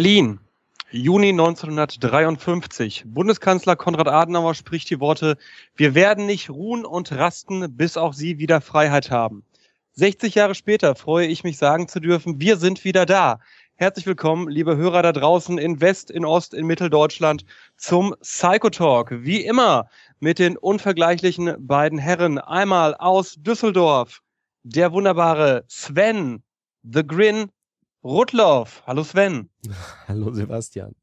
Berlin, Juni 1953. Bundeskanzler Konrad Adenauer spricht die Worte, wir werden nicht ruhen und rasten, bis auch Sie wieder Freiheit haben. 60 Jahre später freue ich mich sagen zu dürfen, wir sind wieder da. Herzlich willkommen, liebe Hörer da draußen in West, in Ost, in Mitteldeutschland zum Psychotalk. Wie immer mit den unvergleichlichen beiden Herren. Einmal aus Düsseldorf, der wunderbare Sven, The Grin Rudloff. Hallo Sven. Hallo Sebastian.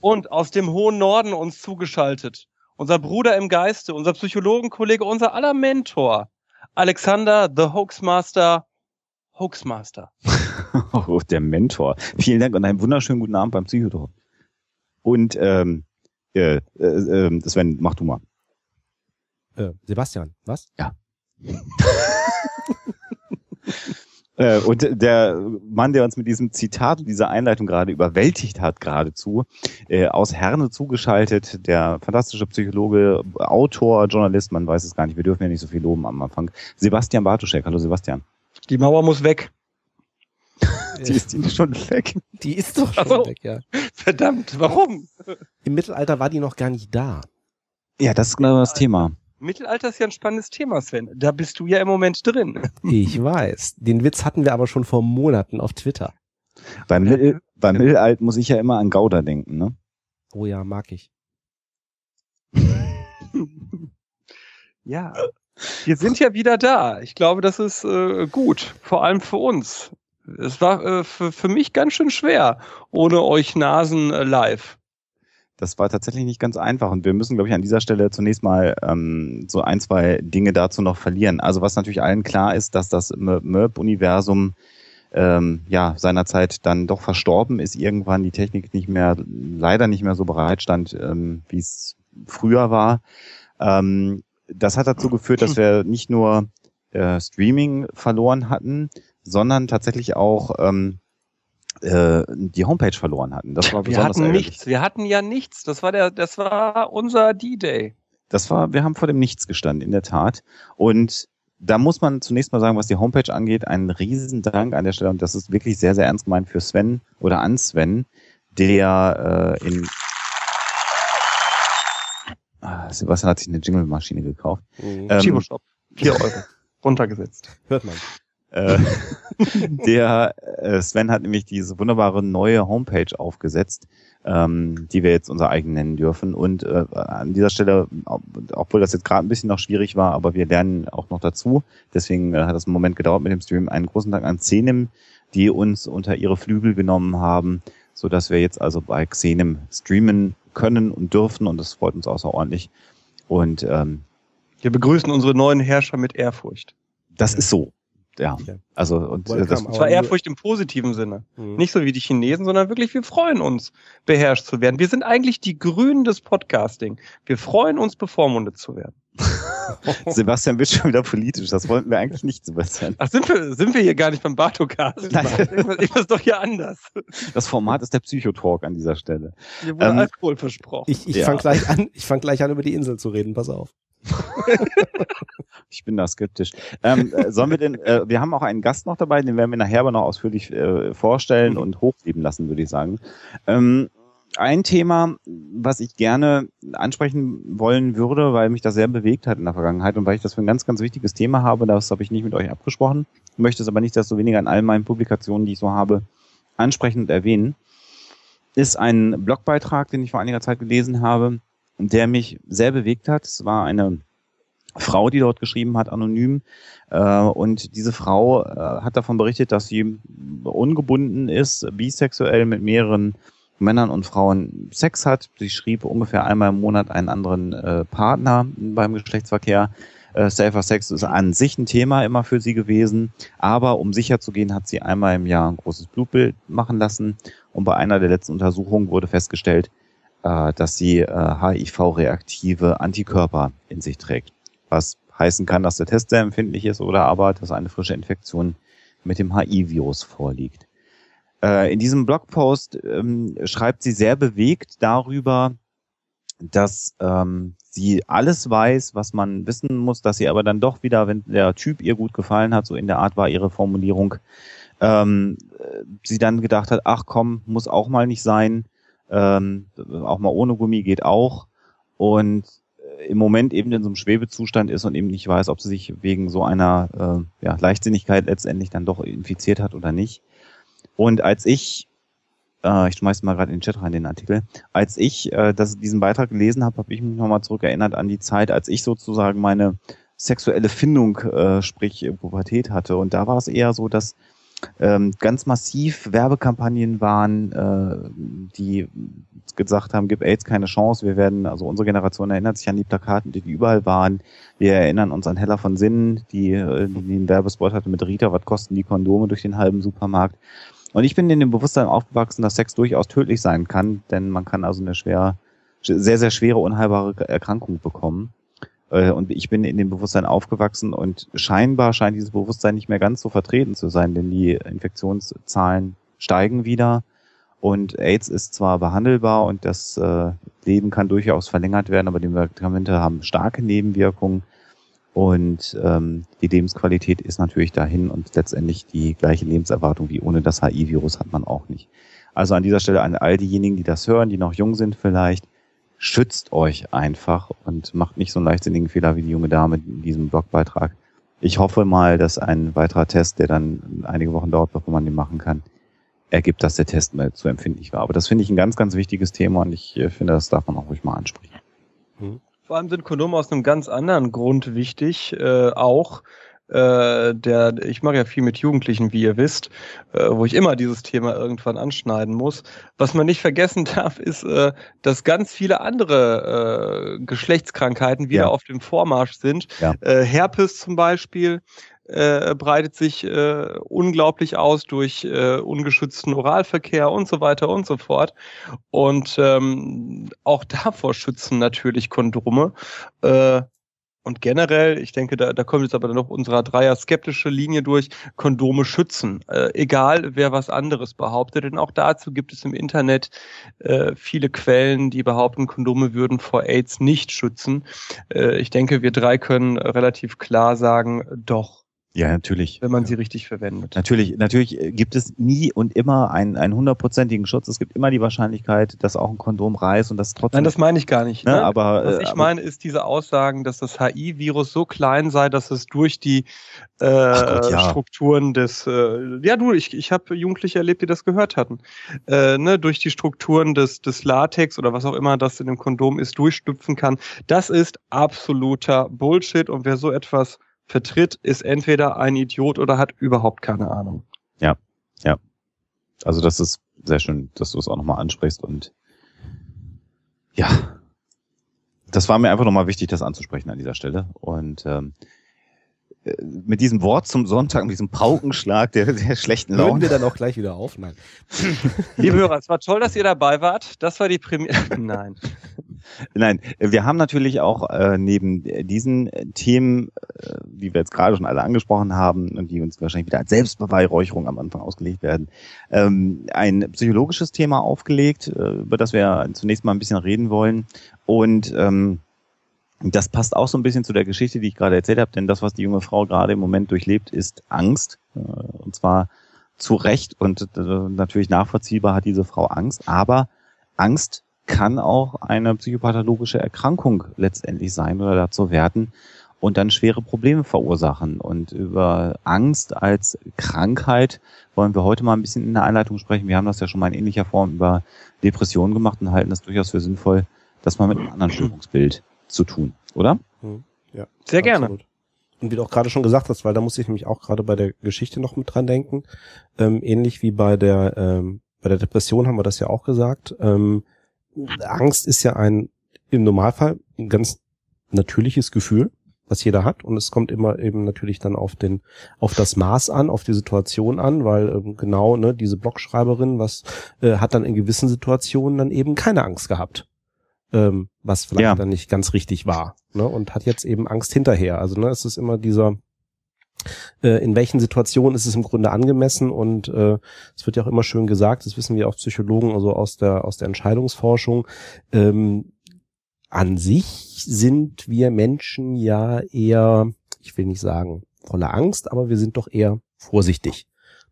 Und aus dem hohen Norden uns zugeschaltet. Unser Bruder im Geiste, unser Psychologenkollege, unser aller Mentor. Alexander, the Hoaxmaster. Hoaxmaster. oh, der Mentor. Vielen Dank und einen wunderschönen guten Abend beim Psychotalk. Und ähm, äh, äh, äh, Sven, mach du mal. Äh, Sebastian, was? Ja. Äh, und der Mann, der uns mit diesem Zitat und dieser Einleitung gerade überwältigt hat, geradezu, äh, aus Herne zugeschaltet, der fantastische Psychologe, Autor, Journalist, man weiß es gar nicht, wir dürfen ja nicht so viel loben am Anfang, Sebastian Bartuschek. Hallo Sebastian. Die Mauer muss weg. die ist die schon weg. Die ist doch schon so. weg, ja. Verdammt, warum? Im Mittelalter war die noch gar nicht da. Ja, das ist genau das Thema. Mittelalter ist ja ein spannendes Thema, Sven. Da bist du ja im Moment drin. Ich weiß. Den Witz hatten wir aber schon vor Monaten auf Twitter. Beim, Mittel, beim Mittelalter muss ich ja immer an Gouda denken, ne? Oh ja, mag ich. Ja, wir sind ja wieder da. Ich glaube, das ist äh, gut, vor allem für uns. Es war äh, für, für mich ganz schön schwer, ohne euch Nasen äh, live. Das war tatsächlich nicht ganz einfach und wir müssen, glaube ich, an dieser Stelle zunächst mal ähm, so ein, zwei Dinge dazu noch verlieren. Also was natürlich allen klar ist, dass das MERP-Universum ähm, ja seinerzeit dann doch verstorben ist, irgendwann die Technik nicht mehr, leider nicht mehr so bereitstand, ähm, wie es früher war. Ähm, das hat dazu geführt, dass wir nicht nur äh, Streaming verloren hatten, sondern tatsächlich auch ähm, äh, die Homepage verloren hatten. Das war Wir besonders hatten ärgerlich. nichts. Wir hatten ja nichts. Das war der, das war unser D-Day. Das war, wir haben vor dem Nichts gestanden, in der Tat. Und da muss man zunächst mal sagen, was die Homepage angeht, einen riesen Dank an der Stelle. Und das ist wirklich sehr, sehr ernst gemeint für Sven oder an Sven, der äh, in Ah, Sebastian hat sich eine Jingle-Maschine gekauft. Mhm. Ähm, Chibo Shop. Vier Euro. Runtergesetzt. Hört man. Äh, der äh, Sven hat nämlich diese wunderbare neue Homepage aufgesetzt, ähm, die wir jetzt unser eigen nennen dürfen. Und äh, an dieser Stelle, ob- obwohl das jetzt gerade ein bisschen noch schwierig war, aber wir lernen auch noch dazu. Deswegen äh, hat es einen Moment gedauert mit dem Stream. Einen großen Dank an Xenem, die uns unter ihre Flügel genommen haben, so dass wir jetzt also bei Xenem streamen können und dürfen. Und das freut uns außerordentlich. Und ähm, Wir begrüßen unsere neuen Herrscher mit Ehrfurcht. das ist so. Ja, Ja. also und äh, Welcome, das, Und zwar Ehrfurcht im positiven Sinne. Mhm. Nicht so wie die Chinesen, sondern wirklich, wir freuen uns, beherrscht zu werden. Wir sind eigentlich die Grünen des Podcasting. Wir freuen uns, bevormundet zu werden. Sebastian wird schon wieder politisch. Das wollten wir eigentlich nicht, Sebastian. Ach, sind wir, sind wir hier gar nicht beim Bartocast? Nein. Irgendwas ist doch hier anders. Das Format ist der Psychotalk an dieser Stelle. Hier wurde Ähm, Alkohol versprochen. Ich, ich Ja. fang gleich an, ich fang gleich an, über die Insel zu reden, pass auf. Ich bin da skeptisch. Ähm, äh, sollen wir denn, äh, wir haben auch einen Gast noch dabei, den werden wir nachher aber noch ausführlich äh, vorstellen und hochleben lassen, würde ich sagen. Ähm, ein Thema, was ich gerne ansprechen wollen würde, weil mich das sehr bewegt hat in der Vergangenheit und weil ich das für ein ganz, ganz wichtiges Thema habe, das habe ich nicht mit euch abgesprochen, möchte es aber nicht desto weniger in all meinen Publikationen, die ich so habe, ansprechen und erwähnen, ist ein Blogbeitrag, den ich vor einiger Zeit gelesen habe, der mich sehr bewegt hat. Es war eine Frau, die dort geschrieben hat, anonym. Äh, und diese Frau äh, hat davon berichtet, dass sie ungebunden ist, bisexuell mit mehreren Männern und Frauen Sex hat. Sie schrieb ungefähr einmal im Monat einen anderen äh, Partner beim Geschlechtsverkehr. Safer Sex ist an sich ein Thema immer für sie gewesen, aber um sicher zu gehen, hat sie einmal im Jahr ein großes Blutbild machen lassen und bei einer der letzten Untersuchungen wurde festgestellt, äh, dass sie äh, HIV-reaktive Antikörper in sich trägt, was heißen kann, dass der Test sehr empfindlich ist oder aber, dass eine frische Infektion mit dem HIV-Virus vorliegt. Äh, in diesem Blogpost ähm, schreibt sie sehr bewegt darüber, dass ähm, sie alles weiß, was man wissen muss, dass sie aber dann doch wieder, wenn der Typ ihr gut gefallen hat, so in der Art war ihre Formulierung, ähm, sie dann gedacht hat, ach komm, muss auch mal nicht sein, ähm, auch mal ohne Gummi geht auch und im Moment eben in so einem Schwebezustand ist und eben nicht weiß, ob sie sich wegen so einer äh, ja, Leichtsinnigkeit letztendlich dann doch infiziert hat oder nicht. Und als ich, äh, ich schmeiß mal gerade in den Chat rein den Artikel, als ich äh, das, diesen Beitrag gelesen habe, habe ich mich nochmal zurückerinnert an die Zeit, als ich sozusagen meine sexuelle Findung, äh, sprich Pubertät hatte. Und da war es eher so, dass ähm, ganz massiv Werbekampagnen waren, äh, die gesagt haben, gib AIDS keine Chance. Wir werden, also unsere Generation erinnert sich an die Plakaten, die, die überall waren. Wir erinnern uns an Hella von Sinnen, die, äh, die einen Werbespot hatte mit Rita, was kosten die Kondome durch den halben Supermarkt. Und ich bin in dem Bewusstsein aufgewachsen, dass Sex durchaus tödlich sein kann, denn man kann also eine schwer, sehr, sehr schwere, unheilbare Erkrankung bekommen. Äh, und ich bin in dem Bewusstsein aufgewachsen und scheinbar scheint dieses Bewusstsein nicht mehr ganz so vertreten zu sein, denn die Infektionszahlen steigen wieder und AIDS ist zwar behandelbar und das äh, Leben kann durchaus verlängert werden, aber die Medikamente haben starke Nebenwirkungen und ähm, die Lebensqualität ist natürlich dahin und letztendlich die gleiche Lebenserwartung wie ohne das HIV-Virus hat man auch nicht. Also an dieser Stelle an all diejenigen, die das hören, die noch jung sind vielleicht, schützt euch einfach und macht nicht so einen leichtsinnigen Fehler wie die junge Dame in diesem Blogbeitrag. Ich hoffe mal, dass ein weiterer Test, der dann einige Wochen dauert, bevor man den machen kann, ergibt, dass der Test mal zu empfindlich war. Aber das finde ich ein ganz, ganz wichtiges Thema und ich äh, finde, das darf man auch ruhig mal ansprechen. Mhm. Vor allem sind Kondome aus einem ganz anderen Grund wichtig, äh, auch. Äh, der, ich mache ja viel mit Jugendlichen, wie ihr wisst, äh, wo ich immer dieses Thema irgendwann anschneiden muss. Was man nicht vergessen darf, ist, äh, dass ganz viele andere äh, Geschlechtskrankheiten wieder ja. auf dem Vormarsch sind. Ja. Äh, Herpes zum Beispiel äh, breitet sich äh, unglaublich aus durch äh, ungeschützten Oralverkehr und so weiter und so fort. Und ähm, auch davor schützen natürlich Kondome. Äh, und generell, ich denke, da, da kommt jetzt aber noch unserer Dreier skeptische Linie durch, Kondome schützen. Äh, egal, wer was anderes behauptet. Denn auch dazu gibt es im Internet äh, viele Quellen, die behaupten, Kondome würden vor AIDS nicht schützen. Äh, ich denke, wir drei können relativ klar sagen, doch. Ja, natürlich. Wenn man sie richtig verwendet. Natürlich, natürlich gibt es nie und immer einen, einen hundertprozentigen Schutz. Es gibt immer die Wahrscheinlichkeit, dass auch ein Kondom reißt und das trotzdem. Nein, das meine ich gar nicht. Ne? Aber, Was ich aber, meine, ist diese Aussagen, dass das HI-Virus so klein sei, dass es durch die äh, Gott, ja. Strukturen des, äh, ja du, ich, ich habe Jugendliche erlebt, die das gehört hatten, äh, ne, durch die Strukturen des, des Latex oder was auch immer das in dem Kondom ist, durchstüpfen kann. Das ist absoluter Bullshit und wer so etwas vertritt, ist entweder ein Idiot oder hat überhaupt keine Ahnung. Ja, ja. Also das ist sehr schön, dass du es auch nochmal ansprichst und ja, das war mir einfach nochmal wichtig, das anzusprechen an dieser Stelle. Und ähm, äh, mit diesem Wort zum Sonntag, mit diesem Paukenschlag der, der schlechten Laune. Hören wir dann auch gleich wieder auf? Nein. Liebe Hörer, es war toll, dass ihr dabei wart. Das war die Premiere. Nein. Nein, wir haben natürlich auch äh, neben diesen Themen, äh, die wir jetzt gerade schon alle angesprochen haben und die uns wahrscheinlich wieder als Selbstbeweihräucherung am Anfang ausgelegt werden, ähm, ein psychologisches Thema aufgelegt, äh, über das wir zunächst mal ein bisschen reden wollen. Und ähm, das passt auch so ein bisschen zu der Geschichte, die ich gerade erzählt habe, denn das, was die junge Frau gerade im Moment durchlebt, ist Angst. Äh, und zwar zu Recht und äh, natürlich nachvollziehbar hat diese Frau Angst, aber Angst kann auch eine psychopathologische Erkrankung letztendlich sein oder dazu werden und dann schwere Probleme verursachen. Und über Angst als Krankheit wollen wir heute mal ein bisschen in der Einleitung sprechen. Wir haben das ja schon mal in ähnlicher Form über Depressionen gemacht und halten das durchaus für sinnvoll, das mal mit einem anderen Störungsbild zu tun, oder? Hm, ja, sehr absolut. gerne. Und wie du auch gerade schon gesagt hast, weil da muss ich nämlich auch gerade bei der Geschichte noch mit dran denken, ähm, ähnlich wie bei der ähm, bei der Depression haben wir das ja auch gesagt. Ähm, Angst ist ja ein im Normalfall ein ganz natürliches Gefühl, was jeder hat. Und es kommt immer eben natürlich dann auf den, auf das Maß an, auf die Situation an, weil ähm, genau, ne, diese Blogschreiberin, was äh, hat dann in gewissen Situationen dann eben keine Angst gehabt. Ähm, was vielleicht Ja. dann nicht ganz richtig war. Ne, und hat jetzt eben Angst hinterher. Also ne, es ist immer dieser, äh, in welchen Situationen ist es im Grunde angemessen und äh, es wird ja auch immer schön gesagt, das wissen wir auch Psychologen, also aus der aus der Entscheidungsforschung. Ähm, an sich sind wir Menschen ja eher, ich will nicht sagen voller Angst, aber wir sind doch eher vorsichtig.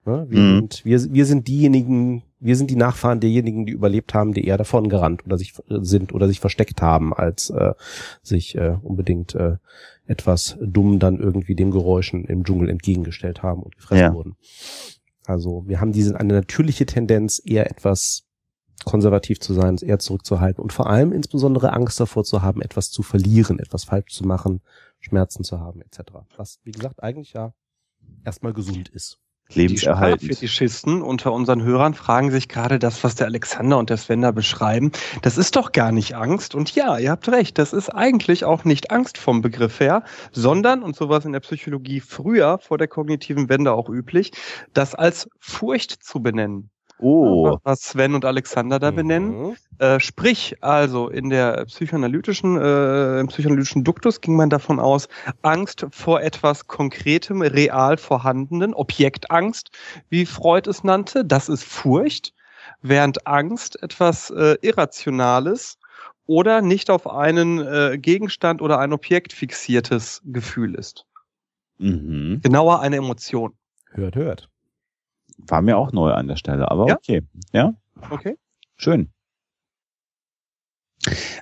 Ne? Wir, Mhm. sind, wir, wir sind diejenigen, wir sind die Nachfahren derjenigen, die überlebt haben, die eher davon gerannt oder sich äh, sind oder sich versteckt haben, als äh, sich äh, unbedingt äh, etwas dumm dann irgendwie dem Geräuschen im Dschungel entgegengestellt haben und gefressen Ja. wurden. Also wir haben diese eine natürliche Tendenz, eher etwas konservativ zu sein, eher zurückzuhalten und vor allem insbesondere Angst davor zu haben, etwas zu verlieren, etwas falsch zu machen, Schmerzen zu haben, etc. Was, wie gesagt, eigentlich ja erstmal gesund ist. Die Lebenserhaltend. Sprachfetischisten unter unseren Hörern fragen sich gerade das, was der Alexander und der Sven da beschreiben. Das ist doch gar nicht Angst. Und ja, ihr habt recht, das ist eigentlich auch nicht Angst vom Begriff her, sondern, und sowas in der Psychologie früher vor der kognitiven Wende auch üblich, das als Furcht zu benennen. Oh, Was Sven und Alexander da benennen. Mhm. Äh, sprich, also in der psychoanalytischen, äh, im psychoanalytischen Duktus ging man davon aus, Angst vor etwas Konkretem, real vorhandenen, Objektangst, wie Freud es nannte, das ist Furcht, während Angst etwas äh, Irrationales oder nicht auf einen äh, Gegenstand oder ein Objekt fixiertes Gefühl ist. mhm. Genauer eine Emotion. Hört, hört. War mir auch neu an der Stelle, aber Ja? okay. Ja, Okay? schön.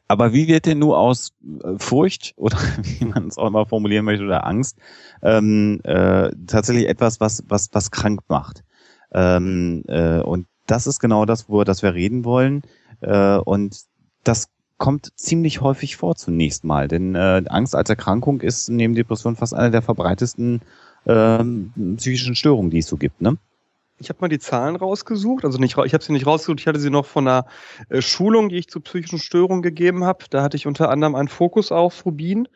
Aber wie wird denn nur aus äh, Furcht oder wie man es auch immer formulieren möchte oder Angst ähm, äh, tatsächlich etwas, was was was krank macht? Ähm, äh, und das ist genau das, wo das wir reden wollen. Äh, und das kommt ziemlich häufig vor zunächst mal, denn äh, Angst als Erkrankung ist neben Depression fast eine der verbreitetsten ähm, psychischen Störungen, die es so gibt. Ne? Ich habe mal die Zahlen rausgesucht, also nicht, ich habe sie nicht rausgesucht, ich hatte sie noch von einer äh, Schulung, die ich zu psychischen Störungen gegeben habe. Da hatte ich unter anderem einen Fokus auf Rubin.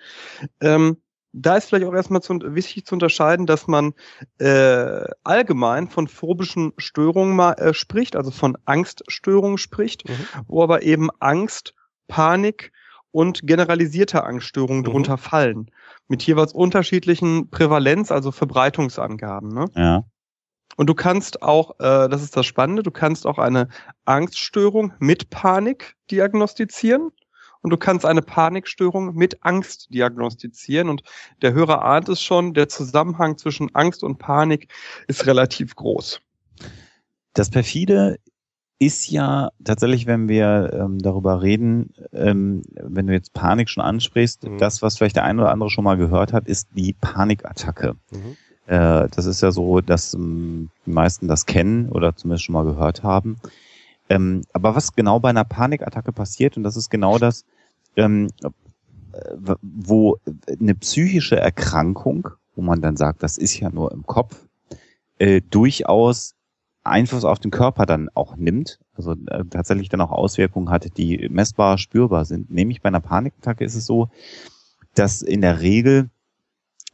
Ähm, da ist vielleicht auch erstmal zu, wichtig zu unterscheiden, dass man äh, allgemein von phobischen Störungen mal äh, spricht, also von Angststörungen spricht, Mhm. wo aber eben Angst, Panik und generalisierte Angststörungen Mhm. drunter fallen. Mit jeweils unterschiedlichen Prävalenz, also Verbreitungsangaben. Ne? Ja. Und du kannst auch, äh, das ist das Spannende, du kannst auch eine Angststörung mit Panik diagnostizieren und du kannst eine Panikstörung mit Angst diagnostizieren. Und der Hörer ahnt es schon, der Zusammenhang zwischen Angst und Panik ist relativ groß. Das perfide ist ja tatsächlich, wenn wir ähm, darüber reden, ähm, wenn du jetzt Panik schon ansprichst, Mhm. das, was vielleicht der eine oder andere schon mal gehört hat, ist die Panikattacke. Mhm. Äh, das ist ja so, dass ähm, die meisten das kennen oder zumindest schon mal gehört haben. Ähm, aber was genau bei einer Panikattacke passiert, und das ist genau das, ähm, äh, wo eine psychische Erkrankung, wo man dann sagt, das ist ja nur im Kopf, äh, durchaus Einfluss auf den Körper dann auch nimmt, also äh, tatsächlich dann auch Auswirkungen hat, die messbar spürbar sind. Nämlich bei einer Panikattacke ist es so, dass in der Regel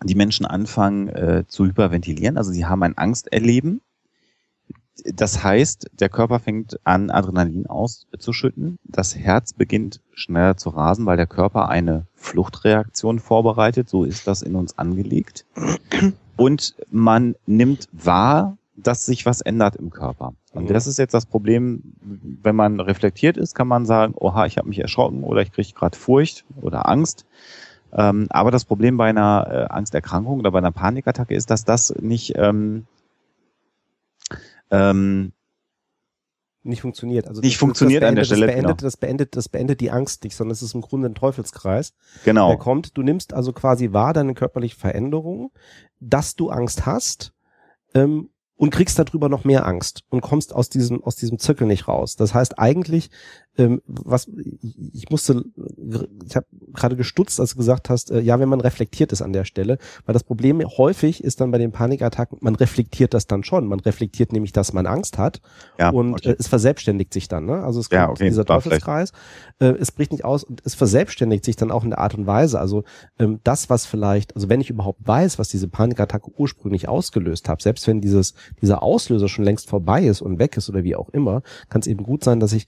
die Menschen anfangen äh, zu hyperventilieren, also sie haben ein Angsterleben. Das heißt, der Körper fängt an, Adrenalin auszuschütten. Das Herz beginnt schneller zu rasen, weil der Körper eine Fluchtreaktion vorbereitet. So ist das in uns angelegt. Und man nimmt wahr, dass sich was ändert im Körper. Und Mhm. das ist jetzt das Problem, wenn man reflektiert ist, kann man sagen, oha, ich habe mich erschrocken oder ich kriege gerade Furcht oder Angst. Ähm, aber das Problem bei einer äh, Angsterkrankung oder bei einer Panikattacke ist, dass das nicht ähm, ähm, Nicht funktioniert. Also Nicht das- funktioniert das an der beendet, Stelle, Das beendet, genau. das beendet, das beendet die Angst nicht, sondern es ist im Grunde ein Teufelskreis. genau. Der kommt, du nimmst also quasi wahr deine körperliche Veränderung, dass du Angst hast, ähm, und kriegst darüber noch mehr Angst und kommst aus diesem, aus diesem Zirkel nicht raus. Das heißt, eigentlich ähm, was ich musste, ich habe gerade gestutzt, als du gesagt hast, äh, ja, wenn man reflektiert ist an der Stelle, weil das Problem häufig ist dann bei den Panikattacken, man reflektiert das dann schon, man reflektiert nämlich, dass man Angst hat ja, und okay. äh, es verselbstständigt sich dann, ne? Also es kommt ja, okay, dieser Teufelskreis, äh, es bricht nicht aus und es verselbstständigt sich dann auch in der Art und Weise. Also ähm, das, was vielleicht, also wenn ich überhaupt weiß, was diese Panikattacke ursprünglich ausgelöst hat, selbst wenn dieses dieser Auslöser schon längst vorbei ist und weg ist oder wie auch immer, kann es eben gut sein, dass ich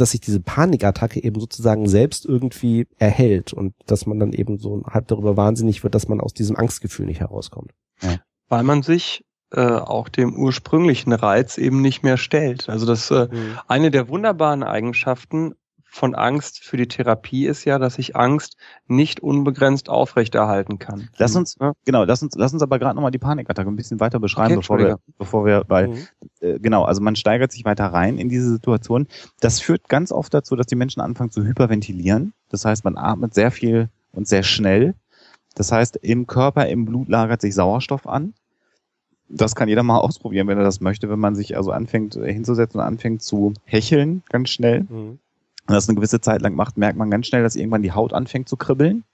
dass sich diese Panikattacke eben sozusagen selbst irgendwie erhält und dass man dann eben so halb darüber wahnsinnig wird, dass man aus diesem Angstgefühl nicht herauskommt. Ja. Weil man sich äh, auch dem ursprünglichen Reiz eben nicht mehr stellt. Also das äh, mhm. eine der wunderbaren Eigenschaften von Angst für die Therapie ist ja, dass ich Angst nicht unbegrenzt aufrechterhalten kann. Lass uns, ja? genau, lass uns, lass uns aber gerade nochmal die Panikattacke ein bisschen weiter beschreiben, okay, bevor wir, bevor wir, weil, mhm. äh, genau, also man steigert sich weiter rein in diese Situation. Das führt ganz oft dazu, dass die Menschen anfangen zu hyperventilieren. Das heißt, man atmet sehr viel und sehr schnell. Das heißt, im Körper, im Blut lagert sich Sauerstoff an. Das kann jeder mal ausprobieren, wenn er das möchte, wenn man sich also anfängt äh, hinzusetzen und anfängt zu hecheln, ganz schnell. Mhm und das eine gewisse Zeit lang macht, merkt man ganz schnell, dass irgendwann die Haut anfängt zu kribbeln.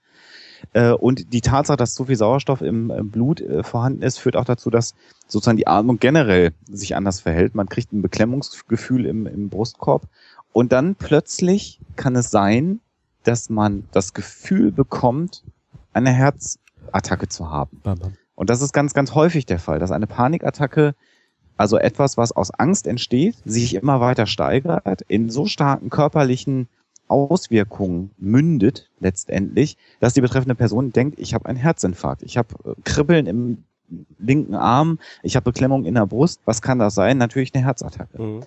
Äh, und die Tatsache, dass so viel Sauerstoff im Blut äh, vorhanden ist, führt auch dazu, dass sozusagen die Atmung generell sich anders verhält. Man kriegt ein Beklemmungsgefühl im, im Brustkorb. Und dann plötzlich kann es sein, dass man das Gefühl bekommt, eine Herzattacke zu haben. Und das ist ganz, ganz häufig der Fall, dass eine Panikattacke also etwas, was aus Angst entsteht, sich immer weiter steigert, in so starken körperlichen Auswirkungen mündet letztendlich, dass die betreffende Person denkt, ich habe einen Herzinfarkt, ich habe äh, Kribbeln im linken Arm, ich habe Beklemmung in der Brust. Was kann das sein? Natürlich eine Herzattacke. Mhm.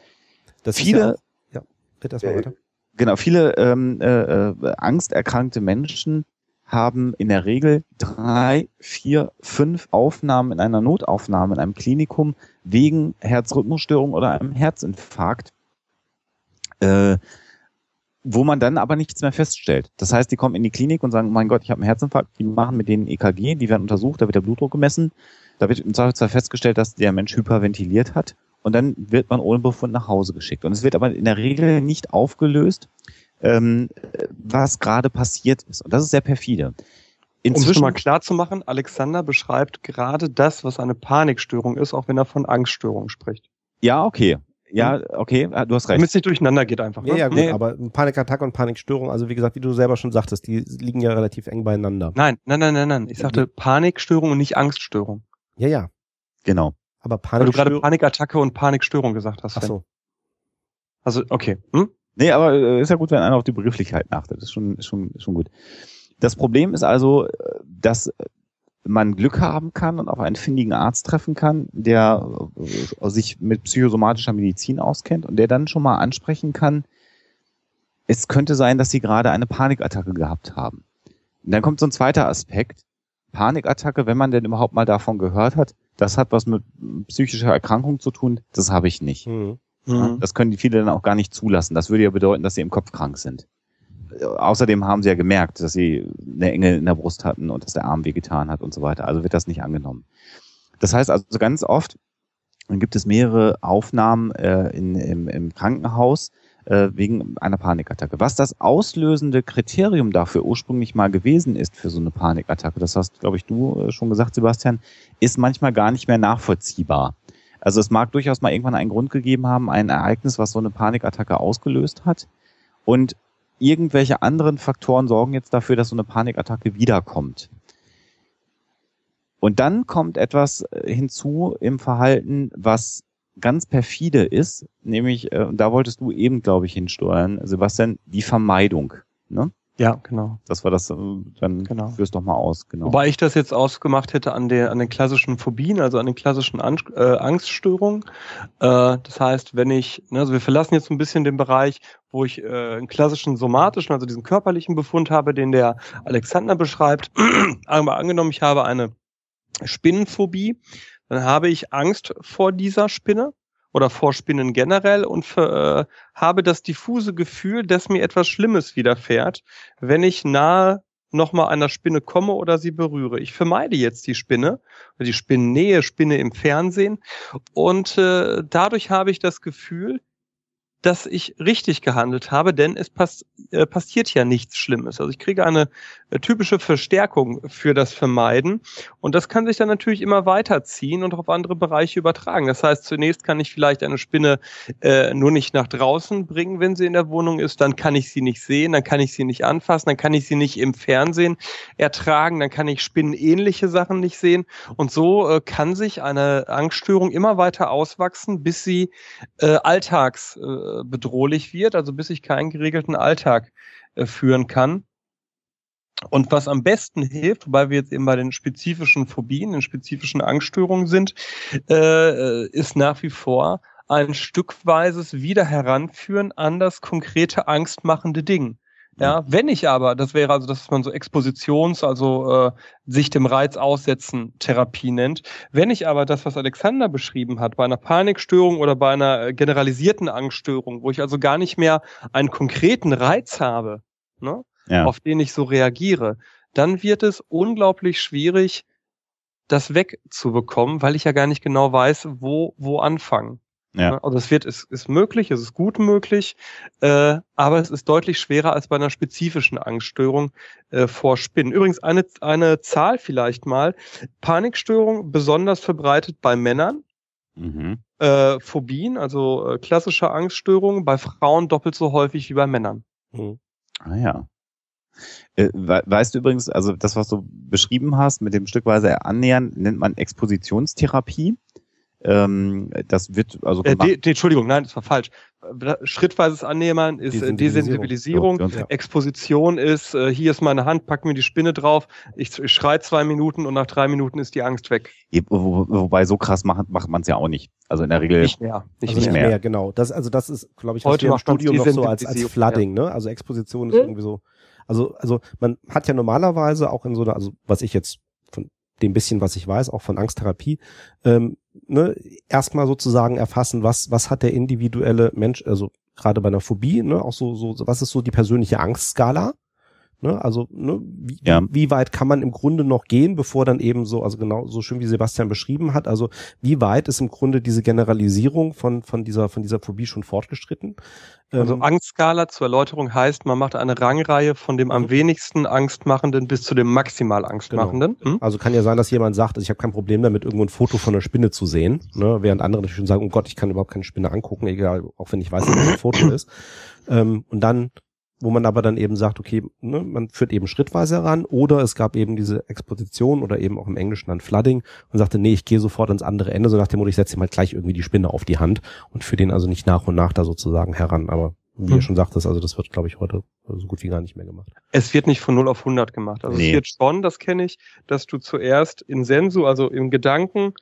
Das viele, ja, auch, ja, bitte erstmal äh, weiter. Genau, viele ähm, äh, äh, angsterkrankte Menschen haben in der Regel drei, vier, fünf Aufnahmen in einer Notaufnahme in einem Klinikum wegen Herzrhythmusstörung oder einem Herzinfarkt, äh, wo man dann aber nichts mehr feststellt. Das heißt, die kommen in die Klinik und sagen, mein Gott, ich habe einen Herzinfarkt, die machen mit denen EKG, die werden untersucht, da wird der Blutdruck gemessen, da wird im Zweifelsfall festgestellt, dass der Mensch hyperventiliert hat und dann wird man ohne Befund nach Hause geschickt. Und es wird aber in der Regel nicht aufgelöst, ähm, was gerade passiert ist. Und das ist sehr perfide. Inzwischen, um es mal klar zu machen, Alexander beschreibt gerade das, was eine Panikstörung ist, auch wenn er von Angststörung spricht. Ja, okay. Ja, okay, ah, du hast recht. Damit es nicht durcheinander geht einfach. Ne? Ja, ja, gut, nee. aber Panikattacke und Panikstörung, also wie gesagt, wie du selber schon sagtest, die liegen ja relativ eng beieinander. Nein, nein, nein, nein, nein. Ich sagte Panikstörung und nicht Angststörung. Ja, ja. Genau. Aber Panikstörung. Weil du gerade Panikattacke und Panikstörung gesagt hast. Ach so. Also, okay. Hm? Nee, aber äh, ist ja gut, wenn einer auf die Begrifflichkeit achtet. Das ist schon, ist schon, ist schon gut. Das Problem ist also, dass man Glück haben kann und auf einen findigen Arzt treffen kann, der äh, sich mit psychosomatischer Medizin auskennt und der dann schon mal ansprechen kann, es könnte sein, dass sie gerade eine Panikattacke gehabt haben. Und dann kommt so ein zweiter Aspekt. Panikattacke, wenn man denn überhaupt mal davon gehört hat, das hat was mit psychischer Erkrankung zu tun, das habe ich nicht. Mhm. Mhm. Das können die viele dann auch gar nicht zulassen. Das würde ja bedeuten, dass sie im Kopf krank sind. Außerdem haben sie ja gemerkt, dass sie eine Enge in der Brust hatten und dass der Arm wehgetan hat und so weiter. Also wird das nicht angenommen. Das heißt also ganz oft gibt es mehrere Aufnahmen äh, in, im, im Krankenhaus äh, wegen einer Panikattacke. Was das auslösende Kriterium dafür ursprünglich mal gewesen ist für so eine Panikattacke, das hast, glaube ich, du äh, schon gesagt, Sebastian, ist manchmal gar nicht mehr nachvollziehbar. Also es mag durchaus mal irgendwann einen Grund gegeben haben, ein Ereignis, was so eine Panikattacke ausgelöst hat. Und irgendwelche anderen Faktoren sorgen jetzt dafür, dass so eine Panikattacke wiederkommt. Und dann kommt etwas äh, hinzu im Verhalten, was ganz perfide ist, nämlich, äh, da wolltest du eben, glaube ich, hinsteuern, Sebastian, die Vermeidung. Ne? Ja, genau. Das war das, äh, dann genau. führ's doch mal aus, genau. Wobei ich das jetzt ausgemacht hätte an, der, an den klassischen Phobien, also an den klassischen An äh, Angststörungen. Äh, das heißt, wenn ich, ne, also wir verlassen jetzt ein bisschen den Bereich, wo ich äh, einen klassischen somatischen, also diesen körperlichen Befund habe, den der Alexander beschreibt. Aber angenommen, ich habe eine Spinnenphobie, dann habe ich Angst vor dieser Spinne oder vor Spinnen generell und für, äh, habe das diffuse Gefühl, dass mir etwas Schlimmes widerfährt, wenn ich nahe nochmal einer Spinne komme oder sie berühre. Ich vermeide jetzt die Spinne, die Spinnennähe, Spinne im Fernsehen und äh, dadurch habe ich das Gefühl, dass ich richtig gehandelt habe, denn es pass äh, passiert ja nichts Schlimmes. Also ich kriege eine äh, typische Verstärkung für das Vermeiden und das kann sich dann natürlich immer weiterziehen und auf andere Bereiche übertragen. Das heißt, zunächst kann ich vielleicht eine Spinne äh, nur nicht nach draußen bringen, wenn sie in der Wohnung ist, dann kann ich sie nicht sehen, dann kann ich sie nicht anfassen, dann kann ich sie nicht im Fernsehen ertragen, dann kann ich spinnenähnliche Sachen nicht sehen und so äh, kann sich eine Angststörung immer weiter auswachsen, bis sie äh, alltags äh, bedrohlich wird, also bis ich keinen geregelten Alltag äh, führen kann. Und was am besten hilft, wobei wir jetzt eben bei den spezifischen Phobien, den spezifischen Angststörungen sind, äh, ist nach wie vor ein stückweises Wieder heranführen an das konkrete angstmachende Ding. Ja, wenn ich aber, das wäre also, dass man so Expositions, also äh, sich dem Reiz aussetzen Therapie nennt. Wenn ich aber das, was Alexander beschrieben hat, bei einer Panikstörung oder bei einer äh, generalisierten Angststörung, wo ich also gar nicht mehr einen konkreten Reiz habe, ne, ja. auf den ich so reagiere, dann wird es unglaublich schwierig, das wegzubekommen, weil ich ja gar nicht genau weiß, wo, wo anfangen. Ja. Ne? Also es wird, es ist möglich, es ist gut möglich, äh, aber es ist deutlich schwerer als bei einer spezifischen Angststörung äh, vor Spinnen. Übrigens eine, eine Zahl vielleicht mal. Panikstörung besonders verbreitet bei Männern. Mhm. Äh, Phobien, also äh, klassische Angststörungen, bei Frauen doppelt so häufig wie bei Männern. Mhm. Ah ja. Äh, weißt du übrigens, also das, was du beschrieben hast mit dem stückweise Annähern, nennt man Expositionstherapie. Ähm, das wird also äh, de, de, Entschuldigung, nein, das war falsch. Schrittweises Annähern ist äh, Desensibilisierung. Desensibilisierung. Ja. Exposition ist, äh, hier ist meine Hand, pack mir die Spinne drauf, ich, ich schrei zwei Minuten und nach drei Minuten ist die Angst weg. Wo, wobei so krass macht, macht man es ja auch nicht. Also in der Regel nicht mehr. Nicht, also nicht mehr. mehr. genau. Das, also das ist, glaube ich, Heute im Studium noch so als, als Flooding, ja. ne? Also Exposition ist hm? irgendwie so. Also, also man hat ja normalerweise auch in so einer, also was ich jetzt dem bisschen, was ich weiß, auch von Angsttherapie, ähm, ne, erstmal sozusagen erfassen, was, was hat der individuelle Mensch, also gerade bei einer Phobie, ne, auch so, so, was ist so die persönliche Angstskala? Ne, also ne, wie, ja. wie weit kann man im Grunde noch gehen, bevor dann eben so, also genau so schön wie Sebastian beschrieben hat, also wie weit ist im Grunde diese Generalisierung von von dieser von dieser Phobie schon fortgeschritten? Also ähm, Angstskala zur Erläuterung heißt, man macht eine Rangreihe von dem am wenigsten Angstmachenden bis zu dem maximal Angstmachenden. Genau. Hm? Also kann ja sein, dass jemand sagt, also ich habe kein Problem damit, irgendwo ein Foto von einer Spinne zu sehen, ne, während andere natürlich schon sagen, oh Gott, ich kann überhaupt keine Spinne angucken, egal, auch wenn ich weiß, was ein Foto ist. Ähm, und dann wo man aber dann eben sagt, okay, ne, man führt eben schrittweise heran oder es gab eben diese Exposition oder eben auch im Englischen dann Flooding und sagte, nee, ich gehe sofort ans andere Ende, so nach dem Motto, ich setze ihm halt gleich irgendwie die Spinne auf die Hand und führe den also nicht nach und nach da sozusagen heran, aber wie hm. ihr schon sagtest, also das wird, glaube ich, heute so gut wie gar nicht mehr gemacht. Es wird nicht von 0 auf 100 gemacht. Also nee. es wird schon, das kenne ich, dass du zuerst in Sensu, also im Gedanken,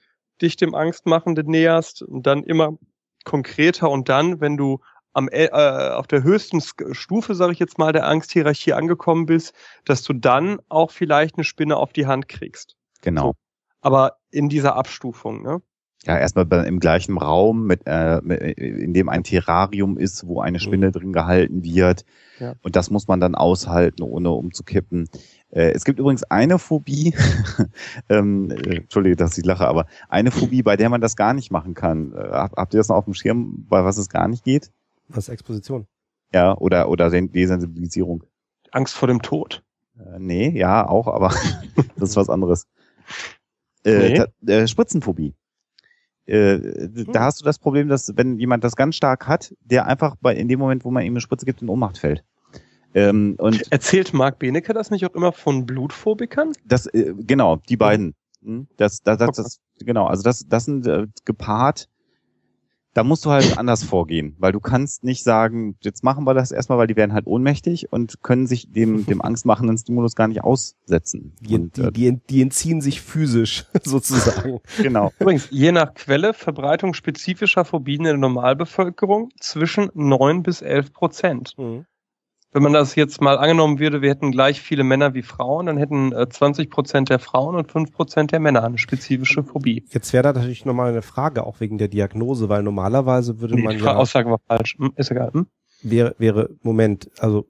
dich dem Angstmachenden näherst und dann immer konkreter und dann, wenn du am, äh, auf der höchsten Stufe, sage ich jetzt mal, der Angsthierarchie angekommen bist, dass du dann auch vielleicht eine Spinne auf die Hand kriegst. Genau. So. Aber in dieser Abstufung, ne? Ja, erstmal im gleichen Raum, mit, äh, mit, in dem ein Terrarium ist, wo eine Spinne mhm. drin gehalten wird. Ja. Und das muss man dann aushalten, ohne umzukippen. Äh, es gibt übrigens eine Phobie, ähm, äh, Entschuldige, dass ich lache, aber eine Phobie, bei der man das gar nicht machen kann. Äh, habt ihr das noch auf dem Schirm, bei was es gar nicht geht? Was Exposition? Ja, oder, oder Desensibilisierung. Angst vor dem Tod. Äh, nee, ja, auch, aber das ist was anderes. Äh, nee. äh, Spritzenphobie. Äh, hm. Da hast du das Problem, dass wenn jemand das ganz stark hat, der einfach bei in dem Moment, wo man ihm eine Spritze gibt, in Ohnmacht fällt. Ähm, und Erzählt Marc Benecke das nicht auch immer von Blutphobikern? Das äh, genau, die beiden. Hm? Das, das, das, das, genau, also das, das sind äh, gepaart da musst du halt anders vorgehen, weil du kannst nicht sagen, jetzt machen wir das erstmal, weil die werden halt ohnmächtig und können sich dem, dem angstmachenden Stimulus gar nicht aussetzen. Die, und, die, die, die entziehen sich physisch sozusagen. genau. Übrigens, je nach Quelle Verbreitung spezifischer Phobien in der Normalbevölkerung zwischen neun bis elf Prozent. Mhm wenn man das jetzt mal angenommen würde, wir hätten gleich viele Männer wie Frauen, dann hätten 20 äh, Prozent der Frauen und 5 Prozent der Männer eine spezifische Phobie. Jetzt wäre da natürlich nochmal eine Frage, auch wegen der Diagnose, weil normalerweise würde nee, man die ja... Aussage war falsch, hm, ist egal. Hm? Wäre, wäre, Moment, also,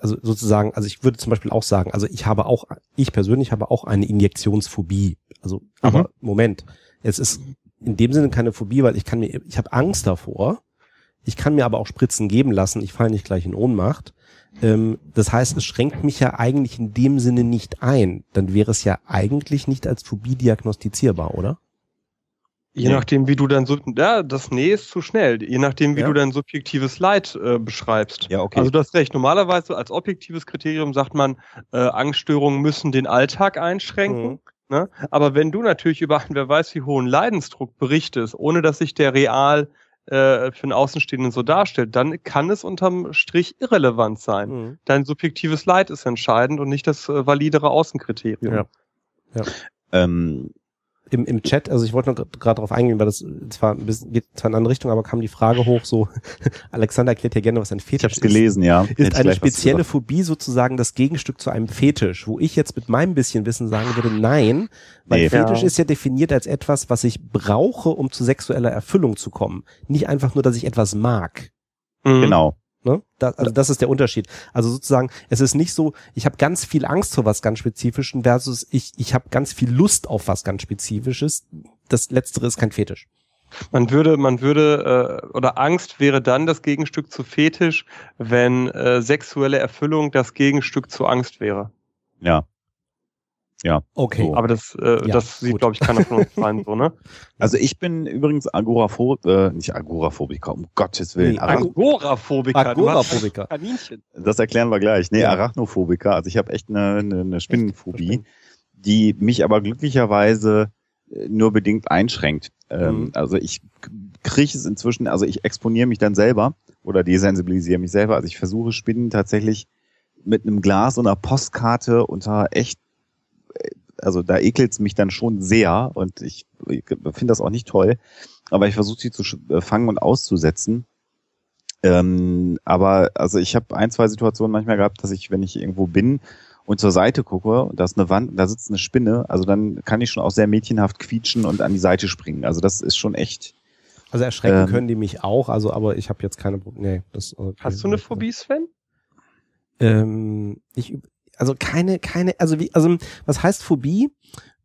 also sozusagen, also ich würde zum Beispiel auch sagen, also ich habe auch, ich persönlich habe auch eine Injektionsphobie. Also, aber mhm. Moment, es ist in dem Sinne keine Phobie, weil ich kann mir, ich habe Angst davor, Ich kann mir aber auch Spritzen geben lassen, ich falle nicht gleich in Ohnmacht. Ähm, das heißt, es schränkt mich ja eigentlich in dem Sinne nicht ein. Dann wäre es ja eigentlich nicht als Phobie diagnostizierbar, oder? Je nee. nachdem, wie du dann so, ja, das Nee ist zu schnell. Je nachdem, wie ja. du dein subjektives Leid äh, beschreibst. Ja, okay. Also du hast recht. Normalerweise als objektives Kriterium sagt man, äh, Angststörungen müssen den Alltag einschränken. Mhm. Ne? Aber wenn du natürlich über einen, wer weiß wie hohen Leidensdruck berichtest, ohne dass sich der real äh, für einen Außenstehenden so darstellt, dann kann es unterm Strich irrelevant sein. Mhm. Dein subjektives Leid ist entscheidend und nicht das äh, validere Außenkriterium. Ja. ja. Ähm, im, im Chat, also ich wollte noch gerade darauf eingehen, weil das zwar ein bisschen, geht zwar in eine andere Richtung, aber kam die Frage hoch, so Alexander erklärt ja gerne, was ein Fetisch ich ist. gelesen, ja. Ist eine spezielle Phobie sozusagen das Gegenstück zu einem Fetisch, wo ich jetzt mit meinem bisschen Wissen sagen würde, nein, weil nee, Fetisch ja. ist ja definiert als etwas, was ich brauche, um zu sexueller Erfüllung zu kommen. Nicht einfach nur, dass ich etwas mag. Mhm. Genau. Ne? Das, also das ist der Unterschied. Also sozusagen, es ist nicht so, ich habe ganz viel Angst vor was ganz Spezifischen versus ich, ich habe ganz viel Lust auf was ganz Spezifisches. Das Letztere ist kein Fetisch. Man würde, man würde, äh, oder Angst wäre dann das Gegenstück zu Fetisch, wenn äh, sexuelle Erfüllung das Gegenstück zu Angst wäre. Ja. Ja. Okay. So. Aber das, äh, ja, das sieht, glaube ich, keiner von uns rein, so, ne? Also ich bin übrigens Agoraphobiker, äh, nicht Agoraphobiker, um Gottes Willen. Nee, Agoraphobiker. Agoraphobiker. Das erklären wir gleich. Nee, ja. Arachnophobiker. Also ich habe echt eine, eine, eine Spinnenphobie, die mich aber glücklicherweise äh, nur bedingt einschränkt. Ähm, mhm. Also ich kriege es inzwischen, also ich exponiere mich dann selber oder desensibilisiere mich selber. Also ich versuche Spinnen tatsächlich mit einem Glas und einer Postkarte unter echt also da ekelt's mich dann schon sehr und ich, ich finde das auch nicht toll. Aber ich versuche sie zu äh, fangen und auszusetzen. Ähm, aber also ich habe ein, zwei Situationen manchmal gehabt, dass ich, wenn ich irgendwo bin und zur Seite gucke und da ist eine Wand und da sitzt eine Spinne, also dann kann ich schon auch sehr mädchenhaft quietschen und an die Seite springen. Also das ist schon echt. Also erschrecken ähm, können die mich auch, also aber ich habe jetzt keine. Nee, das. Okay. Hast du eine Phobie, Sven? Ähm, ich also keine, keine, also wie, also was heißt Phobie?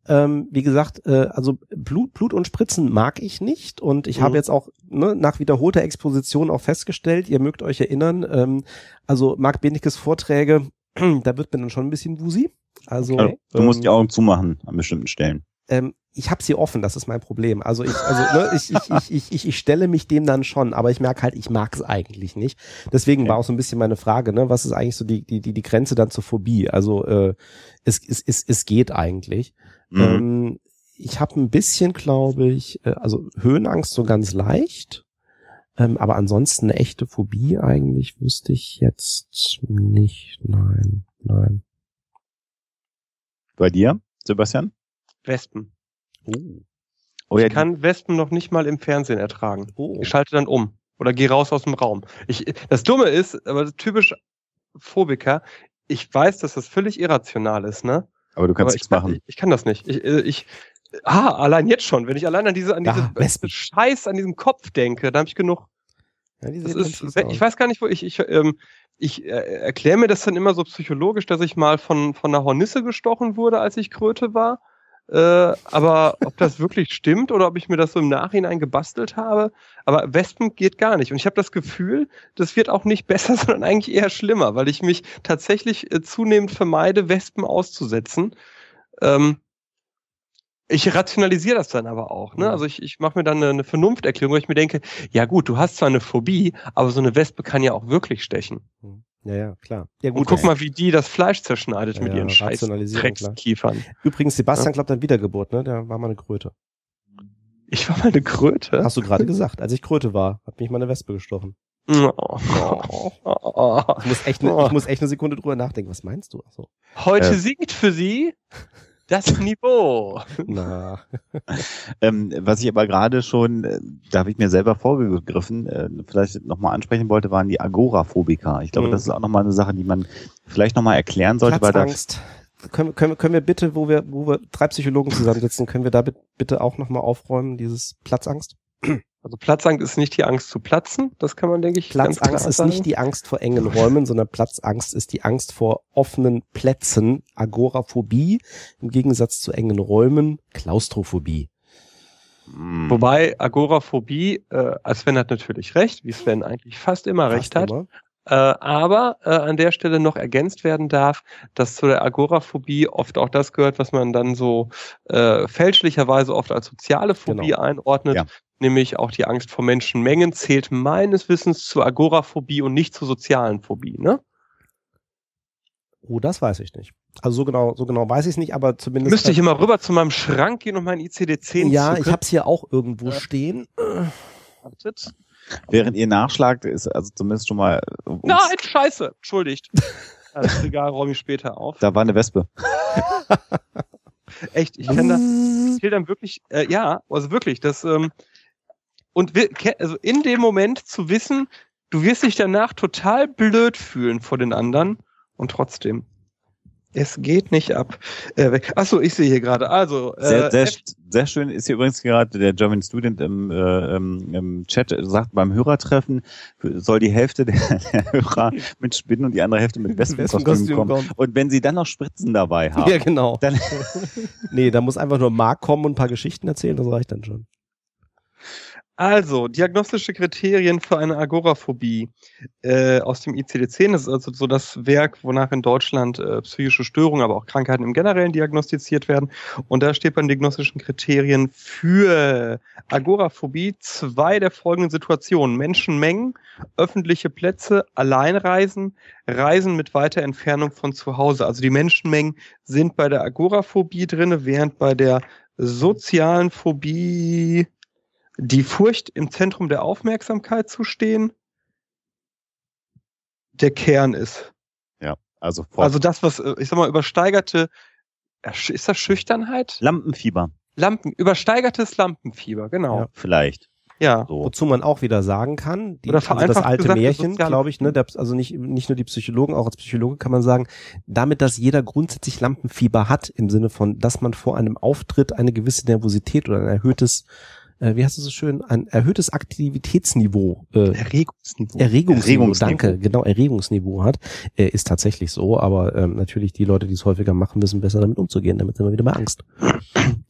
Ähm, wie gesagt, äh, also Blut, Blut und Spritzen mag ich nicht und ich mhm. habe jetzt auch ne, nach wiederholter Exposition auch festgestellt, ihr mögt euch erinnern, ähm, also Marc Benekes Vorträge, da wird mir dann schon ein bisschen wusi. Also, okay. du musst die ähm, Augen zumachen an bestimmten Stellen. Ähm, ich habe sie offen, das ist mein Problem. Also ich, also ne, ich, ich, ich, ich, ich stelle mich dem dann schon, aber ich merke halt, ich mag es eigentlich nicht. Deswegen okay. war auch so ein bisschen meine Frage, ne, was ist eigentlich so die, die, die, die Grenze dann zur Phobie? Also äh, es, es, es, es geht eigentlich. Mhm. Ähm, ich habe ein bisschen, glaube ich, äh, also Höhenangst so ganz leicht. Ähm, aber ansonsten eine echte Phobie eigentlich wüsste ich jetzt nicht. Nein, nein. Bei dir, Sebastian? Wespen. Oh. Oh, ja, ich kann Wespen noch nicht mal im Fernsehen ertragen. Oh. Ich schalte dann um oder gehe raus aus dem Raum. Ich, das Dumme ist, aber typisch Phobiker, ich weiß, dass das völlig irrational ist, ne? Aber du kannst nichts machen. Ich, ich, kann das nicht. Ich, äh, ich, ah, allein jetzt schon, wenn ich allein an diese, an diese Wespen. Scheiß, an diesem Kopf denke, dann habe ich genug. Ja, das ist, ich weiß gar nicht, wo ich, ich, ähm, ich äh, erkläre mir das dann immer so psychologisch, dass ich mal von, von einer Hornisse gestochen wurde, als ich Kröte war. Äh, aber ob das wirklich stimmt oder ob ich mir das so im Nachhinein gebastelt habe, aber Wespen geht gar nicht. Und ich habe das Gefühl, das wird auch nicht besser, sondern eigentlich eher schlimmer, weil ich mich tatsächlich äh, zunehmend vermeide, Wespen auszusetzen. Ähm, ich rationalisiere das dann aber auch. Ne? Also ich, ich mache mir dann eine, eine Vernunfterklärung, wo ich mir denke, ja gut, du hast zwar eine Phobie, aber so eine Wespe kann ja auch wirklich stechen. Mhm. Ja, ja, klar. Ja, gut, und guck mal, wie die das Fleisch zerschneidet ja, mit ihren scheiß Dreckskiefern. Übrigens, Sebastian glaubt an Wiedergeburt, ne? Der war mal eine Kröte. Ich war mal eine Kröte? Hast du gerade gesagt. Als ich Kröte war, hat mich mal eine Wespe gestochen. Oh. Oh. Oh. Ich, muss echt ne, ich muss echt eine Sekunde drüber nachdenken. Was meinst du? Ach so. Heute äh. singt für sie das Niveau. Na. ähm, was ich aber gerade schon, äh, da habe ich mir selber vorgegriffen, äh, vielleicht nochmal ansprechen wollte, waren die Agoraphobiker. Ich glaube, mhm. das ist auch nochmal eine Sache, die man vielleicht nochmal erklären sollte. Platzangst. Weil da können, können, können wir bitte, wo wir, wo wir drei Psychologen zusammensitzen, können wir da bitte auch nochmal aufräumen, dieses Platzangst? Also Platzangst ist nicht die Angst zu platzen, das kann man, denke ich, Platzangst ist nicht die Angst vor engen Räumen, sondern Platzangst ist die Angst vor offenen Plätzen, Agoraphobie, im Gegensatz zu engen Räumen, Klaustrophobie. Hm. Wobei Agoraphobie, äh, Sven hat natürlich recht, wie Sven eigentlich fast immer recht Fast hat. immer. Äh, aber äh, an der Stelle noch ergänzt werden darf, dass zu der Agoraphobie oft auch das gehört, was man dann so äh, fälschlicherweise oft als soziale Phobie Genau. einordnet, Ja. nämlich auch die Angst vor Menschenmengen zählt meines Wissens zur Agoraphobie und nicht zur sozialen Phobie. Ne? Oh, das weiß ich nicht. Also so genau, so genau weiß ich es nicht, aber zumindest. Müsste ich immer rüber zu meinem Schrank gehen und mein ICD-10 ja, ich habe es hier auch irgendwo Ja. stehen. Wartet. Während ihr nachschlagt, ist also zumindest schon mal. äh, Nein, scheiße, entschuldigt. Das Regal räume ich später auf. Da war eine Wespe. Echt, ich kenne das. Ich will dann wirklich, äh, ja, also wirklich, das, ähm, und wir, also in dem Moment zu wissen, du wirst dich danach total blöd fühlen vor den anderen und trotzdem. Es geht nicht ab. Äh, weg. Achso, ich sehe hier gerade. Also, Sehr, äh, sehr, F- sehr schön ist hier übrigens gerade der German Student im, äh, im, Chat, äh, sagt, beim Hörertreffen soll die Hälfte der, der Hörer mit Spinnen und die andere Hälfte mit Wespenkostüm kommen. kommen. Und wenn sie dann noch Spritzen dabei haben, Ja, genau. dann nee, da muss einfach nur Mark kommen und ein paar Geschichten erzählen, das reicht dann schon. Also, diagnostische Kriterien für eine Agoraphobie äh, aus dem ICD-10. Das ist also so das Werk, wonach in Deutschland äh, psychische Störungen, aber auch Krankheiten im Generellen diagnostiziert werden. Und da steht bei den diagnostischen Kriterien für Agoraphobie zwei der folgenden Situationen. Menschenmengen, öffentliche Plätze, Alleinreisen, Reisen mit weiter Entfernung von zu Hause. Also die Menschenmengen sind bei der Agoraphobie drinne, während bei der sozialen Phobie die Furcht im Zentrum der Aufmerksamkeit zu stehen, der Kern ist. also, vor Also das, was, äh, ich sag mal, übersteigerte, ist das Schüchternheit? Lampenfieber Lampen, übersteigertes Lampenfieber, genau. Ja. vielleicht. Ja. So. Wozu man auch wieder sagen kann, die, Oder also das alte gesagt, Märchen, glaube ich, ne, der, also nicht, nicht nur die Psychologen, auch als Psychologe kann man sagen, damit, dass jeder grundsätzlich Lampenfieber hat, im Sinne von, dass man vor einem Auftritt eine gewisse Nervosität oder ein erhöhtes, äh, wie heißt es so schön, ein erhöhtes Aktivitätsniveau, äh, Erregungsniveau. Erregungsniveau, Erregungsniveau. danke, genau, Erregungsniveau hat, äh, ist tatsächlich so, aber ähm, natürlich die Leute, die es häufiger machen, wissen besser damit umzugehen, damit sind wir wieder bei Angst.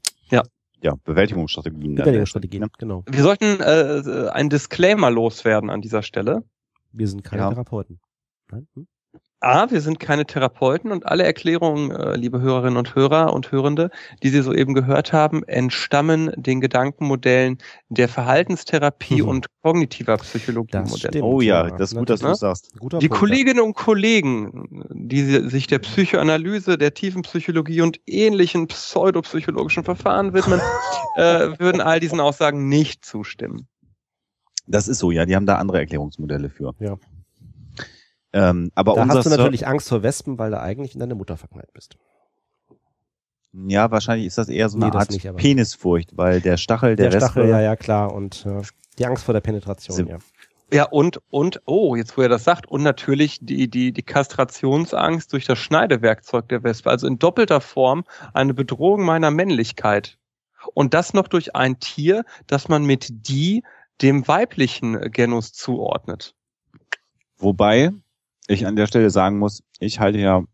Ja, Bewältigungsstrategien. Überlegungsstrategien, Ne? genau. Wir sollten äh, einen Disclaimer loswerden an dieser Stelle. Wir sind keine Ja. Therapeuten. Nein? Hm? A, wir sind keine Therapeuten und alle Erklärungen, äh, liebe Hörerinnen und Hörer und Hörende, die Sie soeben gehört haben, entstammen den Gedankenmodellen der Verhaltenstherapie Mhm. und kognitiver Psychologie-Modelle. Oh ja, das ist gut, dass du ne? das sagst. Guter Die Punkt, Kolleginnen und Kollegen, die si- sich der Psychoanalyse, der tiefen Psychologie und ähnlichen pseudopsychologischen Verfahren widmen, äh, würden all diesen Aussagen nicht zustimmen. Das ist so, ja, die haben da andere Erklärungsmodelle für. Ja. Ähm, aber Da hast du Ser- natürlich Angst vor Wespen, weil du eigentlich in deine Mutter verknallt bist. Ja, wahrscheinlich ist das eher so eine Nee, Art nicht, Penisfurcht, weil der Stachel der, Der, Wespe, Stachel, ja, ja, klar. Und äh, die Angst vor der Penetration, Sie- ja. Ja, und, und, oh, jetzt wo er das sagt, und natürlich die, die, die Kastrationsangst durch das Schneidewerkzeug der Wespe, also in doppelter Form eine Bedrohung meiner Männlichkeit. Und das noch durch ein Tier, das man mit die dem weiblichen Genus zuordnet. Wobei ich an der Stelle sagen muss, ich halte ja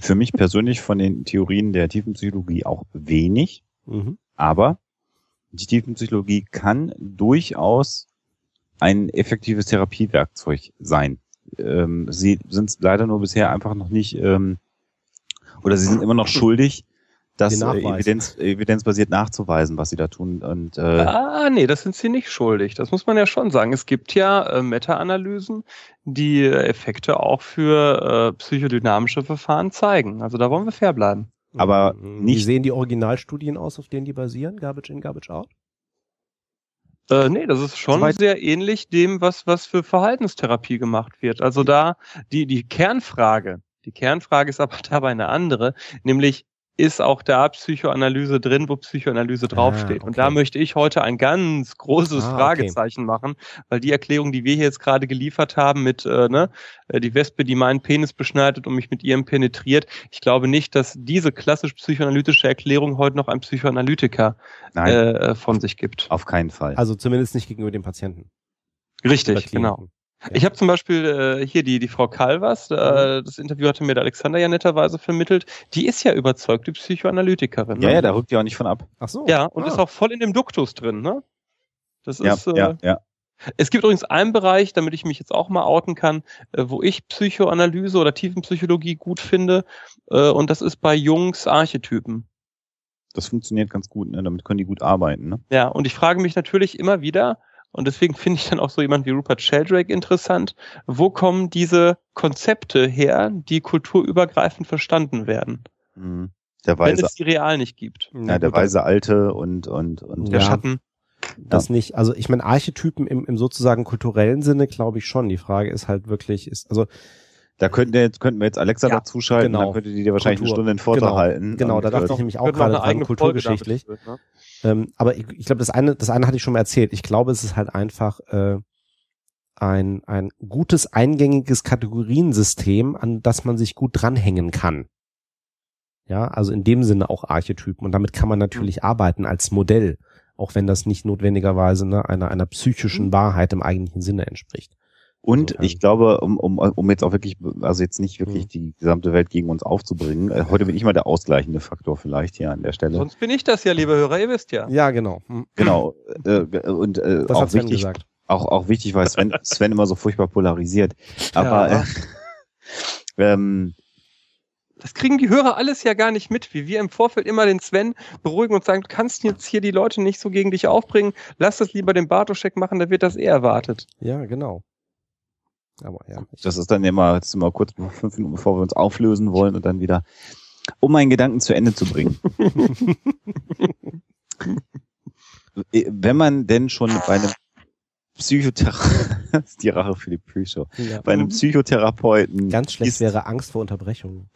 für mich persönlich von den Theorien der Tiefenpsychologie auch wenig, Mhm. aber die Tiefenpsychologie kann durchaus ein effektives Therapiewerkzeug sein. Ähm, sie sind leider nur bisher einfach noch nicht, ähm, oder sie sind immer noch schuldig, das äh. Evidenz, evidenzbasiert nachzuweisen, was sie da tun. Und äh, Ah, nee, das sind sie nicht schuldig. Das muss man ja schon sagen. Es gibt ja äh, Meta-Analysen, die äh, Effekte auch für äh, psychodynamische Verfahren zeigen. Also da wollen wir fair bleiben. Aber Mhm. nicht- Wie sehen die Originalstudien aus, auf denen die basieren? Garbage in, Garbage out? Äh, nee, das ist schon Soweit- sehr ähnlich dem, was, was für Verhaltenstherapie gemacht wird. Also da die, die Kernfrage, die Kernfrage ist aber dabei eine andere, nämlich ist auch da Psychoanalyse drin, wo Psychoanalyse draufsteht. okay. Und da möchte ich heute ein ganz großes Ah, okay. Fragezeichen machen, weil die Erklärung, die wir hier jetzt gerade geliefert haben mit äh, ne, äh, die Wespe, die meinen Penis beschneidet und mich mit ihrem penetriert, ich glaube nicht, dass diese klassisch psychoanalytische Erklärung heute noch ein Psychoanalytiker nein, äh, von sich gibt. auf keinen Fall. Also zumindest nicht gegenüber dem Patienten. Richtig, genau. Ich habe zum Beispiel äh, hier die, die Frau Calvas, äh, das Interview hatte mir der Alexander ja netterweise vermittelt, die ist ja überzeugt, die Psychoanalytikerin. Ja, ne? ja, da rückt die auch nicht von ab. Ach so. Ja, und Ah. ist auch voll in dem Duktus drin, ne? Das Ja, ist, äh, ja, ja. Es gibt übrigens einen Bereich, damit ich mich jetzt auch mal outen kann, äh, wo ich Psychoanalyse oder Tiefenpsychologie gut finde, äh, und das ist bei Jungs Archetypen. Das funktioniert ganz gut, ne? Damit können die gut arbeiten, ne? Ja, und ich frage mich natürlich immer wieder, und deswegen finde ich dann auch so jemand wie Rupert Sheldrake interessant, wo kommen diese Konzepte her, die kulturübergreifend verstanden werden, Mhm. Der wenn weise, es die real nicht gibt. ja, der weise Alte und, und, und Der Ja. Schatten. Das nicht. Also ich meine, Archetypen im, im sozusagen kulturellen Sinne glaube ich schon. Die Frage ist halt wirklich, ist, also Da könnten, wir jetzt, könnten wir jetzt Alexa Ja, dazuschalten, genau. dann könnte die dir wahrscheinlich Kultur. eine Stunde einen Vortrag Genau. halten. Genau, da dachte ich nämlich auch gerade dran, kulturgeschichtlich. füllen, ne? Ähm, aber ich, ich glaube, das eine, das eine hatte ich schon mal erzählt. Ich glaube, es ist halt einfach äh, ein, ein gutes, eingängiges Kategoriensystem, an das man sich gut dranhängen kann. Ja, also in dem Sinne auch Archetypen. Und damit kann man natürlich arbeiten als Modell, auch wenn das nicht notwendigerweise ne, einer, einer psychischen Wahrheit im eigentlichen Sinne entspricht. Und ich glaube, um, um, um jetzt auch wirklich, also jetzt nicht wirklich Mhm. die gesamte Welt gegen uns aufzubringen, äh, heute bin ich mal der ausgleichende Faktor vielleicht hier an der Stelle. Sonst bin ich das ja, liebe Hörer, ihr wisst ja. Ja, genau. Hm. Genau. Äh, und äh, Das auch hat Sven wichtig, gesagt. auch, auch wichtig, weil Sven, Sven immer so furchtbar polarisiert. Aber Ja. äh, ähm, Das kriegen die Hörer alles ja gar nicht mit, wie wir im Vorfeld immer den Sven beruhigen und sagen, du kannst jetzt hier die Leute nicht so gegen dich aufbringen, lass das lieber den Bartoschek machen, da wird das eher erwartet. Ja, genau. Aber ja. Das ist dann immer, ist immer kurz fünf Minuten bevor wir uns auflösen wollen und dann wieder, um meinen Gedanken zu Ende zu bringen. Äh, Wenn man denn schon bei einem Psychotherapeuten, das ist die Rache für die Pre-Show, ja. bei einem Psychotherapeuten Ganz schlecht ist, wäre Angst vor Unterbrechungen.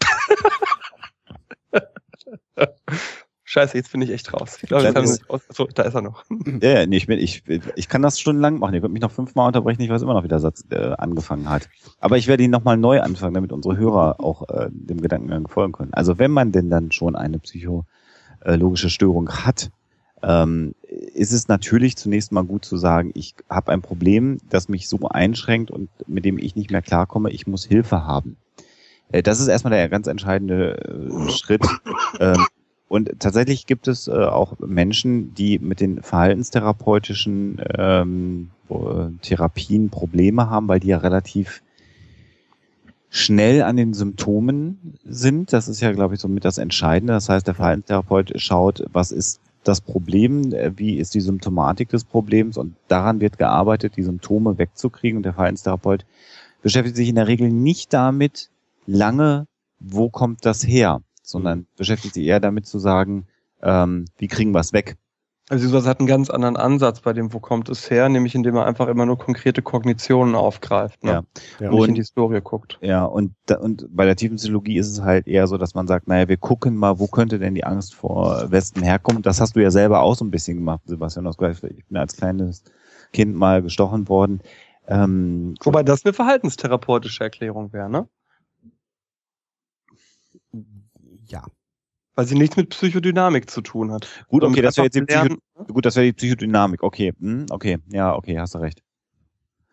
Scheiße, jetzt bin ich echt raus. Ich glaube, jetzt haben raus. Achso, da ist er noch. Ja, ja, nee, ich, bin, ich, ich kann das stundenlang machen. Ihr könnt mich noch fünfmal unterbrechen, ich weiß immer noch, wie der Satz äh, angefangen hat. Aber ich werde ihn nochmal neu anfangen, damit unsere Hörer auch äh, dem Gedankengang folgen können. Also wenn man denn dann schon eine psychologische Störung hat, ähm, ist es natürlich zunächst mal gut zu sagen, ich habe ein Problem, das mich so einschränkt und mit dem ich nicht mehr klarkomme, ich muss Hilfe haben. Äh, das ist erstmal der ganz entscheidende äh, Schritt. Ähm, und tatsächlich gibt es äh, auch Menschen, die mit den verhaltenstherapeutischen ähm, äh, Therapien Probleme haben, weil die ja relativ schnell an den Symptomen sind. Das ist ja, glaube ich, so mit das Entscheidende. Das heißt, der Verhaltenstherapeut schaut, was ist das Problem, äh, wie ist die Symptomatik des Problems und daran wird gearbeitet, die Symptome wegzukriegen. Und der Verhaltenstherapeut beschäftigt sich in der Regel nicht damit, lange, wo kommt das her, sondern beschäftigt sich eher damit zu sagen, ähm, wie kriegen wir es weg. Also sie hat einen ganz anderen Ansatz bei dem, wo kommt es her, nämlich indem er einfach immer nur konkrete Kognitionen aufgreift ne? Ja. Ja. und in die Historie guckt. Ja, und, da, und bei der Tiefenpsychologie ist es halt eher so, dass man sagt, naja, wir gucken mal, wo könnte denn die Angst vor Westen herkommen. Das hast du ja selber auch so ein bisschen gemacht, Sebastian. Gesagt, Ich bin als kleines Kind mal gestochen worden. Ähm, Wobei das eine verhaltenstherapeutische Erklärung wäre, ne? Ja. Weil sie nichts mit Psychodynamik zu tun hat. gut, okay, das wäre jetzt die Psycho ne? Gut, das wäre die Psychodynamik. Okay, hm, okay, ja, okay, hast du recht.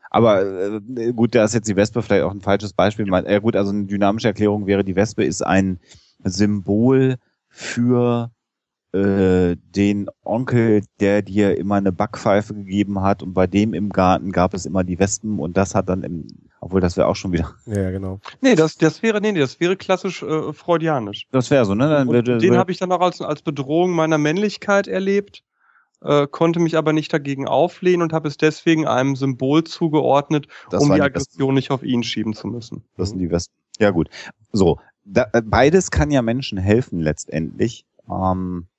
Aber äh, gut, da ist jetzt die Wespe vielleicht auch ein falsches Beispiel. Ja gut, also eine dynamische Erklärung wäre, die Wespe ist ein Symbol für äh, den Onkel, der dir immer eine Backpfeife gegeben hat und bei dem im Garten gab es immer die Wespen und das hat dann im, obwohl das wäre auch schon wieder, Ja, genau. Nee, das, das wäre, nee, nee, das wäre klassisch äh, freudianisch. das wäre so, ne? Dann Und würde, den habe ich dann auch als, als Bedrohung meiner Männlichkeit erlebt, äh, konnte mich aber nicht dagegen auflehnen und habe es deswegen einem Symbol zugeordnet, das um die die Wespen. Aggression nicht auf ihn schieben zu müssen. Das sind die Wespen. Ja gut. So, da, beides kann ja Menschen helfen letztendlich. Ähm, äh,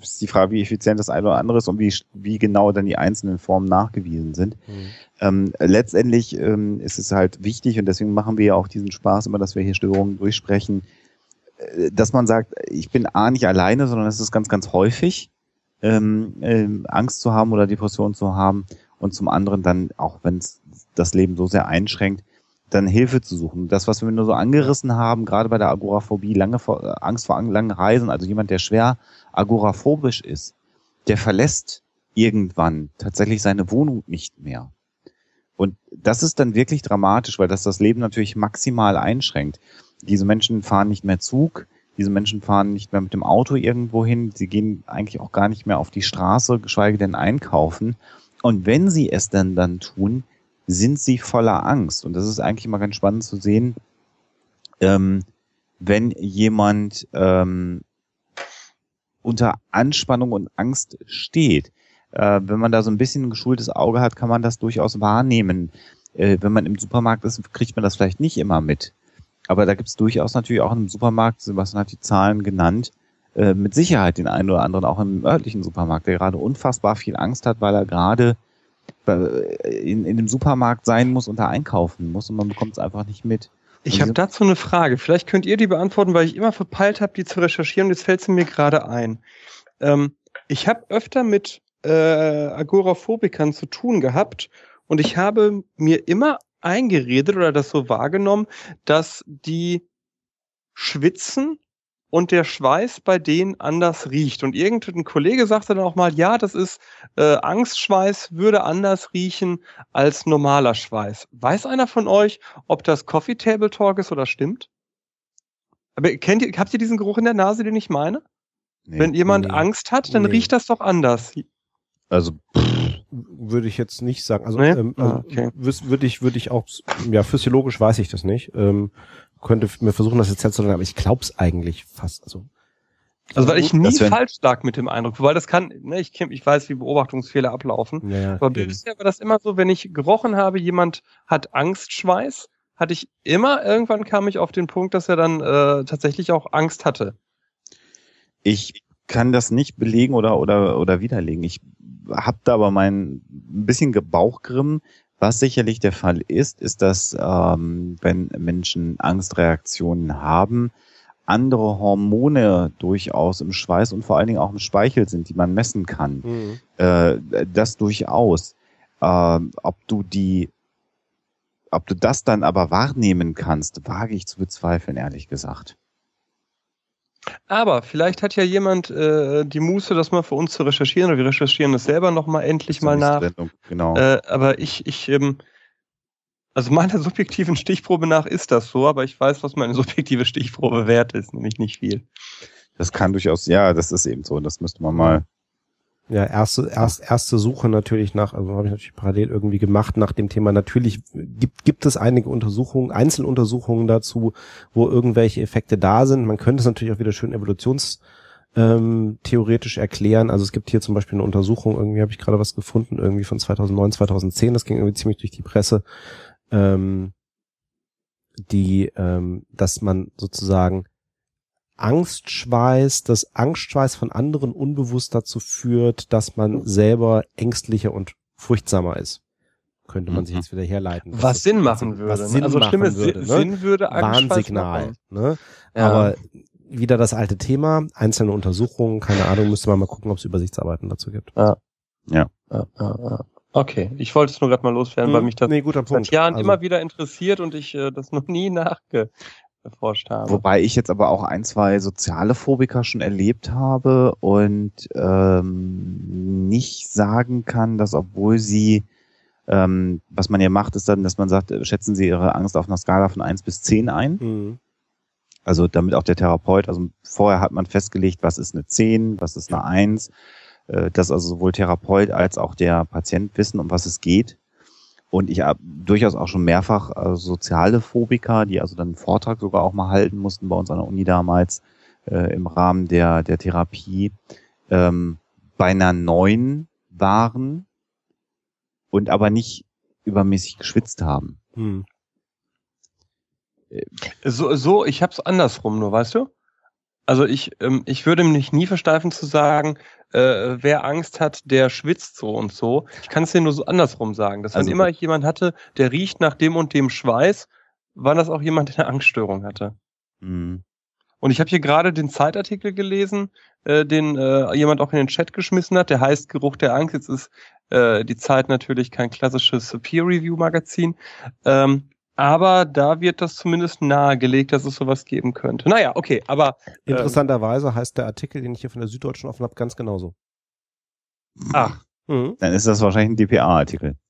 ist die Frage, wie effizient das eine oder andere ist und wie, wie genau dann die einzelnen Formen nachgewiesen sind. Mhm. Ähm, letztendlich ähm, ist es halt wichtig und deswegen machen wir ja auch diesen Spaß immer, dass wir hier Störungen durchsprechen, äh, dass man sagt, ich bin A nicht alleine, sondern es ist ganz, ganz häufig, ähm, ähm, Angst zu haben oder Depression zu haben und zum anderen dann, auch wenn es das Leben so sehr einschränkt, dann Hilfe zu suchen. Das, was wir nur so angerissen haben, gerade bei der Agoraphobie, lange vor, äh, Angst vor an- langen Reisen, also jemand, der schwer agoraphobisch ist, der verlässt irgendwann tatsächlich seine Wohnung nicht mehr. Und das ist dann wirklich dramatisch, weil das das Leben natürlich maximal einschränkt. Diese Menschen fahren nicht mehr Zug, diese Menschen fahren nicht mehr mit dem Auto irgendwo hin, sie gehen eigentlich auch gar nicht mehr auf die Straße, geschweige denn einkaufen. Und wenn sie es dann dann tun, sind sie voller Angst. Und das ist eigentlich mal ganz spannend zu sehen, ähm, wenn jemand ähm, unter Anspannung und Angst steht. Äh, wenn man da so ein bisschen ein geschultes Auge hat, kann man das durchaus wahrnehmen. Äh, wenn man im Supermarkt ist, kriegt man das vielleicht nicht immer mit. Aber da gibt es durchaus natürlich auch im Supermarkt, Sebastian hat die Zahlen genannt, äh, mit Sicherheit den einen oder anderen auch im örtlichen Supermarkt, der gerade unfassbar viel Angst hat, weil er gerade in, in dem Supermarkt sein muss und da einkaufen muss und man bekommt es einfach nicht mit. Ich habe dazu eine Frage. Vielleicht könnt ihr die beantworten, weil ich immer verpeilt habe, die zu recherchieren. Jetzt fällt sie mir gerade ein. Ähm, ich habe öfter mit äh, Agoraphobikern zu tun gehabt und ich habe mir immer eingeredet oder das so wahrgenommen, dass die schwitzen und der Schweiß bei denen anders riecht. Und irgendein Kollege sagte dann auch mal, ja, das ist äh, Angstschweiß, würde anders riechen als normaler Schweiß. Weiß einer von euch, ob das Coffee Table Talk ist oder stimmt? Aber kennt ihr, habt ihr diesen Geruch in der Nase, den ich meine? Nee, Wenn jemand nee, Angst hat, dann nee. riecht das doch anders. Also würde ich jetzt nicht sagen. Also, nee? ähm, also ah, okay. würde ich würde ich auch ja physiologisch weiß ich das nicht. Ähm, könnte mir versuchen, das jetzt herzustellen, aber ich glaube es eigentlich fast. Also, also weil ich nie falsch lag mit dem Eindruck, weil das kann, ne, ich, ich weiß, wie Beobachtungsfehler ablaufen. Ja, aber bisher war das immer so, wenn ich gerochen habe, jemand hat Angstschweiß, hatte ich immer, irgendwann kam ich auf den Punkt, dass er dann äh, tatsächlich auch Angst hatte. Ich kann das nicht belegen oder oder oder widerlegen. Ich habe da aber mein ein bisschen Bauchgrimm, was sicherlich der Fall ist, ist, dass ähm, wenn Menschen Angstreaktionen haben, andere Hormone durchaus im Schweiß und vor allen Dingen auch im Speichel sind, die man messen kann. Mhm. Äh, das durchaus. Äh, ob du die, ob du das dann aber wahrnehmen kannst, wage ich zu bezweifeln, ehrlich gesagt. Aber vielleicht hat ja jemand äh, die Muße, das mal für uns zu recherchieren, oder wir recherchieren das selber nochmal endlich mal nach. Genau. Äh, aber ich, ich, ähm, also meiner subjektiven Stichprobe nach ist das so, aber ich weiß, was meine subjektive Stichprobe wert ist, nämlich nicht viel. Das kann durchaus, ja, das ist eben so. Das müsste man mal ja, erste, erst, erste Suche natürlich nach, also habe ich natürlich parallel irgendwie gemacht nach dem Thema. Natürlich gibt, gibt es einige Untersuchungen, Einzeluntersuchungen dazu, wo irgendwelche Effekte da sind. Man könnte es natürlich auch wieder schön evolutions ähm, erklären. Also es gibt hier zum Beispiel eine Untersuchung, irgendwie habe ich gerade was gefunden, irgendwie von 2009, 2010, das ging irgendwie ziemlich durch die Presse, ähm, die, ähm, dass man sozusagen Angstschweiß, dass Angstschweiß von anderen unbewusst dazu führt, dass man selber ängstlicher und furchtsamer ist. Könnte man sich mhm. jetzt wieder herleiten. Was Sinn machen würde. Was ne? Sinn also machen würde, ne? Sinn würde Warnsignal. Ne? Ja. Aber wieder das alte Thema, einzelne Untersuchungen, keine Ahnung, müsste man mal gucken, ob es Übersichtsarbeiten dazu gibt. Ja. Ja. ja, ja okay, ich wollte es nur gerade mal loswerden, hm, weil mich das nee, guter Punkt. seit Jahren also. immer wieder interessiert und ich äh, das noch nie nachge erforscht habe. Wobei ich jetzt aber auch ein, zwei soziale Phobiker schon erlebt habe und ähm, nicht sagen kann, dass obwohl sie, ähm, was man ja macht, ist dann, dass man sagt, schätzen Sie Ihre Angst auf einer Skala von eins bis zehn ein. Mhm. Also damit auch der Therapeut, also vorher hat man festgelegt, was ist eine zehn, was ist eine eins, äh, dass also sowohl Therapeut als auch der Patient wissen, um was es geht. Und ich habe durchaus auch schon mehrfach äh, soziale Phobiker, die also dann einen Vortrag sogar auch mal halten mussten bei uns an der Uni damals äh, im Rahmen der, der Therapie, ähm, bei einer neuen waren und aber nicht übermäßig geschwitzt haben. Hm. So, so, ich hab's andersrum, nur weißt du? Also ich, ähm, ich würde mich nie versteifen zu sagen, äh, wer Angst hat, der schwitzt so und so. Ich kann es dir nur so andersrum sagen, dass also, wenn immer ich jemand hatte, der riecht nach dem und dem Schweiß, war das auch jemand, der eine Angststörung hatte. Mhm. Und ich habe hier gerade den Zeitartikel gelesen, äh, den äh, jemand auch in den Chat geschmissen hat, der heißt Geruch der Angst. Jetzt ist äh, die Zeit natürlich kein klassisches Peer Review Magazin. Ähm, aber da wird das zumindest nahegelegt, dass es sowas geben könnte. Naja, okay, aber. Ähm, Interessanterweise heißt der Artikel, den ich hier von der Süddeutschen offen habe, ganz genauso. Ach. Mhm. Dann ist das wahrscheinlich ein DPA-Artikel.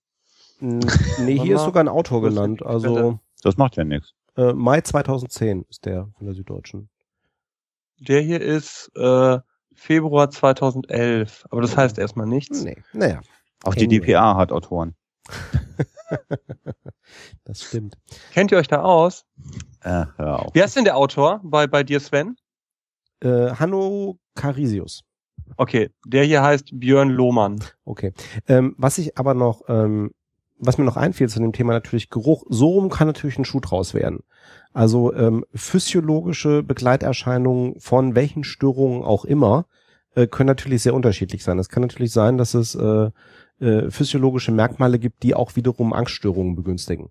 Nee, hier ist sogar ein Autor genannt. Also? Das macht ja nichts. äh, Mai 2010 ist der von der Süddeutschen. Der hier ist äh, Februar 2011, aber das heißt erstmal nichts. Nee, naja, Auch die. DPA hat Autoren. das stimmt. Kennt ihr euch da aus? Äh, hör auf. Wer ist denn der Autor bei, bei dir, Sven? Äh, Hanno Carisius. Okay, der hier heißt Björn Lohmann. Okay. Ähm, was ich aber noch, ähm, was mir noch einfiel zu dem Thema natürlich Geruch, so rum kann natürlich ein Schuh draus werden. Also ähm, physiologische Begleiterscheinungen von welchen Störungen auch immer äh, können natürlich sehr unterschiedlich sein. Es kann natürlich sein, dass es äh, äh, physiologische Merkmale gibt, die auch wiederum Angststörungen begünstigen.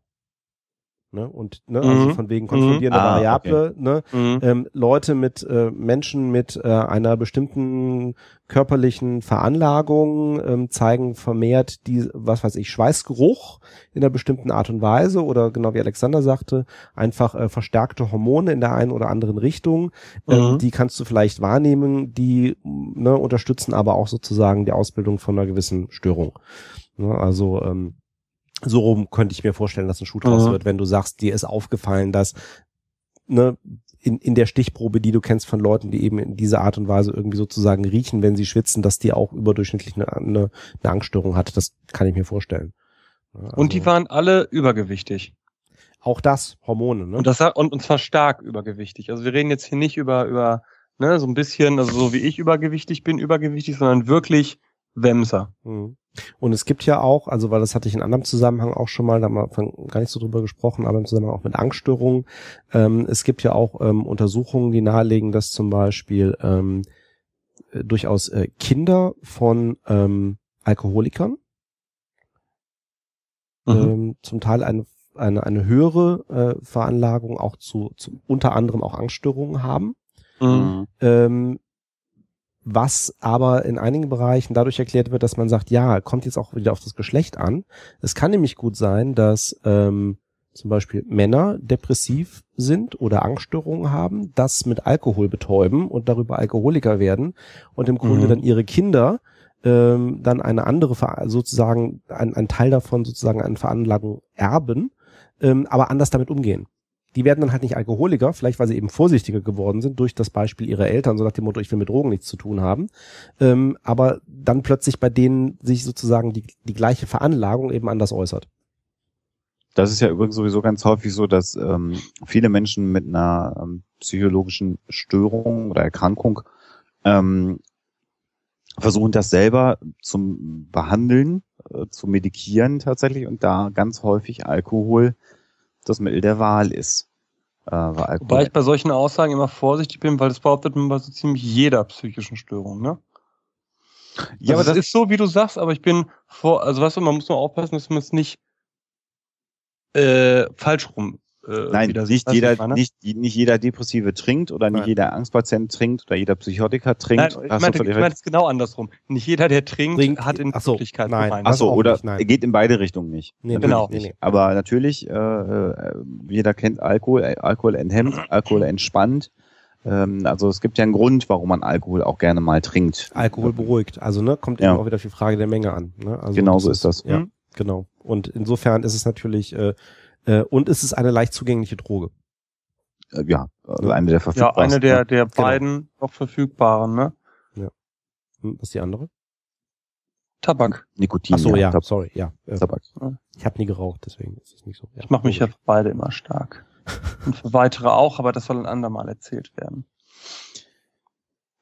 Ne? Und ne, also Mhm. von wegen Mhm. konfundierende Ah, Variable, ne? Mhm. ähm, Leute mit äh, Menschen mit äh, einer bestimmten körperlichen Veranlagung ähm, zeigen vermehrt die, was weiß ich, Schweißgeruch in einer bestimmten Art und Weise oder genau wie Alexander sagte, einfach äh, verstärkte Hormone in der einen oder anderen Richtung. Ähm, Mhm. Die kannst du vielleicht wahrnehmen, die ne, unterstützen aber auch sozusagen die Ausbildung von einer gewissen Störung. Ne, also ähm, so rum könnte ich mir vorstellen, dass ein Schuh draus Mhm. wird, wenn du sagst, dir ist aufgefallen, dass ne, in, in der Stichprobe, die du kennst von Leuten, die eben in dieser Art und Weise irgendwie sozusagen riechen, wenn sie schwitzen, dass die auch überdurchschnittlich eine, eine, eine Angststörung hat. Das kann ich mir vorstellen. Ja, Und die also waren alle übergewichtig. auch das Hormone, ne? Und das und, und zwar stark übergewichtig. Also wir reden jetzt hier nicht über über ne, so ein bisschen, also so wie ich übergewichtig bin, übergewichtig, sondern wirklich Wemser. Mhm. Und es gibt ja auch, also weil das hatte ich in anderem Zusammenhang auch schon mal, da haben wir gar nicht so drüber gesprochen, aber im Zusammenhang auch mit Angststörungen. Ähm, es gibt ja auch ähm, Untersuchungen, die nahelegen, dass zum Beispiel ähm, äh, durchaus äh, Kinder von ähm, Alkoholikern Mhm. ähm, zum Teil eine eine, eine höhere äh, Veranlagung auch zu, zu unter anderem auch Angststörungen haben. Mhm. Ähm, was aber in einigen Bereichen dadurch erklärt wird, dass man sagt, ja, kommt jetzt auch wieder auf das Geschlecht an. Es kann nämlich gut sein, dass ähm, zum Beispiel Männer depressiv sind oder Angststörungen haben, das mit Alkohol betäuben und darüber Alkoholiker werden und im Grunde Mhm. dann ihre Kinder ähm, dann eine andere, sozusagen, ein, ein Teil davon sozusagen eine Veranlagung erben, ähm, aber anders damit umgehen die werden dann halt nicht Alkoholiker, vielleicht weil sie eben vorsichtiger geworden sind durch das Beispiel ihrer Eltern, so nach dem Motto, ich will mit Drogen nichts zu tun haben. Ähm, aber dann plötzlich bei denen sich sozusagen die, die gleiche Veranlagung eben anders äußert. Das ist ja übrigens sowieso ganz häufig so, dass ähm, viele Menschen mit einer ähm, psychologischen Störung oder Erkrankung ähm, versuchen das selber zum Behandeln, äh, zu medikieren tatsächlich und da ganz häufig Alkohol das Mittel der Wahl ist. Äh, weil Alkohol Wobei ich bei solchen Aussagen immer vorsichtig bin, weil das behauptet man bei so ziemlich jeder psychischen Störung, ne? ja, aber also das es ist so, wie du sagst, aber ich bin vor, also weißt du, man muss nur aufpassen, dass man es nicht äh, falsch rum. Äh, Nein, nicht jeder, meine? nicht, nicht jeder Depressive trinkt oder nicht Nein. jeder Angstpatient trinkt oder jeder Psychotiker trinkt. Nein, ich meinte, ich meinte es genau andersrum. Nicht jeder, der trinkt, Trinkt- hat in ach so, Wirklichkeit nein. gemeint. das Ach so, auch oder nicht, nein. geht in beide Richtungen nicht. Nee, Natürlich genau. nicht. Nee, nee. Aber natürlich, äh, äh, jeder kennt Alkohol, äh, Alkohol enthemmt, Alkohol entspannt. Ähm, also es gibt ja einen Grund, warum man Alkohol auch gerne mal trinkt. Alkohol beruhigt. Also ne, kommt Ja. eben auch wieder auf die Frage der Menge an. Ne? Also Genau so ist das. Ja, Mhm. genau. Und insofern ist es natürlich äh, äh, und es ist eine leicht zugängliche Droge. Äh, ja, also eine der ja, verfügbarsten. eine der, der Genau. beiden noch verfügbaren, ne? Hm, was ist die andere? Tabak. Nikotin. Ach so, ja, Tab sorry, ja. Äh, Tabak. ich habe nie geraucht, deswegen ist es nicht so. Ja, Ich mache mich ja für beide immer stark. Und für weitere auch, aber das soll ein andermal erzählt werden.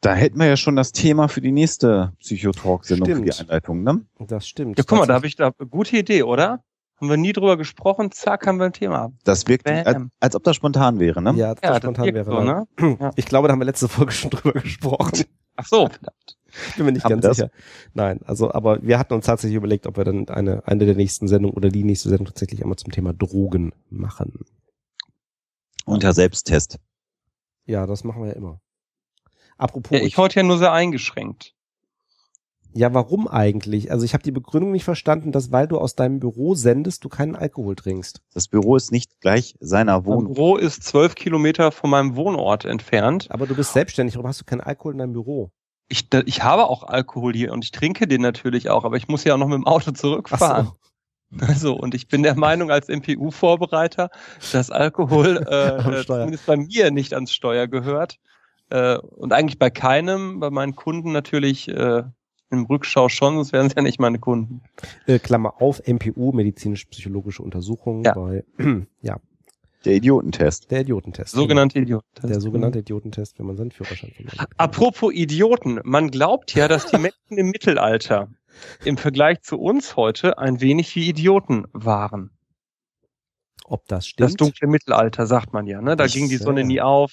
Da hätten wir ja schon das Thema für die nächste Psychotalk-Sendung für die. Einleitung, ne? Das stimmt. Ja, guck mal, da habe ich da gute Idee, oder? Haben wir nie drüber gesprochen, zack, haben wir ein Thema. Das wirkt, als, als ob das spontan wäre, ne? Ja, das Ja, das spontan wäre. so, ne? Ja. Ich glaube, da haben wir letzte Folge schon drüber gesprochen. Ach so, verdammt. Bin mir nicht Haben ganz sicher. Nein, also, aber wir hatten uns tatsächlich überlegt, ob wir dann eine, eine der nächsten Sendungen oder die nächste Sendung tatsächlich einmal zum Thema Drogen machen. Unter Selbsttest. Ja, das machen wir ja immer. Apropos, Ja, ich heute ja nur sehr eingeschränkt. Ja, warum eigentlich? Also ich habe die Begründung nicht verstanden, dass weil du aus deinem Büro sendest, du keinen Alkohol trinkst. Das Büro ist nicht gleich seiner Mein Wohnung. Büro ist zwölf Kilometer von meinem Wohnort entfernt. Aber du bist selbstständig, warum hast du keinen Alkohol in deinem Büro? Ich, ich habe auch Alkohol hier und ich trinke den natürlich auch, aber ich muss ja auch noch mit dem Auto zurückfahren. so. Also, und ich bin der Meinung als MPU-Vorbereiter, dass Alkohol äh zumindest bei mir nicht ans Steuer gehört. Äh, und eigentlich bei keinem, bei meinen Kunden natürlich äh, im Rückschau schon, sonst wären es ja nicht meine Kunden. Äh, Klammer auf, MPU, medizinisch-psychologische Untersuchung ja. bei, ja. Der Idiotentest. Der Idiotentest. Sogenannte Idiotentest. Der sogenannte Idiotentest, wenn man seinen Führerschein verliert. Apropos Idioten, man glaubt ja, dass die Menschen im Mittelalter im Vergleich zu uns heute ein wenig wie Idioten waren. Ob das stimmt? Das dunkle Mittelalter, sagt man ja. Ne? Da ich ging die Sonne nie auf,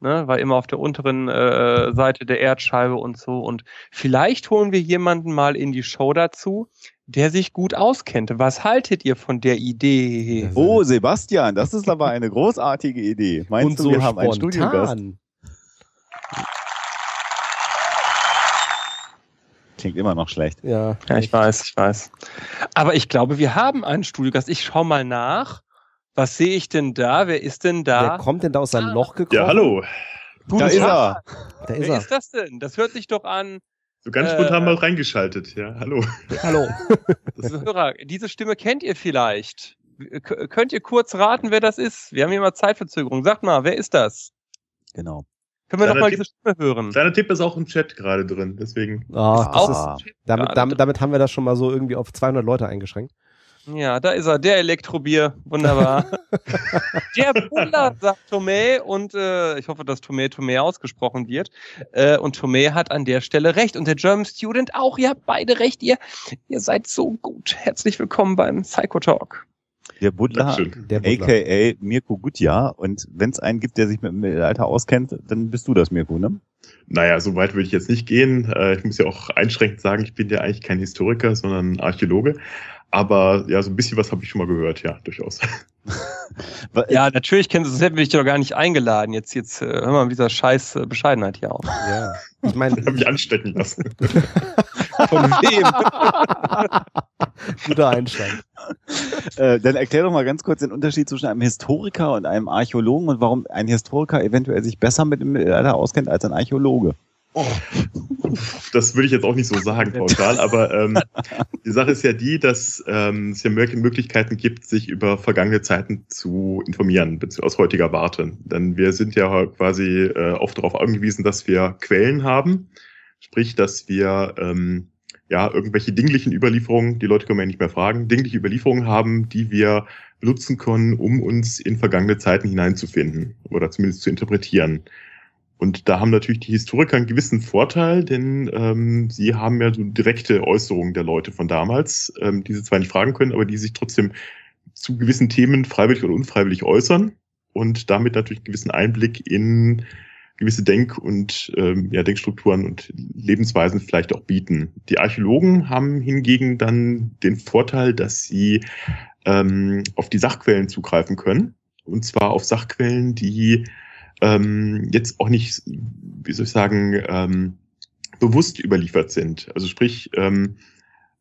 ne? war immer auf der unteren äh, Seite der Erdscheibe und so. Und vielleicht holen wir jemanden mal in die Show dazu, der sich gut auskennt. Was haltet ihr von der Idee? Oh, Sebastian, das ist aber eine großartige Idee. Meinst und du, so wir haben einen Studiogast? Klingt immer noch schlecht. Ja, ja ich weiß, ich weiß. Aber ich glaube, wir haben einen Studiogast. Ich schau mal nach. Was sehe ich denn da? Wer ist denn da? Wer kommt denn da aus seinem ah. Loch gekommen? Ja, hallo. Guten da Tag. ist er. Da ist Wer er. ist das denn? Das hört sich doch an. So ganz spontan äh, mal reingeschaltet, ja. Hallo. Hallo. Hörer, diese Stimme kennt ihr vielleicht. K könnt ihr kurz raten, wer das ist? Wir haben hier mal Zeitverzögerung. Sagt mal, wer ist das? Genau. Können wir noch mal diese Stimme hören? Kleiner Tipp ist auch im Chat gerade drin, deswegen. Oh, ah, ist, damit, damit, damit haben wir das schon mal so irgendwie auf 200 Leute eingeschränkt. Ja, da ist er, der Elektrobier. Wunderbar. der Buller, sagt Tomé. Und äh, ich hoffe, dass Tomé Tomé ausgesprochen wird. Äh, und Tomé hat an der Stelle recht. Und der German Student auch. Ihr habt beide recht. Ihr, ihr seid so gut. Herzlich willkommen beim Psychotalk. Der Butler, der Butler. aka Mirko Gutja. Und wenn es einen gibt, der sich mit dem Mittelalter auskennt, dann bist du das, Mirko, ne? Naja, so weit würde ich jetzt nicht gehen. Äh, ich muss ja auch einschränkend sagen, ich bin ja eigentlich kein Historiker, sondern Archäologe. Aber ja, so ein bisschen was habe ich schon mal gehört, ja, durchaus. ja, natürlich kennst du, sonst hätten wir dich doch gar nicht eingeladen. Jetzt, jetzt äh, hör mal mit dieser scheiß äh, Bescheidenheit hier auf. Ja. Ich meine, habe mich anstecken lassen. Von wem? Guter Einstand. Äh, dann erklär doch mal ganz kurz den Unterschied zwischen einem Historiker und einem Archäologen und warum ein Historiker eventuell sich besser mit dem Mittelalter auskennt als ein Archäologe. Oh, das würde ich jetzt auch nicht so sagen, pauschal, aber ähm, die Sache ist ja die, dass ähm, es ja Möglichkeiten gibt, sich über vergangene Zeiten zu informieren, aus heutiger Warte. Denn wir sind ja quasi äh, oft darauf angewiesen, dass wir Quellen haben, sprich, dass wir ähm, ja irgendwelche dinglichen Überlieferungen, die Leute können wir ja nicht mehr fragen, dingliche Überlieferungen haben, die wir nutzen können, um uns in vergangene Zeiten hineinzufinden oder zumindest zu interpretieren. Und da haben natürlich die Historiker einen gewissen Vorteil, denn ähm, sie haben ja so direkte Äußerungen der Leute von damals, ähm, die sie zwar nicht fragen können, aber die sich trotzdem zu gewissen Themen freiwillig oder unfreiwillig äußern und damit natürlich einen gewissen Einblick in gewisse Denk- und ähm, ja, Denkstrukturen und Lebensweisen vielleicht auch bieten. Die Archäologen haben hingegen dann den Vorteil, dass sie ähm, auf die Sachquellen zugreifen können. Und zwar auf Sachquellen, die ähm, jetzt auch nicht, wie soll ich sagen, ähm, bewusst überliefert sind. Also sprich, ähm,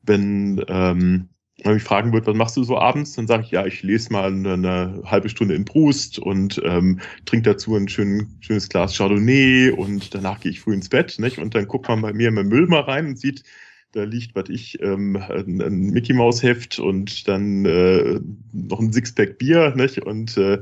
wenn ähm, man mich fragen wird, was machst du so abends, dann sage ich, ja, ich lese mal eine, eine halbe Stunde in Brust und ähm, trinke dazu ein schön, schönes Glas Chardonnay und danach gehe ich früh ins Bett. Nicht? Und dann guckt man bei mir in mein Müll mal rein und sieht, da liegt, was ich, ähm, ein, ein Mickey Maus Heft und dann äh, noch ein Sixpack Bier, nicht? Und äh,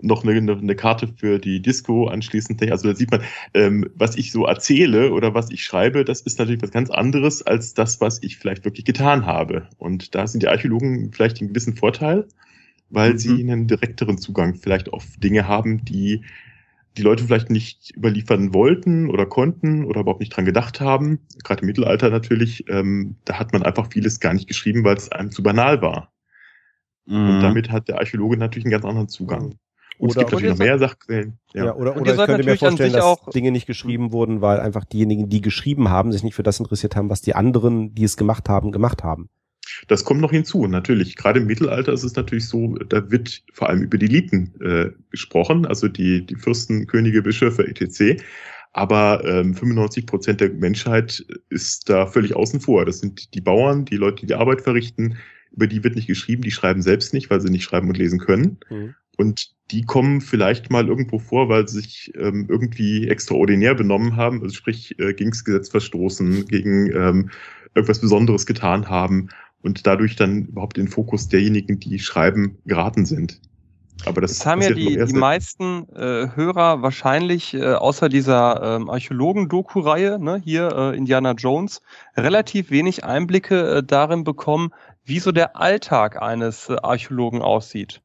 noch eine, eine Karte für die Disco anschließend. Also da sieht man, ähm, was ich so erzähle oder was ich schreibe, das ist natürlich was ganz anderes als das, was ich vielleicht wirklich getan habe. Und da sind die Archäologen vielleicht einen gewissen Vorteil, weil mhm. sie einen direkteren Zugang vielleicht auf Dinge haben, die die Leute vielleicht nicht überliefern wollten oder konnten oder überhaupt nicht dran gedacht haben. Gerade im Mittelalter natürlich, ähm, da hat man einfach vieles gar nicht geschrieben, weil es einem zu banal war. Mhm. Und damit hat der Archäologe natürlich einen ganz anderen Zugang. Und oder, es gibt natürlich noch mehr Sachquellen. Ja, ja oder, oder ich könnte mir vorstellen, dass Dinge nicht geschrieben wurden, weil einfach diejenigen, die geschrieben haben, sich nicht für das interessiert haben, was die anderen, die es gemacht haben, gemacht haben. Das kommt noch hinzu, natürlich. Gerade im Mittelalter ist es natürlich so, da wird vor allem über die Eliten äh, gesprochen, also die, die Fürsten, Könige, Bischöfe, etc. Aber ähm, 95 Prozent der Menschheit ist da völlig außen vor. Das sind die Bauern, die Leute, die die Arbeit verrichten. Über die wird nicht geschrieben, die schreiben selbst nicht, weil sie nicht schreiben und lesen können. Mhm. Und die kommen vielleicht mal irgendwo vor, weil sie sich ähm, irgendwie extraordinär benommen haben, also sprich äh, gegen das Gesetz verstoßen, gegen ähm, irgendwas Besonderes getan haben. und dadurch dann überhaupt in den Fokus derjenigen, die schreiben, geraten sind. Aber das, das haben ja die, die meisten äh, Hörer wahrscheinlich äh, außer dieser ähm, Archäologen-Doku-Reihe, ne, hier äh, Indiana Jones, relativ wenig Einblicke äh, darin bekommen, wie so der Alltag eines äh, Archäologen aussieht.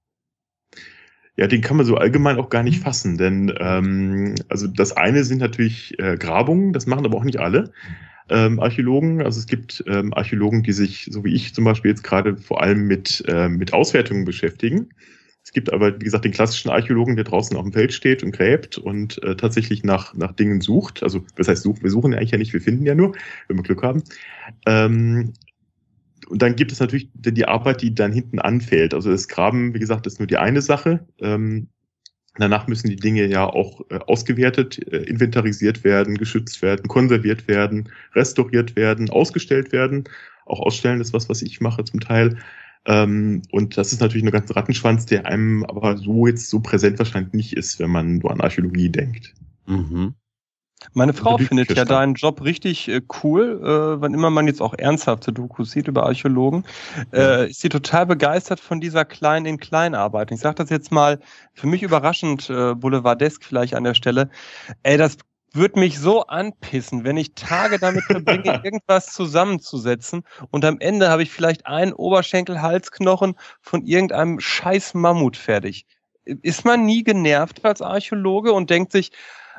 Ja, den kann man so allgemein auch gar nicht fassen, denn ähm, also das eine sind natürlich äh, Grabungen, das machen aber auch nicht alle ähm, Archäologen. Also es gibt ähm, Archäologen, die sich, so wie ich zum Beispiel jetzt gerade vor allem mit, äh, mit Auswertungen beschäftigen. Es gibt aber, wie gesagt, den klassischen Archäologen, der draußen auf dem Feld steht und gräbt und äh, tatsächlich nach, nach Dingen sucht. Also, das heißt, sucht, wir suchen ja eigentlich ja nicht, wir finden ja nur, wenn wir Glück haben. Ähm, und dann gibt es natürlich die Arbeit, die dann hinten anfällt. Also das Graben, wie gesagt, ist nur die eine Sache. Ähm, danach müssen die Dinge ja auch äh, ausgewertet, äh, inventarisiert werden, geschützt werden, konserviert werden, restauriert werden, ausgestellt werden. Auch ausstellen ist was, was ich mache zum Teil. Ähm, und das ist natürlich ein ganz Rattenschwanz, der einem aber so jetzt so präsent wahrscheinlich nicht ist, wenn man nur an Archäologie denkt. Mhm. Meine Frau findet ja deinen Job richtig äh, cool, äh, wann immer man jetzt auch ernsthafte Dokus sieht über Archäologen, äh, ist sie total begeistert von dieser kleinen in klein Arbeit. Ich sage das jetzt mal für mich überraschend, äh, boulevardesk vielleicht an der Stelle. Ey, das würde mich so anpissen, wenn ich Tage damit verbringe, irgendwas zusammenzusetzen und am Ende habe ich vielleicht einen Oberschenkel-Halsknochen von irgendeinem scheiß Mammut fertig. Ist man nie genervt als Archäologe und denkt sich,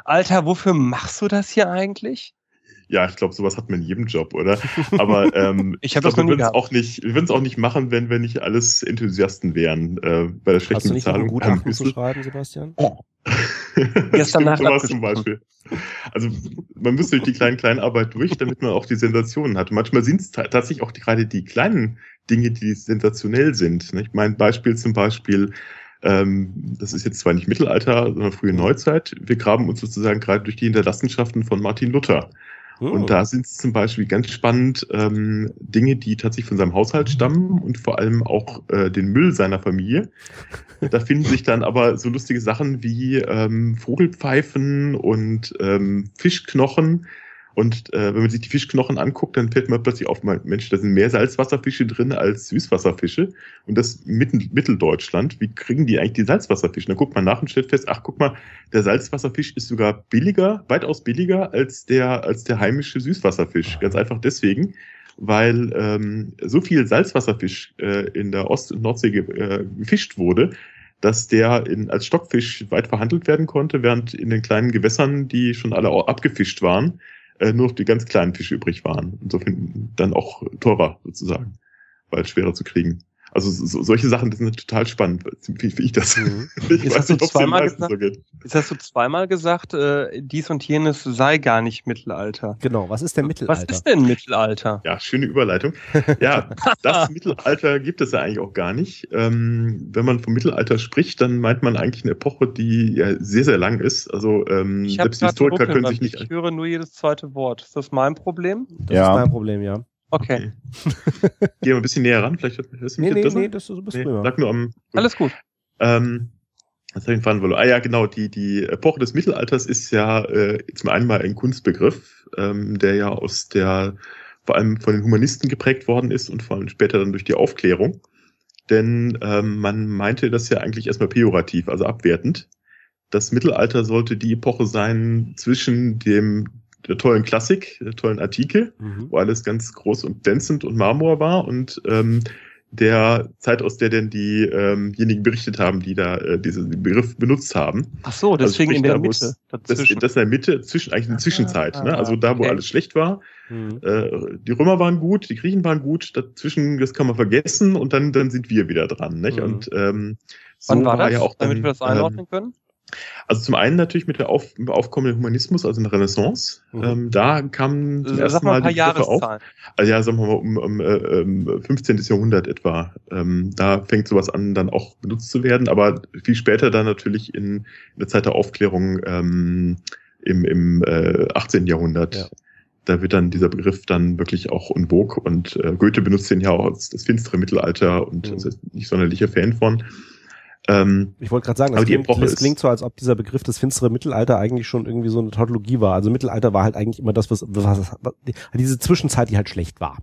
Alter, wofür machst du das hier eigentlich? Ja, ich glaube, sowas hat man in jedem Job, oder? Aber ähm, ich, ich glaube, wir würden es auch nicht, wir würden es auch nicht machen, wenn wir nicht alles Enthusiasten wären äh, bei der schlechten Hast du nicht Bezahlung. Gutachten zu schreiben, Sebastian? Oh. Gestern Nacht sowas zum Beispiel. Also man müsste durch die kleinen Kleinarbeit durch, damit man auch die Sensationen hat. Manchmal sind es tatsächlich auch die, gerade die kleinen Dinge, die sensationell sind. Ich mein Beispiel zum Beispiel ähm, das ist jetzt zwar nicht Mittelalter, sondern frühe Neuzeit. Wir graben uns sozusagen gerade durch die Hinterlassenschaften von Martin Luther. Oh. Und da sind es zum Beispiel ganz spannend ähm, Dinge, die tatsächlich von seinem Haushalt stammen und vor allem auch äh, den Müll seiner Familie. Da finden sich dann aber so lustige Sachen wie ähm, Vogelpfeifen und ähm, Fischknochen, und äh, wenn man sich die Fischknochen anguckt, dann fällt man plötzlich auf, Mensch, da sind mehr Salzwasserfische drin als Süßwasserfische. Und das mitten Mitteldeutschland. Wie kriegen die eigentlich die Salzwasserfische? Dann guckt man nach und stellt fest, ach guck mal, der Salzwasserfisch ist sogar billiger, weitaus billiger als der, als der heimische Süßwasserfisch. Ganz einfach deswegen, weil ähm, so viel Salzwasserfisch äh, in der Ost- und Nordsee ge äh, gefischt wurde, dass der in, als Stockfisch weit verhandelt werden konnte, während in den kleinen Gewässern, die schon alle abgefischt waren, äh, nur noch die ganz kleinen Fische übrig waren. Insofern dann auch teurer sozusagen, weil schwerer zu kriegen. Also so, solche Sachen, das sind total spannend, wie, wie ich das. Mhm. Ich jetzt, hast nicht, du zweimal gesagt, so jetzt hast du zweimal gesagt, äh, dies und jenes sei gar nicht Mittelalter. Genau, was ist denn Mittelalter? Was ist denn Mittelalter? Ja, schöne Überleitung. Ja, das Mittelalter gibt es ja eigentlich auch gar nicht. Ähm, wenn man vom Mittelalter spricht, dann meint man eigentlich eine Epoche, die ja sehr, sehr lang ist. Also ähm, selbst Historiker können sich nicht. Ich höre nur jedes zweite Wort. Ist das mein Problem? Das ja. ist dein Problem, ja. Okay. okay. Geh mal ein bisschen näher ran, vielleicht hörst du mich nee, nee, nee, das, du bist nee, Sag nur am. Alles gut. Ähm, was habe ich verloren? Ah ja, genau, die, die Epoche des Mittelalters ist ja äh, zum einen mal ein Kunstbegriff, ähm, der ja aus der, vor allem von den Humanisten geprägt worden ist und vor allem später dann durch die Aufklärung. Denn ähm, man meinte das ja eigentlich erstmal pejorativ, also abwertend. Das Mittelalter sollte die Epoche sein zwischen dem der tollen Klassik, der tollen Artikel, mhm. wo alles ganz groß und glänzend und Marmor war und ähm, der Zeit, aus der denn diejenigen ähm berichtet haben, die da äh, diesen Begriff benutzt haben. Ach so, deswegen also in der Mitte. Das, das in der Mitte, zwischen, eigentlich eine Zwischenzeit. Ah, ne? Also da, wo okay. alles schlecht war. Mhm. Äh, die Römer waren gut, die Griechen waren gut, dazwischen, das kann man vergessen und dann, dann sind wir wieder dran. Nicht? Mhm. Und ähm, so Wann war das, war ja auch dann, damit wir das einordnen ähm, können? Also zum einen natürlich mit der auf, aufkommenden Humanismus, also in der Renaissance. Mhm. Ähm, da kam zum ersten Mal, mal die Begriffe auf. Also ja, sagen wir mal um, um äh, 15. Ähm, Jahrhundert etwa. Ähm, da fängt sowas an, dann auch benutzt zu werden, aber viel später dann natürlich in, in der Zeit der Aufklärung ähm, im, im äh, 18. Jahrhundert. Ja. Da wird dann dieser Begriff dann wirklich auch en vogue und äh, Goethe benutzt den ja auch als das finstere Mittelalter und mhm. ist nicht sonderlicher Fan von. Ähm, ich wollte gerade sagen, das, klingt, das klingt so, als ob dieser Begriff des finstere Mittelalter eigentlich schon irgendwie so eine Tautologie war. Also Mittelalter war halt eigentlich immer das, was, was, was diese Zwischenzeit, die halt schlecht war.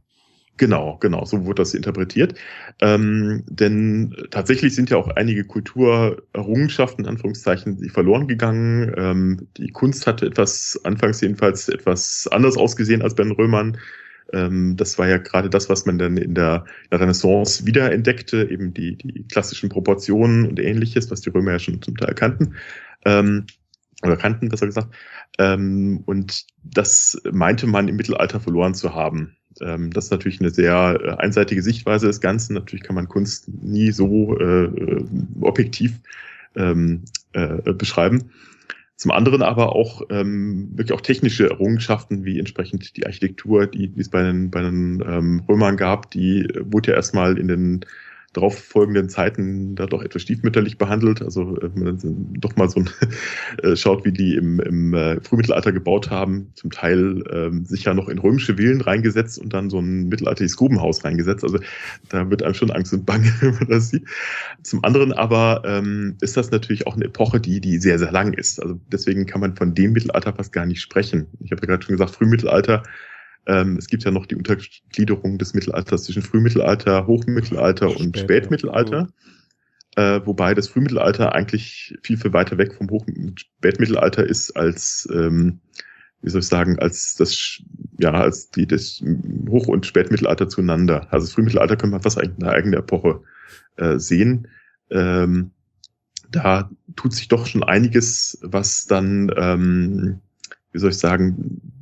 Genau, genau, so wurde das interpretiert. Ähm, denn tatsächlich sind ja auch einige Kulturerrungenschaften, Anführungszeichen, die verloren gegangen. Ähm, die Kunst hatte etwas, anfangs jedenfalls, etwas anders ausgesehen als bei den Römern. Ähm, das war ja gerade das, was man dann in der, Renaissance wiederentdeckte, eben die, die klassischen Proportionen und ähnliches, was die Römer ja schon zum Teil kannten. Ähm, oder kannten, besser gesagt. Ähm, und das meinte man im Mittelalter verloren zu haben. Ähm, das ist natürlich eine sehr äh, einseitige Sichtweise des Ganzen. Natürlich kann man Kunst nie so äh, äh, objektiv ähm, äh, beschreiben. Zum anderen aber auch ähm, wirklich auch technische Errungenschaften, wie entsprechend die Architektur, die, die es bei den, bei den ähm, Römern gab, die wurde ja erstmal in den darauf folgenden Zeiten da doch etwas stiefmütterlich behandelt. Also äh, wenn man doch mal so ein, äh, schaut, wie die im, im äh, Frühmittelalter gebaut haben, zum Teil ähm, sich ja noch in römische Villen reingesetzt und dann so ein mittelalterliches Grubenhaus reingesetzt. Also da wird einem schon Angst und Bange, wenn man das sieht. Zum anderen aber ähm, ist das natürlich auch eine Epoche, die, die sehr, sehr lang ist. Also deswegen kann man von dem Mittelalter fast gar nicht sprechen. Ich habe ja gerade schon gesagt, Frühmittelalter ähm, es gibt ja noch die Untergliederung des Mittelalters zwischen Frühmittelalter, Hochmittelalter und Spät, Spätmittelalter. Äh, wobei das Frühmittelalter eigentlich viel, viel weiter weg vom Hoch Spätmittelalter ist als, ähm, wie soll ich sagen, als das, ja, als die, das Hoch- und Spätmittelalter zueinander. Also das Frühmittelalter könnte man fast eigentlich eine eigene Epoche äh, sehen. Ähm, da tut sich doch schon einiges, was dann, ähm, wie soll ich sagen,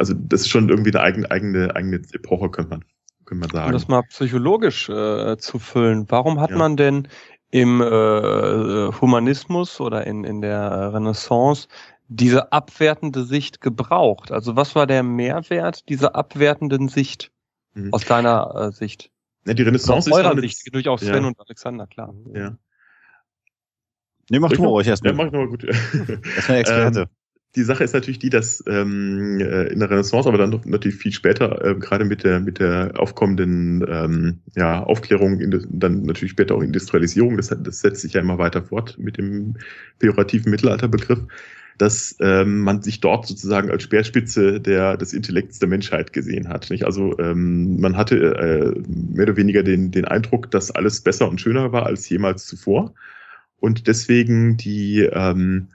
also das ist schon irgendwie eine eigene, eigene, eigene Epoche, könnte man, könnte man sagen. Um das mal psychologisch äh, zu füllen, warum hat ja. man denn im äh, Humanismus oder in, in der Renaissance diese abwertende Sicht gebraucht? Also was war der Mehrwert dieser abwertenden Sicht mhm. aus deiner äh, Sicht? Ja, die Renaissance aus eurer Sicht, durchaus Sven ja. und Alexander, klar. Ja. Nee, macht du euch erstmal. Ja, mach ich nochmal gut. Erstmal Experte. Ähm, die Sache ist natürlich die, dass ähm, äh, in der Renaissance, aber dann natürlich viel später, äh, gerade mit der mit der aufkommenden ähm, ja, Aufklärung, in, dann natürlich später auch Industrialisierung, das, das setzt sich ja immer weiter fort mit dem pejorativen Mittelalterbegriff, dass ähm, man sich dort sozusagen als Speerspitze der des Intellekts der Menschheit gesehen hat. Nicht? Also ähm, man hatte äh, mehr oder weniger den den Eindruck, dass alles besser und schöner war als jemals zuvor und deswegen die ähm,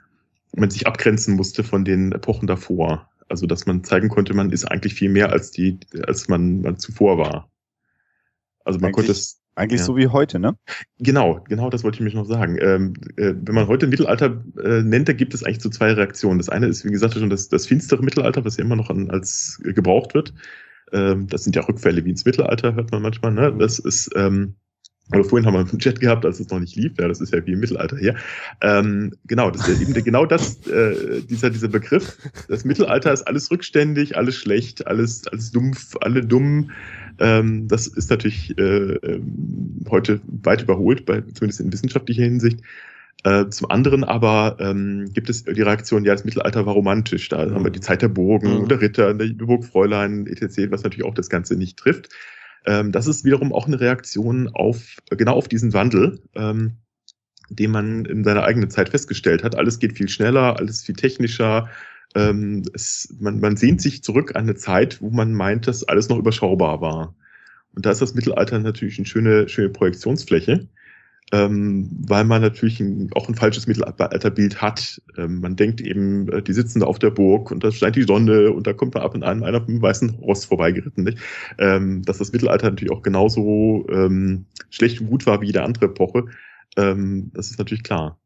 man sich abgrenzen musste von den Epochen davor. Also dass man zeigen konnte, man ist eigentlich viel mehr als die, als man, man zuvor war. Also man eigentlich, konnte es. Eigentlich ja. so wie heute, ne? Genau, genau, das wollte ich mich noch sagen. Ähm, äh, wenn man heute Mittelalter äh, nennt, da gibt es eigentlich so zwei Reaktionen. Das eine ist, wie gesagt, schon das, das finstere Mittelalter, was ja immer noch an, als äh, gebraucht wird. Ähm, das sind ja Rückfälle wie ins Mittelalter, hört man manchmal. Ne? Das ist ähm, oder vorhin haben wir einen Chat gehabt, als es noch nicht lief. Ja, das ist ja wie im Mittelalter her. Ähm, genau, das ist eben genau das, äh, dieser, dieser Begriff. Das Mittelalter ist alles rückständig, alles schlecht, alles, alles dumpf, alle dumm. Ähm, das ist natürlich äh, ähm, heute weit überholt, bei, zumindest in wissenschaftlicher Hinsicht. Äh, zum anderen aber ähm, gibt es die Reaktion, ja, das Mittelalter war romantisch. Da mhm. haben wir die Zeit der Burgen, mhm. der Ritter, der Burgfräulein, etc., was natürlich auch das Ganze nicht trifft. Ähm, das ist wiederum auch eine Reaktion auf, genau auf diesen Wandel, ähm, den man in seiner eigenen Zeit festgestellt hat. Alles geht viel schneller, alles viel technischer. Ähm, es, man, man sehnt sich zurück an eine Zeit, wo man meint, dass alles noch überschaubar war. Und da ist das Mittelalter natürlich eine schöne, schöne Projektionsfläche ähm, weil man natürlich ein, auch ein falsches Mittelalterbild hat. Ähm, man denkt eben, äh, die sitzen da auf der Burg und da scheint die Sonne und da kommt da ab und an einer mit einem weißen Ross vorbeigeritten. Nicht? Ähm, dass das Mittelalter natürlich auch genauso ähm, schlecht und gut war wie jede andere Epoche, ähm, das ist natürlich klar.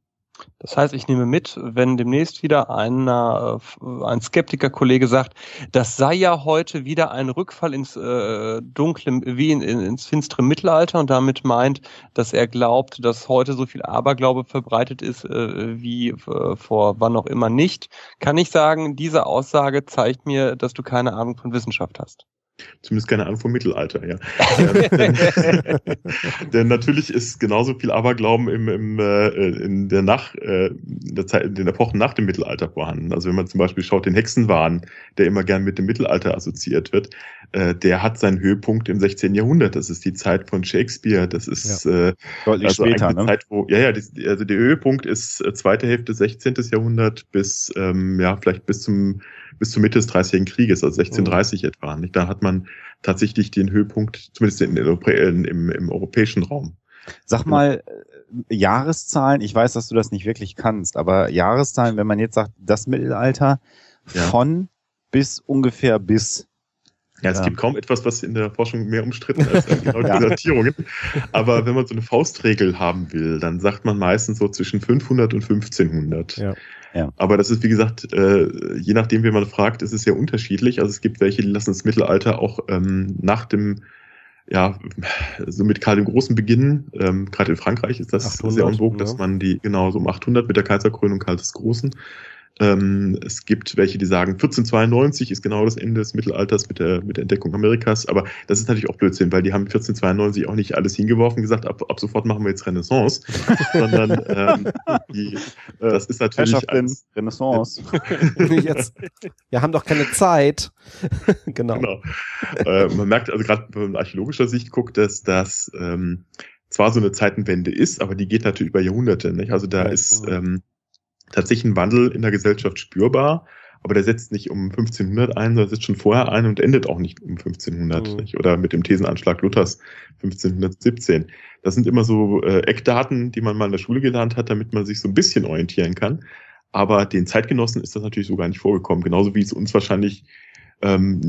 Das heißt, ich nehme mit, wenn demnächst wieder einer, äh, ein Skeptiker-Kollege sagt, das sei ja heute wieder ein Rückfall ins äh, dunkle, wie in, ins finstere Mittelalter und damit meint, dass er glaubt, dass heute so viel Aberglaube verbreitet ist äh, wie äh, vor wann auch immer nicht, kann ich sagen, diese Aussage zeigt mir, dass du keine Ahnung von Wissenschaft hast. Zumindest keine Ahnung vom Mittelalter, ja. denn, denn, natürlich ist genauso viel Aberglauben im, im, äh, in der nach, äh, in der Zeit, in den Epochen nach dem Mittelalter vorhanden. Also wenn man zum Beispiel schaut, den Hexenwahn, der immer gern mit dem Mittelalter assoziiert wird, äh, der hat seinen Höhepunkt im 16. Jahrhundert. Das ist die Zeit von Shakespeare. Das ist äh, Deutlich also später, eine ne? Zeit, wo ja ja, die, also der Höhepunkt ist äh, zweite Hälfte 16. Jahrhundert bis ähm, ja vielleicht bis zum bis zur Mitte des Dreißigjährigen Krieges, also 1630 etwa. Nicht? Da hat man tatsächlich den Höhepunkt, zumindest in, in, im, im europäischen Raum. Sag mal, äh, Jahreszahlen, ich weiß, dass du das nicht wirklich kannst, aber Jahreszahlen, wenn man jetzt sagt, das Mittelalter Ja. von bis ungefähr bis. Ja, es Ja. gibt kaum etwas, was in der Forschung mehr umstritten ist als genau diese Datierungen. Aber wenn man so eine Faustregel haben will, dann sagt man meistens so zwischen 500 und 1500. Ja. Ja. Aber das ist, wie gesagt, äh, je nachdem, wie man fragt, ist es sehr unterschiedlich. Also es gibt welche, die lassen das Mittelalter auch ähm, nach dem, ja, so mit Karl dem Großen beginnen. Ähm, Gerade in Frankreich ist das 800, sehr en vogue, ja. dass man die, genau, so um 800 mit der Kaiserkrönung Karl des Großen. Ähm, es gibt welche, die sagen, 1492 ist genau das Ende des Mittelalters mit der, mit der Entdeckung Amerikas. Aber das ist natürlich auch Blödsinn, weil die haben 1492 auch nicht alles hingeworfen und gesagt, ab, ab sofort machen wir jetzt Renaissance, sondern ähm, die, das ist natürlich Herrschaften, alles, Renaissance. Jetzt, wir haben doch keine Zeit. genau. Genau. äh, man merkt also gerade, wenn man archäologischer Sicht guckt, dass das ähm, zwar so eine Zeitenwende ist, aber die geht natürlich über Jahrhunderte. Nicht? Also da ist ähm, tatsächlich ein Wandel in der Gesellschaft spürbar, aber der setzt nicht um 1500 ein, sondern setzt schon vorher ein und endet auch nicht um 1500 Mhm. nicht? oder mit dem Thesenanschlag Luthers 1517. Das sind immer so äh, Eckdaten, die man mal in der Schule gelernt hat, damit man sich so ein bisschen orientieren kann. Aber den Zeitgenossen ist das natürlich so gar nicht vorgekommen. Genauso wie es uns wahrscheinlich ähm,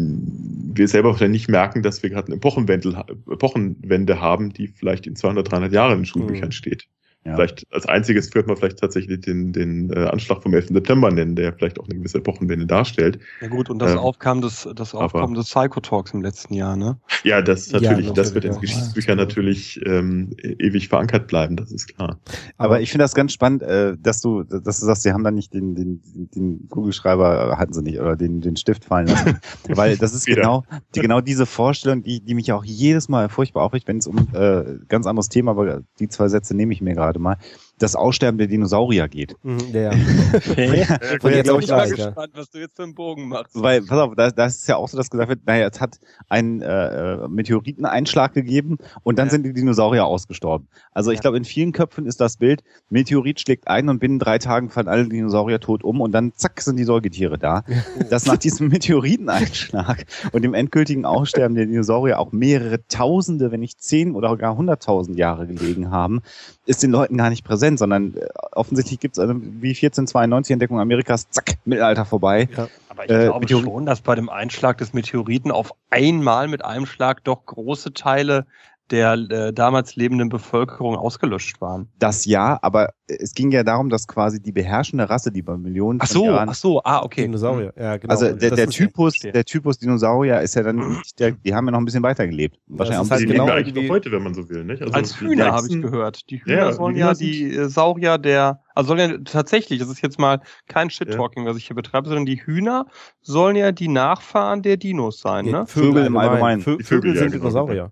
wir selber wahrscheinlich nicht merken, dass wir gerade eine Epochenwende, Epochenwende haben, die vielleicht in 200, 300 Jahren in den Schulbüchern Mhm. steht. Ja. Vielleicht als einziges wird man vielleicht tatsächlich den, den äh, Anschlag vom 11. September nennen, der vielleicht auch eine gewisse Epochenwende darstellt. Ja gut, und das Ähm, Aufkommen des, das Aufkommen des Psychotalks im letzten Jahr, ne? Ja, das Ja, natürlich, natürlich, das wird in ja. Geschichtsbüchern natürlich ähm, e- ewig verankert bleiben, das ist klar. Aber ich finde das ganz spannend, äh, dass du, dass du sagst, sie haben da nicht den, den, den Kugelschreiber, äh, hatten sie nicht, oder den, den Stift fallen lassen. Weil das ist genau, die, genau diese Vorstellung, die, die mich auch jedes Mal furchtbar aufregt, wenn es um äh, ganz anderes Thema, aber die zwei Sätze nehme ich mir gerade mal, das Aussterben der Dinosaurier geht. Mhm, ja, ja. Und jetzt glaub auch ich ich weiß, ja. was du jetzt für einen Bogen machst. Weil, pass auf, da, da ist ja auch so, dass gesagt wird, naja, es hat einen äh, äh, Meteoriteneinschlag gegeben und dann Ja. sind die Dinosaurier ausgestorben. Also ich Ja. glaube, in vielen Köpfen ist das Bild, Meteorit schlägt ein und binnen drei Tagen fallen alle Dinosaurier tot um und dann zack sind die Säugetiere da. Dass nach diesem Meteoriteneinschlag und dem endgültigen Aussterben der Dinosaurier auch mehrere Tausende, wenn nicht zehn oder gar hunderttausend Jahre gelegen haben, ist den Leuten gar nicht präsent, sondern äh, offensichtlich gibt es also wie 1492 Entdeckung Amerikas, zack, Mittelalter vorbei. Aber ich Äh, glaube Meteor- schon, dass bei dem Einschlag des Meteoriten auf einmal mit einem Schlag doch große Teile der äh, damals lebenden Bevölkerung ausgelöscht waren. Das ja, aber es ging ja darum, dass quasi die beherrschende Rasse, die bei Millionen Ach so, Jahren, ach so, ah, okay. Dinosaurier, ja, genau. also der, Das der ist- Typus, der Typus Dinosaurier ist ja dann, nicht der, die haben ja noch ein bisschen weiter gelebt. Wahrscheinlich ist auch halt ein die bisschen genau leben eigentlich noch heute, wenn man so will. Nicht? Also Als die Hühner habe ich gehört. Die Hühner Ja, sollen die ja die äh, Saurier der, also sollen ja tatsächlich, das ist jetzt mal kein Shit-Talking, was ich hier betreibe, sondern die Hühner sollen ja die Nachfahren der Dinos sein, ne? Vögel im Allgemeinen. Vögel Vögel, ja, sind genau. Dinosaurier.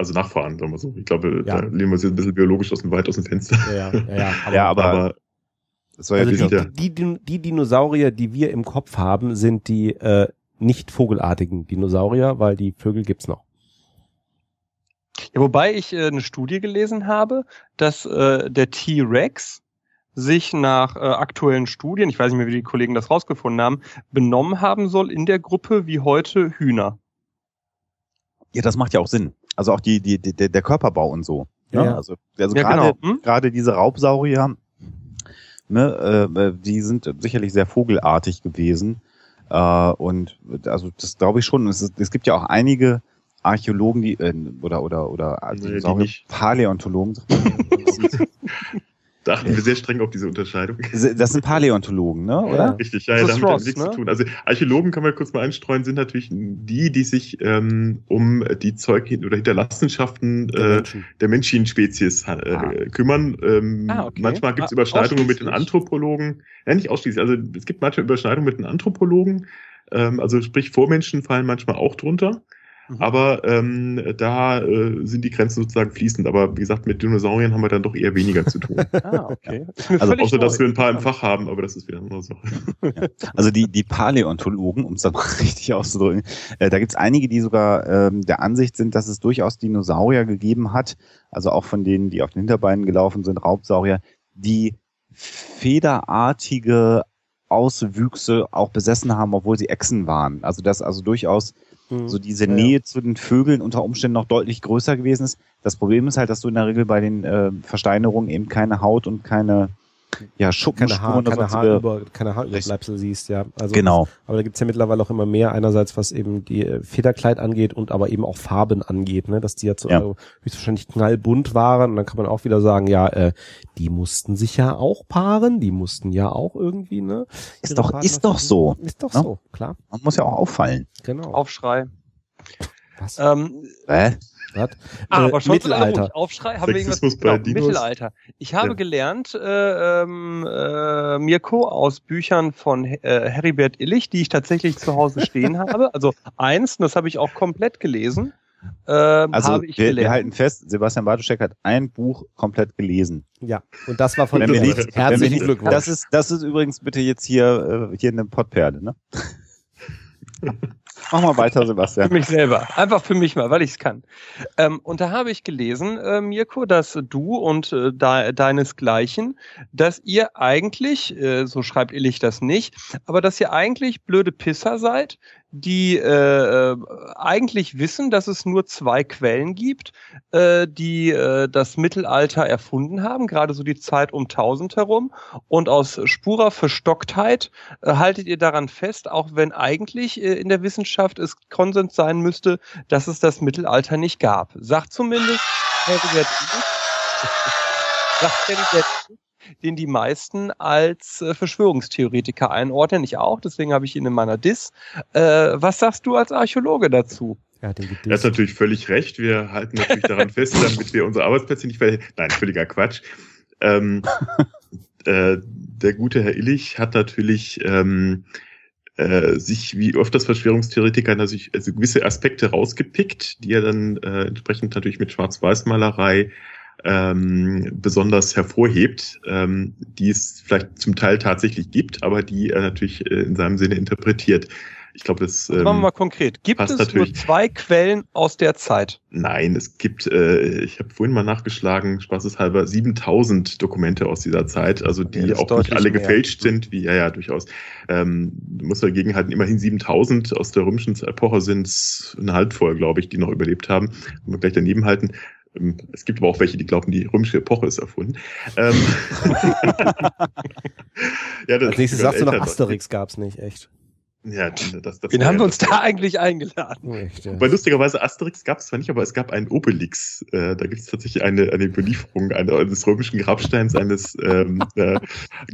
Also Nachfahren, sagen wir so. Ich glaube, Ja. da lehnen wir uns jetzt ein bisschen biologisch aus dem weit aus dem Fenster. Ja, ja, ja. Aber, Ja, aber, Aber das soll ja also die, die, die Dinosaurier, die wir im Kopf haben, sind die äh, nicht vogelartigen Dinosaurier, weil die Vögel gibt's noch. Ja, wobei ich äh, eine Studie gelesen habe, dass äh, der T-Rex sich nach äh, aktuellen Studien, ich weiß nicht mehr, wie die Kollegen das rausgefunden haben, benommen haben soll in der Gruppe wie heute Hühner. ja, das macht ja auch Sinn. Also auch die, die, die, der Körperbau und so. Ne? Ja. Also, also Ja, gerade, genau. Hm? gerade diese Raubsaurier, ne, äh, die sind sicherlich sehr vogelartig gewesen. Äh, und also das glaube ich schon. Es, ist, es gibt ja auch einige Archäologen, die äh, oder oder oder also Nee, die Saurier- nicht. Paläontologen. da achten wir sehr streng auf diese Unterscheidung. das sind Paläontologen, ne? Oder? Ja. Richtig, ja, Das ja damit hat Ross, nichts ne? zu tun. Also Archäologen kann man kurz mal einstreuen, sind natürlich die, die sich ähm, um die Zeug- oder Hinterlassenschaften Der äh, Menschen. der Menschenspezies äh, Ah. kümmern. Ähm, Ah, okay. Manchmal gibt es Ah, Überschneidungen mit den? Anthropologen. Ja, nicht ausschließlich. Also es gibt manchmal Überschneidungen mit den Anthropologen. Ähm, also sprich, Vormenschen fallen manchmal auch drunter. Mhm. Aber ähm, da äh, sind die Grenzen sozusagen fließend. Aber wie gesagt, mit Dinosauriern haben wir dann doch eher weniger zu tun. ah, okay. Also außer, dass wir ein paar im Fach haben, aber das ist wieder eine andere Sache. Ja. Also die, die Paläontologen, um es dann mal richtig auszudrücken, äh, da gibt es einige, die sogar ähm, der Ansicht sind, dass es durchaus Dinosaurier gegeben hat, also auch von denen, die auf den Hinterbeinen gelaufen sind, Raubsaurier, die federartige Auswüchse auch besessen haben, obwohl sie Echsen waren. Also dass also durchaus mhm. so diese ja, Nähe ja. zu den Vögeln unter Umständen noch deutlich größer gewesen ist. Das Problem ist halt, dass du in der Regel bei den äh, Versteinerungen eben keine Haut und keine ja, keine, Haar, keine, Haar über, keine Haarüberbleibsel siehst, ja. Also genau. Das, aber da gibt's ja mittlerweile auch immer mehr, einerseits was eben die äh, Federkleid angeht und aber eben auch Farben angeht, ne, dass die jetzt ja. also höchstwahrscheinlich knallbunt waren und dann kann man auch wieder sagen, ja, äh, die mussten sich ja auch paaren, die mussten ja auch irgendwie, ne. Ist doch, ist doch so. Ist doch ne? so, klar. Man muss ja auch auffallen. Genau. Aufschrei. Was? Ähm, Hä? Was? Ah, aber schon Mittelalter. So Aufschrei haben wir irgendwas genau, Mittelalter. Ich habe ja. gelernt, äh, ähm, äh, Mirko, aus Büchern von äh, Heribert Illich, die ich tatsächlich zu Hause stehen habe. Also eins, das habe ich auch komplett gelesen. Ähm, also habe ich wir, wir halten fest, Sebastian Bartuschek hat ein Buch komplett gelesen. Ja, und das war von ihm. Herzlichen Glückwunsch. Das ist, das ist übrigens bitte jetzt hier, äh, hier eine Pottperle, ne? Mach mal weiter, Sebastian. Für mich selber. Einfach für mich mal, weil ich es kann. Ähm, und da habe ich gelesen, äh, Mirko, dass du und äh, de deinesgleichen, dass ihr eigentlich, äh, so schreibt Illich das nicht, aber dass ihr eigentlich blöde Pisser seid, die äh, äh, eigentlich wissen, dass es nur zwei Quellen gibt, äh, die äh, das Mittelalter erfunden haben, gerade so die Zeit um 1000 herum. Und aus spurer Verstocktheit äh, haltet ihr daran fest, auch wenn eigentlich äh, in der Wissenschaft es Konsens sein müsste, dass es das Mittelalter nicht gab. Sagt zumindest Herbert Sagt Herbert den die meisten als äh, Verschwörungstheoretiker einordnen. Ich auch, deswegen habe ich ihn in meiner Diss. Äh, was sagst du als Archäologe dazu? Er hat, er hat natürlich völlig recht. Wir halten natürlich daran fest, damit wir unsere Arbeitsplätze nicht verlieren. Nein, völliger Quatsch. Ähm, äh, der gute Herr Illich hat natürlich ähm, äh, sich wie oft das Verschwörungstheoretiker natürlich also gewisse Aspekte rausgepickt, die er dann äh, entsprechend natürlich mit Schwarz-Weiß-Malerei ähm, besonders hervorhebt, ähm, die es vielleicht zum Teil tatsächlich gibt, aber die er natürlich äh, in seinem Sinne interpretiert. Ich glaube, das. Ähm, machen wir mal konkret. Gibt es natürlich. nur zwei Quellen aus der Zeit? Nein, es gibt, äh, ich habe vorhin mal nachgeschlagen, spaßeshalber, 7000 Dokumente aus dieser Zeit, also die ja, auch nicht alle mehr. gefälscht sind, wie, ja, ja, durchaus. Ähm, du musst dagegen halten, immerhin 7000 aus der römischen Epoche sind es eine Handvoll, glaube ich, die noch überlebt haben. Wir gleich daneben halten. Ähm, es gibt aber auch welche, die glauben, die römische Epoche ist erfunden. Ähm, ja, Als nächstes sagst du noch, Asterix gab's nicht, echt. Ja, das, das Wen haben wir uns da eigentlich eingeladen? Echt, ja. Weil lustigerweise Asterix gab es zwar nicht, aber es gab einen Obelix. Äh, da gibt es tatsächlich eine, eine Überlieferung eines römischen Grabsteins eines ähm, äh,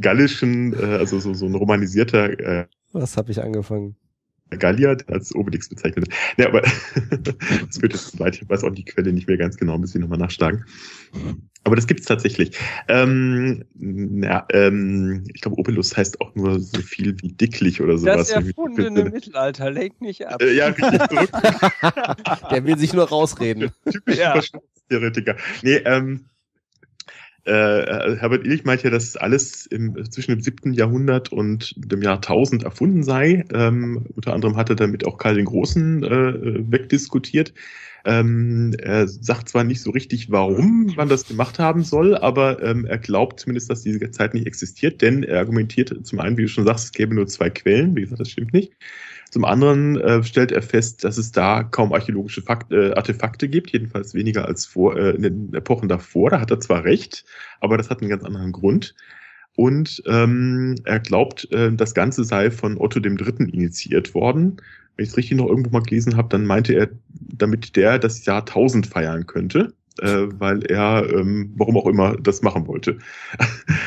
gallischen, äh, also so, so ein romanisierter. Äh, Was habe ich angefangen? Gallier als Obelix bezeichnet. Ja, aber das wird jetzt zu weit. Ich weiß auch die Quelle nicht mehr ganz genau, müssen wir nochmal nachschlagen. Aber das gibt's tatsächlich. Ähm, ja, ähm, ich glaube, Opelus heißt auch nur so viel wie dicklich oder sowas. Das erfundene Mittelalter, lenkt nicht ab. Äh, ja. Der will sich nur rausreden. Typisch ja. Theoretiker. Nee, ähm, äh, Herbert Illich meint ja, dass alles im, zwischen dem siebten Jahrhundert und dem Jahr 1000 erfunden sei. Ähm, unter anderem hat er damit auch Karl den Großen äh, wegdiskutiert. Ähm, er sagt zwar nicht so richtig, warum man das gemacht haben soll, aber ähm, er glaubt zumindest, dass diese Zeit nicht existiert, denn er argumentiert zum einen, wie du schon sagst, es gäbe nur zwei Quellen. Wie gesagt, das stimmt nicht. Zum anderen äh, stellt er fest, dass es da kaum archäologische Fakt, äh, Artefakte gibt, jedenfalls weniger als vor, äh, in den Epochen davor. Da hat er zwar recht, aber das hat einen ganz anderen Grund. Und ähm, er glaubt, äh, das Ganze sei von Otto dem Dritten initiiert worden. Wenn ich es richtig noch irgendwo mal gelesen habe, dann meinte er, damit der das Jahr 1000 feiern könnte äh, weil er, ähm, warum auch immer, das machen wollte.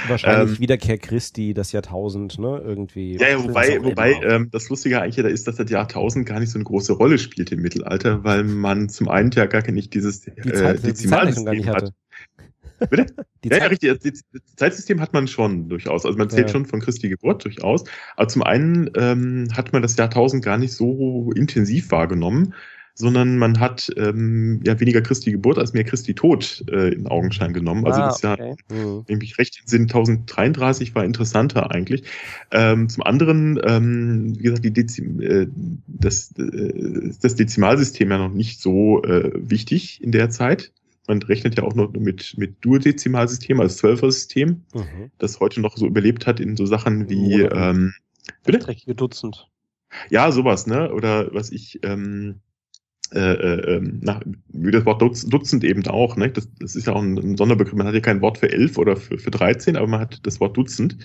Wahrscheinlich ähm, Wiederkehr Christi, das Jahrtausend, ne? Irgendwie. Ja, ja wobei, wobei ähm, das Lustige eigentlich da ist, dass das Jahrtausend gar nicht so eine große Rolle spielt im Mittelalter, weil man zum einen ja gar nicht dieses die Zeit, äh, Dezimalsystem gar nicht hatte. Hat. Bitte? Die ja, ja, richtig. Das, das Zeitsystem hat man schon durchaus. Also man zählt ja. schon von Christi Geburt durchaus. Aber zum einen ähm, hat man das Jahrtausend gar nicht so intensiv wahrgenommen. Sondern man hat ähm, ja weniger Christi Geburt als mehr Christi Tod äh, in Augenschein genommen. Also Ah, das ist ja okay. Mhm. wenn ich recht entsinne, 1033 war interessanter eigentlich. Ähm, zum anderen, ähm, wie gesagt, die Dezim äh, das, äh, das Dezimalsystem ja noch nicht so äh, wichtig in der Zeit. Man rechnet ja auch noch mit, mit Duodezimalsystem, also Zwölfer-System, Mhm. das heute noch so überlebt hat in so Sachen wie, Monaten. ähm, bitte? Dutzend. Ja, sowas, ne? Oder was ich, ähm, äh, äh, ähm, nach, wie das Wort Dutz, Dutzend eben auch, ne? Das, das ist ja auch ein, ein Sonderbegriff. Man hat ja kein Wort für elf oder für, für 13, aber man hat das Wort Dutzend,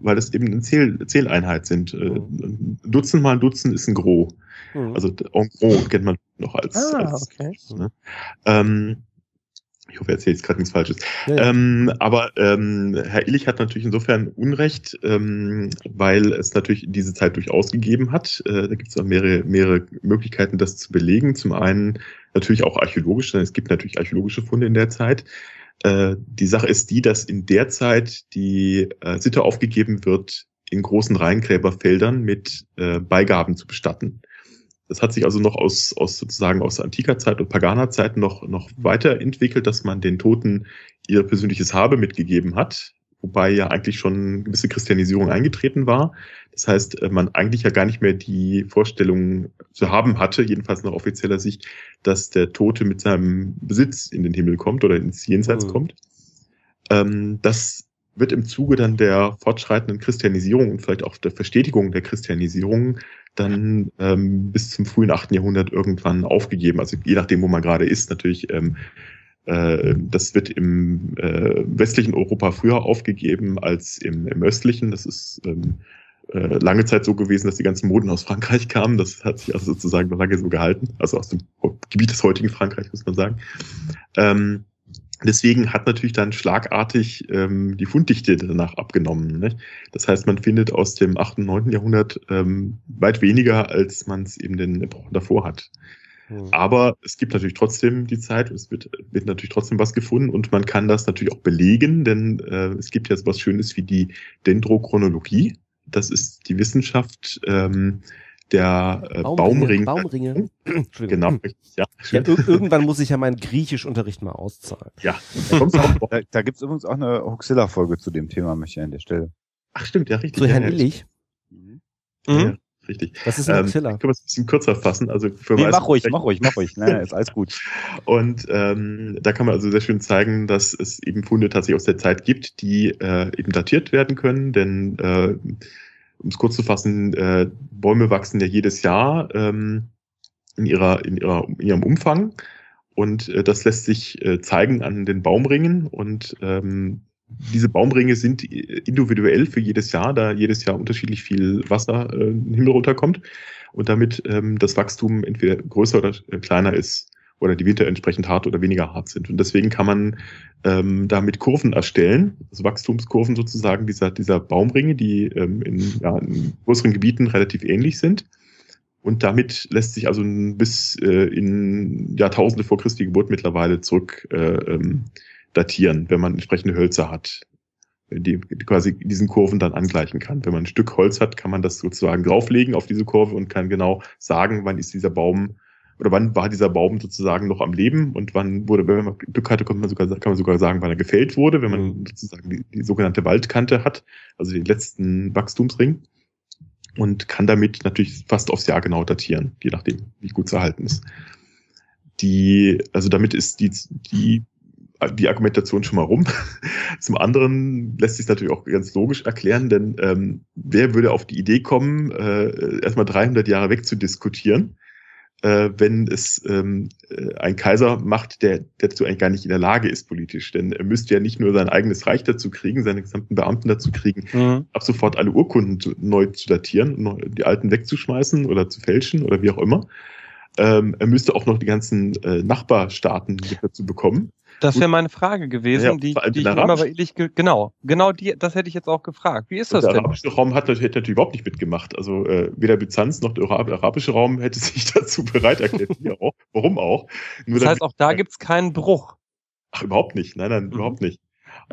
weil das eben eine Zähl, Zähleinheit sind. Äh, ein Dutzend mal ein Dutzend ist ein Gros. Mhm. Also en gros kennt man noch als, Ah, als okay. ne? ähm, ich hoffe, er erzählt jetzt gerade nichts Falsches. Ja, ja. Ähm, aber ähm, Herr Illich hat natürlich insofern Unrecht, ähm, weil es natürlich diese Zeit durchaus gegeben hat. Äh, da gibt es auch mehrere, mehrere Möglichkeiten, das zu belegen. Zum einen natürlich auch archäologisch, denn es gibt natürlich archäologische Funde in der Zeit. Äh, die Sache ist die, dass in der Zeit die äh, Sitte aufgegeben wird, in großen Reihengräberfeldern mit äh, Beigaben zu bestatten. Das hat sich also noch aus, aus sozusagen aus antiker Zeit und paganer Zeit noch, noch weiterentwickelt, dass man den Toten ihr persönliches Habe mitgegeben hat, wobei ja eigentlich schon eine gewisse Christianisierung eingetreten war. Das heißt, äh, man eigentlich ja gar nicht mehr die Vorstellung zu haben hatte, jedenfalls nach offizieller Sicht, dass der Tote mit seinem Besitz in den Himmel kommt oder ins Jenseits Mhm. kommt. Ähm, das wird im Zuge dann der fortschreitenden Christianisierung und vielleicht auch der Verstetigung der Christianisierung dann ähm, bis zum frühen 8. Jahrhundert irgendwann aufgegeben. Also je nachdem, wo man gerade ist, natürlich. Ähm, äh, das wird im äh, westlichen Europa früher aufgegeben als im, im östlichen. Das ist ähm, äh, lange Zeit so gewesen, dass die ganzen Moden aus Frankreich kamen. Das hat sich also sozusagen noch lange so gehalten. Also aus dem Gebiet des heutigen Frankreich, muss man sagen. Ähm, Deswegen hat natürlich dann schlagartig ähm, die Funddichte danach abgenommen. Ne? Das heißt, man findet aus dem 8. und 9. Jahrhundert ähm, weit weniger, als man es eben den Epochen davor hat. Mhm. Aber es gibt natürlich trotzdem die Zeit, es wird, wird natürlich trotzdem was gefunden und man kann das natürlich auch belegen, denn äh, es gibt ja so was Schönes wie die Dendrochronologie. Das ist die Wissenschaft ähm, der äh, Baumring. Baumringe. Entschuldigung. Genau, ja. Ja, ir irgendwann muss ich ja meinen Griechischunterricht mal auszahlen. ja. Da kommst du auch Da, da gibt es übrigens auch eine Hoxilla-Folge zu dem Thema, möchte ich an der Stelle. Ach stimmt, ja, richtig. Zu Herrn ja, Illich. Ja, Mhm. ja, richtig. Das ist ein Ähm, Oxilla. können wir es ein bisschen kürzer fassen. Also für Nee, mach ruhig, mach ruhig, mach ruhig. Nein, nein, ist alles gut. Und ähm, da kann man also sehr schön zeigen, dass es eben Funde tatsächlich aus der Zeit gibt, die äh, eben datiert werden können. Denn äh, um es kurz zu fassen, äh, Bäume wachsen ja jedes Jahr ähm, in, ihrer, in, ihrer, in ihrem Umfang. Und äh, das lässt sich äh, zeigen an den Baumringen. Und ähm, diese Baumringe sind individuell für jedes Jahr, da jedes Jahr unterschiedlich viel Wasser äh, in den Himmel runterkommt und damit ähm, das Wachstum entweder größer oder äh, kleiner ist oder die Winter entsprechend hart oder weniger hart sind. Und deswegen kann man ähm, damit Kurven erstellen, also Wachstumskurven sozusagen dieser, dieser Baumringe, die ähm, in, ja, in größeren Gebieten relativ ähnlich sind. Und damit lässt sich also bis äh, in Jahrtausende vor Christi Geburt mittlerweile zurück äh, ähm, datieren, wenn man entsprechende Hölzer hat, die, quasi diesen Kurven dann angleichen kann. Wenn man ein Stück Holz hat, kann man das sozusagen drauflegen auf diese Kurve und kann genau sagen, wann ist dieser Baum oder wann war dieser Baum sozusagen noch am Leben und wann wurde, wenn man Glück hatte, kann man sogar, kann man sogar sagen, wann er gefällt wurde, wenn man Mhm. sozusagen die, die sogenannte Waldkante hat, also den letzten Wachstumsring und kann damit natürlich fast aufs Jahr genau datieren, je nachdem, wie gut es erhalten ist. Die, also damit ist die, die, die Argumentation schon mal rum. Zum anderen lässt sich natürlich auch ganz logisch erklären, denn ähm, wer würde auf die Idee kommen, äh, erstmal 300 Jahre wegzudiskutieren, äh, wenn es ähm, äh, ein Kaiser macht, der der dazu eigentlich gar nicht in der Lage ist politisch. Denn er müsste ja nicht nur sein eigenes Reich dazu kriegen, seine gesamten Beamten dazu kriegen, Mhm. ab sofort alle Urkunden zu, neu zu datieren, die alten wegzuschmeißen oder zu fälschen oder wie auch immer. Ähm, er müsste auch noch die ganzen äh, Nachbarstaaten dazu bekommen. Das wäre meine Frage gewesen, Ja, die, die ich immer bei Illich, ge- genau, genau die, das hätte ich jetzt auch gefragt. Wie ist das der denn? arabische Raum hat hätte natürlich überhaupt nicht mitgemacht. Also äh, weder Byzanz noch der arab- arabische Raum hätte sich dazu bereit erklärt. Auch. Warum auch? Nur Das heißt, auch da gibt's keinen Bruch. Ach, überhaupt nicht. Nein, nein, Mhm. überhaupt nicht.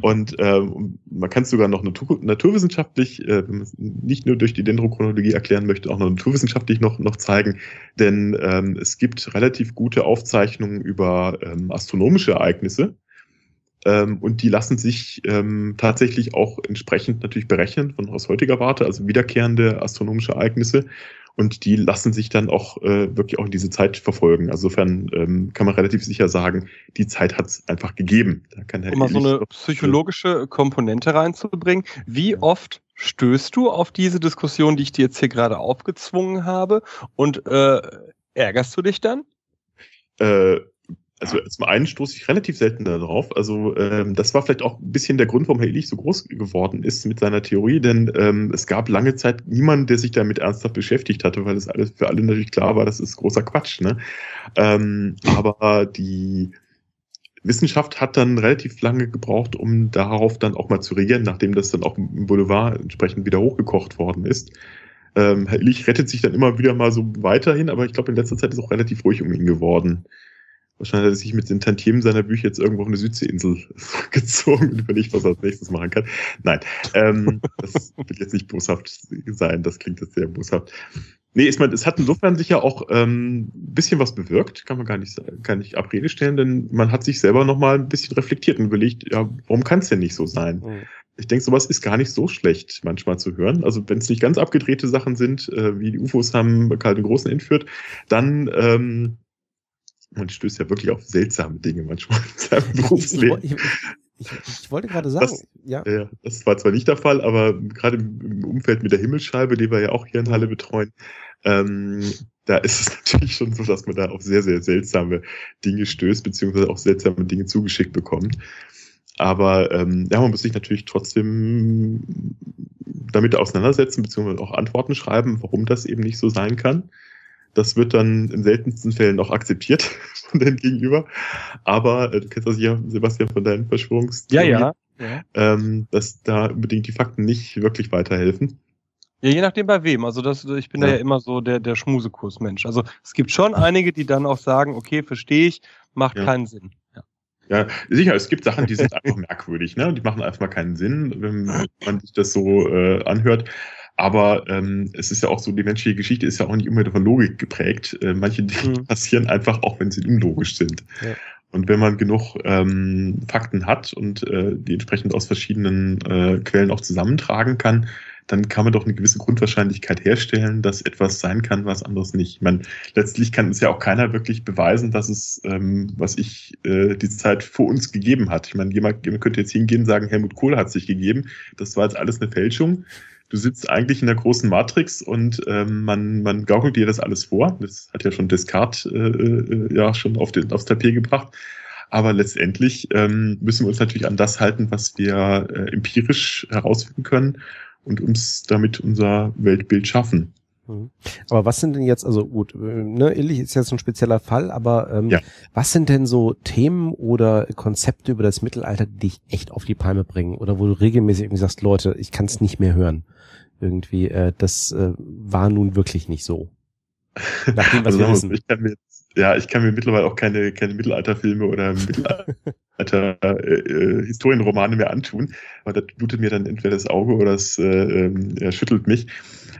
Und ähm, man kann es sogar noch natur naturwissenschaftlich, äh, nicht nur durch die Dendrochronologie erklären möchte, auch noch naturwissenschaftlich noch, noch zeigen. Denn ähm, es gibt relativ gute Aufzeichnungen über ähm, astronomische Ereignisse. Ähm, und die lassen sich ähm, tatsächlich auch entsprechend natürlich berechnen von aus heutiger Warte, also wiederkehrende astronomische Ereignisse und die lassen sich dann auch äh, wirklich auch in diese Zeit verfolgen. Also insofern ähm, kann man relativ sicher sagen, die Zeit hat es einfach gegeben. Da kann um mal so eine psychologische Komponente reinzubringen. Wie ja. oft stößt du auf diese Diskussion, die ich dir jetzt hier gerade aufgezwungen habe? Und äh, ärgerst du dich dann? Äh, also zum einen stoße ich relativ selten darauf. Also ähm, das war vielleicht auch ein bisschen der Grund, warum Herr Illich so groß geworden ist mit seiner Theorie, denn ähm, es gab lange Zeit niemanden, der sich damit ernsthaft beschäftigt hatte, weil es alles für alle natürlich klar war, das ist großer Quatsch. Ne? Ähm, aber die Wissenschaft hat dann relativ lange gebraucht, um darauf dann auch mal zu reagieren, nachdem das dann auch im Boulevard entsprechend wieder hochgekocht worden ist. Ähm, Herr Illich rettet sich dann immer wieder mal so weiterhin, aber ich glaube, in letzter Zeit ist auch relativ ruhig um ihn geworden. Wahrscheinlich hat er sich mit den Tantiemen seiner Bücher jetzt irgendwo auf eine Südseeinsel gezogen und überlegt, was er als nächstes machen kann. Nein, ähm, das wird jetzt nicht boshaft sein, das klingt jetzt sehr boshaft. Nee, ich meine, es hat insofern sicher auch ähm, bisschen was bewirkt, kann man gar nicht, gar nicht Abrede stellen, denn man hat sich selber nochmal ein bisschen reflektiert und überlegt, ja, warum kann es denn nicht so sein? Mhm. Ich denke, sowas ist gar nicht so schlecht manchmal zu hören. Also wenn es nicht ganz abgedrehte Sachen sind, äh, wie die UFOs haben Karl den Großen entführt, dann ähm, man stößt ja wirklich auf seltsame Dinge manchmal in seinem Berufsleben. Ich, ich, ich, wollte gerade sagen, das, ja. ja. Das war zwar nicht der Fall, aber gerade im Umfeld mit der Himmelsscheibe, die wir ja auch hier in Halle betreuen, ähm, da ist es natürlich schon so, dass man da auf sehr, sehr seltsame Dinge stößt, beziehungsweise auch seltsame Dinge zugeschickt bekommt. Aber ähm, ja, man muss sich natürlich trotzdem damit auseinandersetzen, beziehungsweise auch Antworten schreiben, warum das eben nicht so sein kann. Das wird dann in seltensten Fällen auch akzeptiert von deinem Gegenüber. Aber äh, du kennst das ja, Sebastian, von deinen Verschwörungstheorien. Ja, ja. Ähm, dass da unbedingt die Fakten nicht wirklich weiterhelfen. Ja, je nachdem bei wem. Also das, ich bin ja. da ja immer so der, der Schmusekursmensch. Also es gibt schon einige, die dann auch sagen, okay, verstehe ich, macht ja. keinen Sinn. Ja. ja, sicher, es gibt Sachen, die sind einfach merkwürdig, ne? Die machen einfach mal keinen Sinn, wenn man sich das so äh, anhört. Aber ähm, es ist ja auch so, die menschliche Geschichte ist ja auch nicht immer von Logik geprägt. Äh, manche Dinge mhm. passieren einfach auch, wenn sie unlogisch sind. Ja. Und wenn man genug ähm, Fakten hat und äh, die entsprechend aus verschiedenen äh, Quellen auch zusammentragen kann, dann kann man doch eine gewisse Grundwahrscheinlichkeit herstellen, dass etwas sein kann, was anderes nicht. Ich meine, letztlich kann es ja auch keiner wirklich beweisen, dass es, ähm, was ich, äh, diese Zeit vor uns gegeben hat. Ich meine, jemand, jemand könnte jetzt hingehen und sagen, Helmut Kohl hat sich gegeben. Das war jetzt alles eine Fälschung du sitzt eigentlich in der großen Matrix und ähm, man, man gaukelt dir das alles vor. Das hat ja schon Descartes äh, äh, ja schon auf den, aufs Tapet gebracht. Aber letztendlich ähm, müssen wir uns natürlich an das halten, was wir äh, empirisch herausfinden können und uns damit unser Weltbild schaffen. Mhm. Aber was sind denn jetzt, also gut, äh, ne, Illich ist jetzt ein spezieller Fall, aber ähm, ja. was sind denn so Themen oder Konzepte über das Mittelalter, die dich echt auf die Palme bringen? Oder wo du regelmäßig irgendwie sagst, Leute, ich kann es nicht mehr hören? Irgendwie, äh, das äh, war nun wirklich nicht so. Nach dem, was also, wir wissen. Ich kann mir jetzt, ja, ich kann mir mittlerweile auch keine, keine Mittelalterfilme oder Mittelalter äh, äh, Historienromane mehr antun, weil das blutet mir dann entweder das Auge oder es äh, äh, schüttelt mich.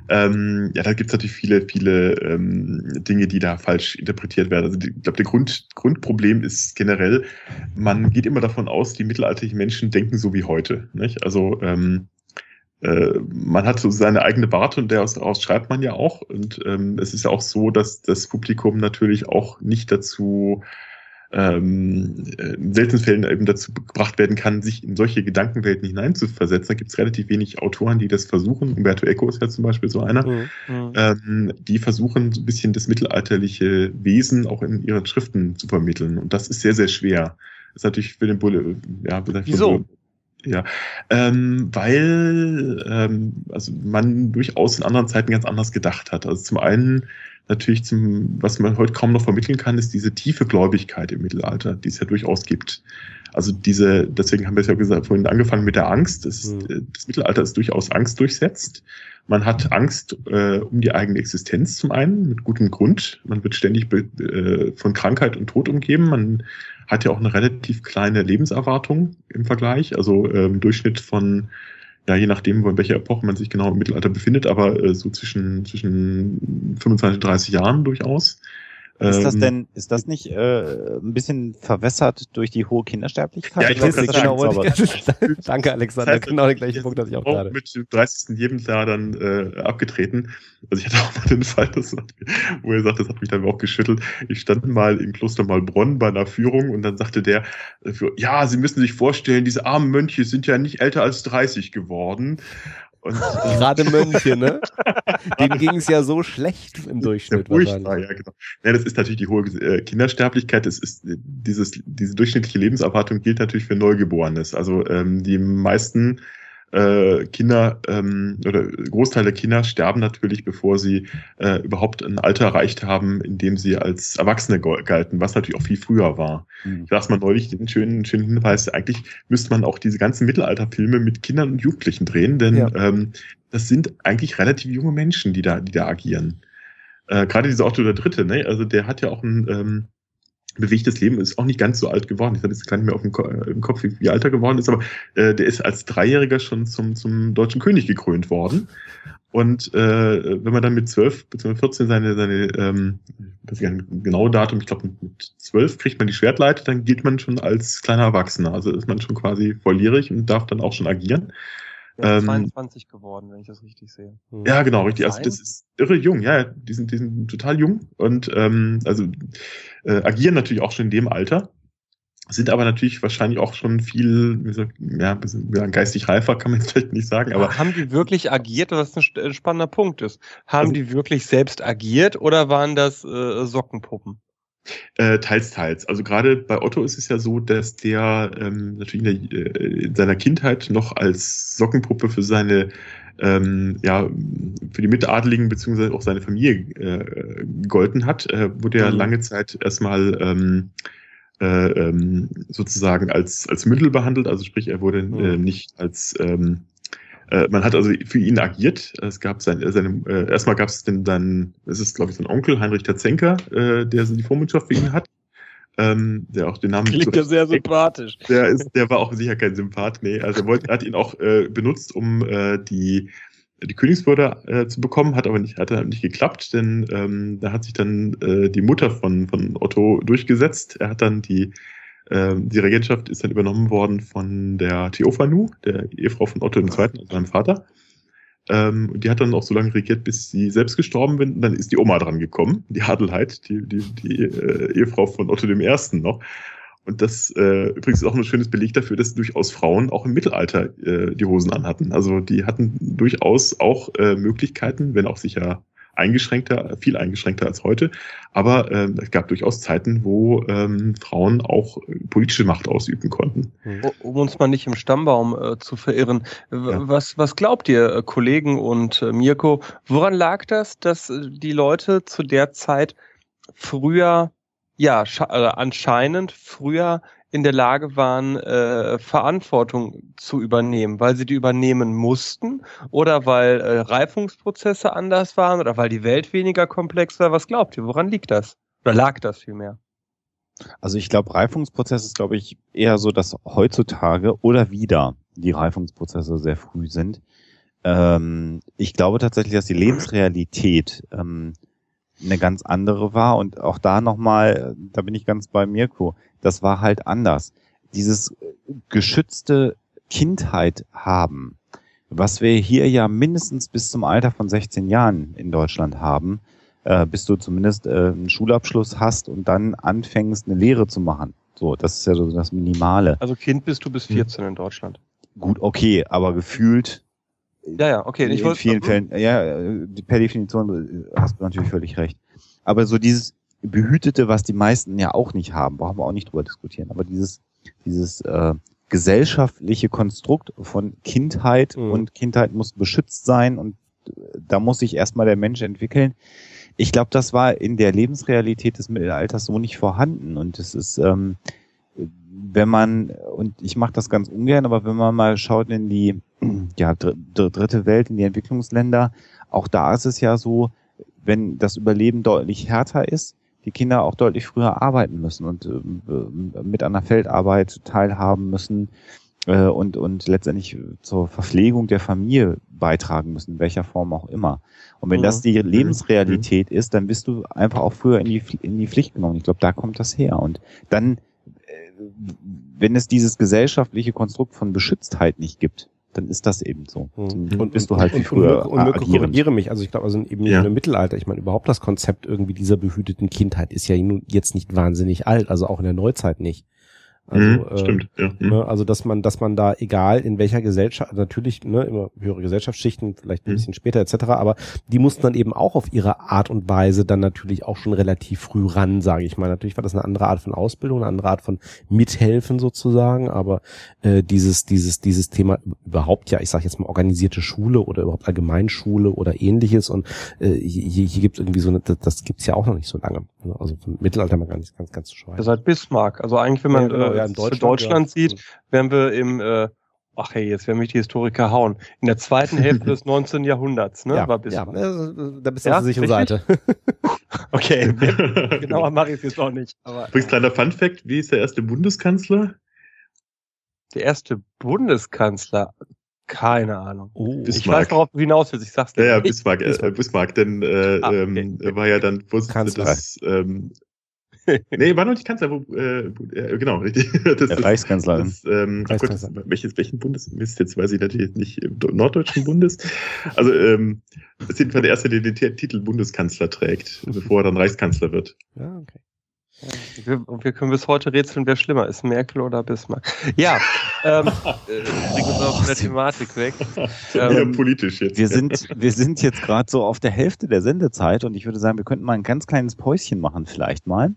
Ähm, ja, da gibt's natürlich viele, viele ähm, Dinge, die da falsch interpretiert werden. Also die, ich glaube, der Grund, Grundproblem ist generell, man geht immer davon aus, die mittelalterlichen Menschen denken so wie heute. Nicht? Also ähm, äh, man hat so seine eigene Warte und daraus schreibt man ja auch. Und ähm, es ist ja auch so, dass das Publikum natürlich auch nicht dazu ähm, in seltenen Fällen eben dazu gebracht werden kann, sich in solche Gedankenwelten hineinzuversetzen. Da gibt es relativ wenig Autoren, die das versuchen. Umberto Eco ist ja zum Beispiel so einer. Mhm. mhm. Ähm, die versuchen so ein bisschen das mittelalterliche Wesen auch in ihren Schriften zu vermitteln. Und das ist sehr, sehr schwer. Das ist natürlich für den Bulle, ja, Wieso? Ja, ähm, weil ähm, also man durchaus in anderen Zeiten ganz anders gedacht hat. Also zum einen natürlich zum, was man heute kaum noch vermitteln kann, ist diese tiefe Gläubigkeit im Mittelalter, die es ja durchaus gibt. Also diese, deswegen haben wir es ja gesagt, vorhin angefangen mit der Angst. Das, mhm. das Mittelalter ist durchaus Angst durchsetzt. Man hat Angst äh, um die eigene Existenz zum einen, mit gutem Grund. Man wird ständig äh, von Krankheit und Tod umgeben. Man hat ja auch eine relativ kleine Lebenserwartung im Vergleich. Also äh, im Durchschnitt von ja, je nachdem, in welcher Epoche man sich genau im Mittelalter befindet, aber äh, so zwischen, zwischen 25 und 30 Jahren durchaus. Ist das ähm, denn, ist das nicht äh, ein bisschen verwässert durch die hohe Kindersterblichkeit? Ja, ich weiß das genau, ich Danke, Alexander. Das heißt, genau der gleiche Punkt, dass ich auch gerade. mit dem 30. Lebensjahr dann äh, abgetreten. Also ich hatte auch mal den Fall, das, wo er sagt, das hat mich dann auch geschüttelt. Ich stand mal im Kloster Malbronn bei einer Führung und dann sagte der, äh, ja, Sie müssen sich vorstellen, diese armen Mönche sind ja nicht älter als 30 geworden. Und, Gerade Mönche, ne? Denen ging es ja so schlecht im Durchschnitt. Furchtbar, ja, genau. Ja, das ist natürlich die hohe äh, Kindersterblichkeit. Das ist äh, dieses, diese durchschnittliche Lebenserwartung gilt natürlich für Neugeborenes. Also ähm, die meisten äh, Kinder ähm, oder Großteil der Kinder sterben natürlich, bevor sie äh, überhaupt ein Alter erreicht haben, in dem sie als Erwachsene galten, was natürlich auch viel früher war. Mhm. Ich las mal neulich den schönen, schönen Hinweis, eigentlich müsste man auch diese ganzen Mittelalterfilme mit Kindern und Jugendlichen drehen, denn ja. ähm, das sind eigentlich relativ junge Menschen, die da, die da agieren. Äh, Gerade dieser Otto der Dritte, ne? also der hat ja auch ein ähm, bewegtes Leben ist auch nicht ganz so alt geworden. Ich habe jetzt gar nicht mehr auf dem, Ko äh, im Kopf, wie, wie alt er geworden ist, aber äh, der ist als Dreijähriger schon zum, zum deutschen König gekrönt worden. Und äh, wenn man dann mit zwölf bzw. 14 seine, seine ähm, das ist genaue Datum, ich glaube mit zwölf kriegt man die Schwertleite, dann gilt man schon als kleiner Erwachsener. Also ist man schon quasi volljährig und darf dann auch schon agieren. Ja, 22 ähm, geworden, wenn ich das richtig sehe. Ja, genau, richtig. Also das ist irre jung, ja, die sind, die sind total jung und ähm, also äh, agieren natürlich auch schon in dem Alter, sind aber natürlich wahrscheinlich auch schon viel, wie gesagt, ja, geistig reifer kann man jetzt vielleicht nicht sagen, aber. Haben die wirklich agiert, was ein spannender Punkt ist? Haben also, die wirklich selbst agiert oder waren das äh, Sockenpuppen? Äh, teils, teils. Also gerade bei Otto ist es ja so, dass der ähm, natürlich in, der, äh, in seiner Kindheit noch als Sockenpuppe für seine ähm, ja, für die Mitadligen beziehungsweise auch seine Familie äh, gegolten hat, äh, wurde er mhm. lange Zeit erstmal ähm, äh, ähm, sozusagen als, als Mündel behandelt, also sprich, er wurde mhm. äh, nicht als ähm, äh, man hat also für ihn agiert. Es gab sein, äh, seine, äh, erstmal gab es den dann, es ist glaube ich sein Onkel Heinrich Tatzenker, äh, der die Vormundschaft für ihn hat. Ähm, der auch den Namen klingt ja sehr sympathisch. Der ist, der war auch sicher kein Sympath, nee. Also er, wollte, hat ihn auch äh, benutzt, um äh, die die Königswürde äh, zu bekommen, hat aber nicht, hat halt nicht geklappt, denn ähm, da hat sich dann äh, die Mutter von, von Otto durchgesetzt. Er hat dann die ähm, die Regentschaft ist dann übernommen worden von der Theophanu, der Ehefrau von Otto II., also seinem Vater. Ähm, die hat dann auch so lange regiert, bis sie selbst gestorben bin. Dann ist die Oma dran gekommen, die Adelheid, die, die, die äh, Ehefrau von Otto I. noch. Und das äh, übrigens ist auch ein schönes Beleg dafür, dass durchaus Frauen auch im Mittelalter äh, die Hosen anhatten. Also die hatten durchaus auch äh, Möglichkeiten, wenn auch sicher eingeschränkter, viel eingeschränkter als heute. Aber ähm, es gab durchaus Zeiten, wo ähm, Frauen auch politische Macht ausüben konnten. Um uns mal nicht im Stammbaum äh, zu verirren, ja. was, was glaubt ihr, äh, Kollegen und äh, Mirko, woran lag das, dass äh, die Leute zu der Zeit früher, ja, äh, anscheinend früher in der Lage waren, äh, Verantwortung zu übernehmen, weil sie die übernehmen mussten oder weil äh, Reifungsprozesse anders waren oder weil die Welt weniger komplex war. Was glaubt ihr? Woran liegt das? Oder lag das vielmehr? Also ich glaube, Reifungsprozess ist, glaube ich, eher so, dass heutzutage oder wieder die Reifungsprozesse sehr früh sind. Ähm, ich glaube tatsächlich, dass die Lebensrealität ähm, eine ganz andere war und auch da nochmal, da bin ich ganz bei Mirko, das war halt anders. Dieses geschützte Kindheit haben, was wir hier ja mindestens bis zum Alter von 16 Jahren in Deutschland haben, äh, bis du zumindest äh, einen Schulabschluss hast und dann anfängst, eine Lehre zu machen. So, das ist ja so das Minimale. Also Kind bist du bis 14 hm. in Deutschland. Gut, okay, aber gefühlt ja, ja, okay. Ich in vielen Fällen, ja, per Definition hast du natürlich völlig recht. Aber so dieses Behütete, was die meisten ja auch nicht haben, brauchen wir auch nicht drüber diskutieren. Aber dieses, dieses äh, gesellschaftliche Konstrukt von Kindheit mhm. und Kindheit muss beschützt sein und da muss sich erstmal der Mensch entwickeln. ich glaube, das war in der Lebensrealität des Mittelalters so nicht vorhanden. Und es ist, ähm, wenn man, und ich mache das ganz ungern, aber wenn man mal schaut in die ja, dritte Welt, in die Entwicklungsländer, auch da ist es ja so, wenn das Überleben deutlich härter ist, die Kinder auch deutlich früher arbeiten müssen und äh, mit einer Feldarbeit teilhaben müssen äh, und, und letztendlich zur Verpflegung der Familie beitragen müssen, in welcher Form auch immer. Und wenn mhm. das die Lebensrealität mhm. ist, dann bist du einfach auch früher in die, in die Pflicht genommen. Ich glaube, da kommt das her. Und dann, wenn es dieses gesellschaftliche Konstrukt von Beschütztheit nicht gibt, dann ist das eben so. Mhm. Und bist du halt und, früher und, und, und korrigiere mich. Also ich glaube, also eben ja. im Mittelalter, ich meine, überhaupt das Konzept irgendwie dieser behüteten Kindheit ist ja jetzt nicht wahnsinnig alt, also auch in der Neuzeit nicht. Also, mhm, äh, stimmt, ja. Mhm. Ne, also dass man, dass man da egal in welcher Gesellschaft, natürlich ne, immer höhere Gesellschaftsschichten, vielleicht ein mhm. bisschen später etc., aber die mussten dann eben auch auf ihre Art und Weise dann natürlich auch schon relativ früh ran, sage ich mal. Natürlich war das eine andere Art von Ausbildung, eine andere Art von Mithelfen sozusagen, aber äh, dieses, dieses, dieses Thema überhaupt ja, ich sage jetzt mal organisierte Schule oder überhaupt Allgemeinschule oder ähnliches und äh, hier, hier gibt irgendwie so eine, das, das gibt's ja auch noch nicht so lange. Ne? Also vom Mittelalter mal gar nicht ganz, ganz zu schweigen. Das ist halt Bismarck. Also eigentlich, wenn man ja, genau, äh, ja, in Deutschland, Deutschland ja. sieht, wären wir im, äh, ach hey, jetzt werden mich die Historiker hauen, in der zweiten Hälfte des 19. Jahrhunderts, ne? Ja, war Bismarck. ja da bist du ja, auf der sicheren Seite. okay, genauer mache ich es jetzt auch nicht. Aber, Übrigens, kleiner Fun-Fact, wie ist der erste Bundeskanzler? Der erste Bundeskanzler, keine Ahnung. Oh, ich weiß, worauf du hinaus willst. Ich sag's dir. Ja, ja, Bismarck, äh, Bismarck, denn äh, ah, okay. ähm, er war ja dann Vorsitzender des ähm, nee, war noch nicht Kanzler, wo, äh, äh, genau, richtig. Das Der Reichskanzler. Das, ähm, Reichskanzler. Gott, welches, welchen Bundes, Mist, jetzt weiß ich natürlich nicht, im norddeutschen Bundes. Also, ähm, das ist jedenfalls der Erste, der den Titel Bundeskanzler trägt, bevor er dann Reichskanzler wird. Ja, okay. Wir, wir können bis heute rätseln, wer schlimmer ist, Merkel oder Bismarck. Ja, ähm, äh, uns auf der Thematik weg. Ähm, politisch jetzt. Wir sind, wir sind jetzt gerade so auf der Hälfte der Sendezeit und ich würde sagen, wir könnten mal ein ganz kleines Päuschen machen, vielleicht mal.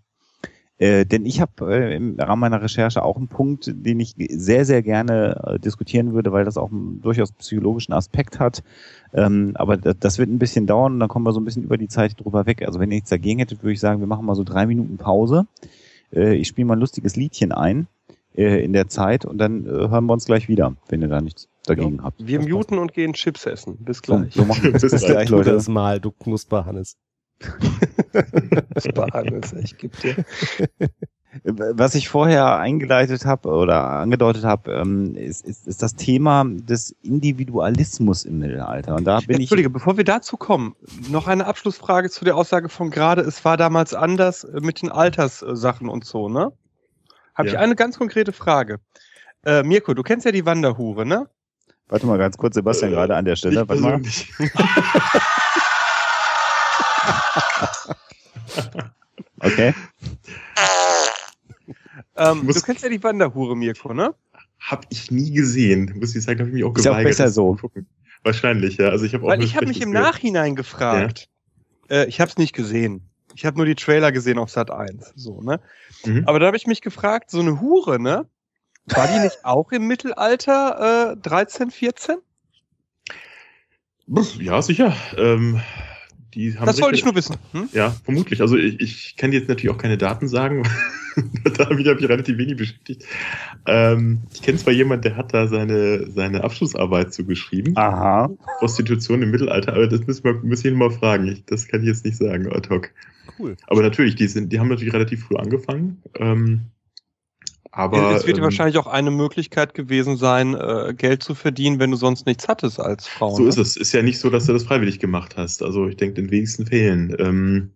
Äh, denn ich habe äh, im Rahmen meiner Recherche auch einen Punkt, den ich sehr, sehr gerne äh, diskutieren würde, weil das auch einen durchaus psychologischen Aspekt hat. Ähm, aber das wird ein bisschen dauern und dann kommen wir so ein bisschen über die Zeit drüber weg. Also wenn ihr nichts dagegen hättet, würde ich sagen, wir machen mal so drei Minuten Pause. Äh, ich spiele mal ein lustiges Liedchen ein äh, in der Zeit und dann äh, hören wir uns gleich wieder, wenn ihr da nichts dagegen ja, habt. Wir muten und gehen Chips essen. Bis gleich. So, so machen wir das. Bis gleich, Leute. Das Mal, du Knusper, Hannes. Spannend, ich geb dir. Was ich vorher eingeleitet habe oder angedeutet habe, ähm, ist, ist, ist das Thema des Individualismus im Mittelalter. Und da bin Entschuldige, ich bevor wir dazu kommen, noch eine Abschlussfrage zu der Aussage von gerade, es war damals anders mit den Alterssachen und so, ne? Habe ja. ich eine ganz konkrete Frage. Äh, Mirko, du kennst ja die Wanderhure, ne? Warte mal ganz kurz, Sebastian, äh, gerade an der Stelle. Warte mal. okay. Ähm, du kennst ja die Wanderhure, Mirko, ne? Hab ich nie gesehen. Muss ich sagen, habe ich mich auch geweigert. Ist auch besser so. Wahrscheinlich, ja. Also ich habe auch. Weil ich habe mich im gehört. Nachhinein gefragt. Ja? Äh, ich habe es nicht gesehen. Ich habe nur die Trailer gesehen auf Sat 1, so ne. Mhm. Aber da habe ich mich gefragt, so eine Hure, ne? War die nicht auch im Mittelalter äh, 13, 14? Ja, sicher. Ähm, die haben das wollte ich nur wissen. Hm? Ja, vermutlich. Also ich, ich kann jetzt natürlich auch keine Daten sagen. da habe ich mich relativ wenig beschäftigt. Ähm, ich kenne zwar jemand, der hat da seine, seine Abschlussarbeit zugeschrieben. Aha. Prostitution im Mittelalter, aber das müssen wir, müssen wir mal fragen. Ich, das kann ich jetzt nicht sagen, ad hoc. Cool. Aber natürlich, die sind, die haben natürlich relativ früh angefangen. Ähm, aber es wird ähm, wahrscheinlich auch eine Möglichkeit gewesen sein, äh, Geld zu verdienen, wenn du sonst nichts hattest als Frau. So ne? ist es. Ist ja nicht so, dass du das freiwillig gemacht hast. Also ich denke, den wenigsten Fällen. Ähm,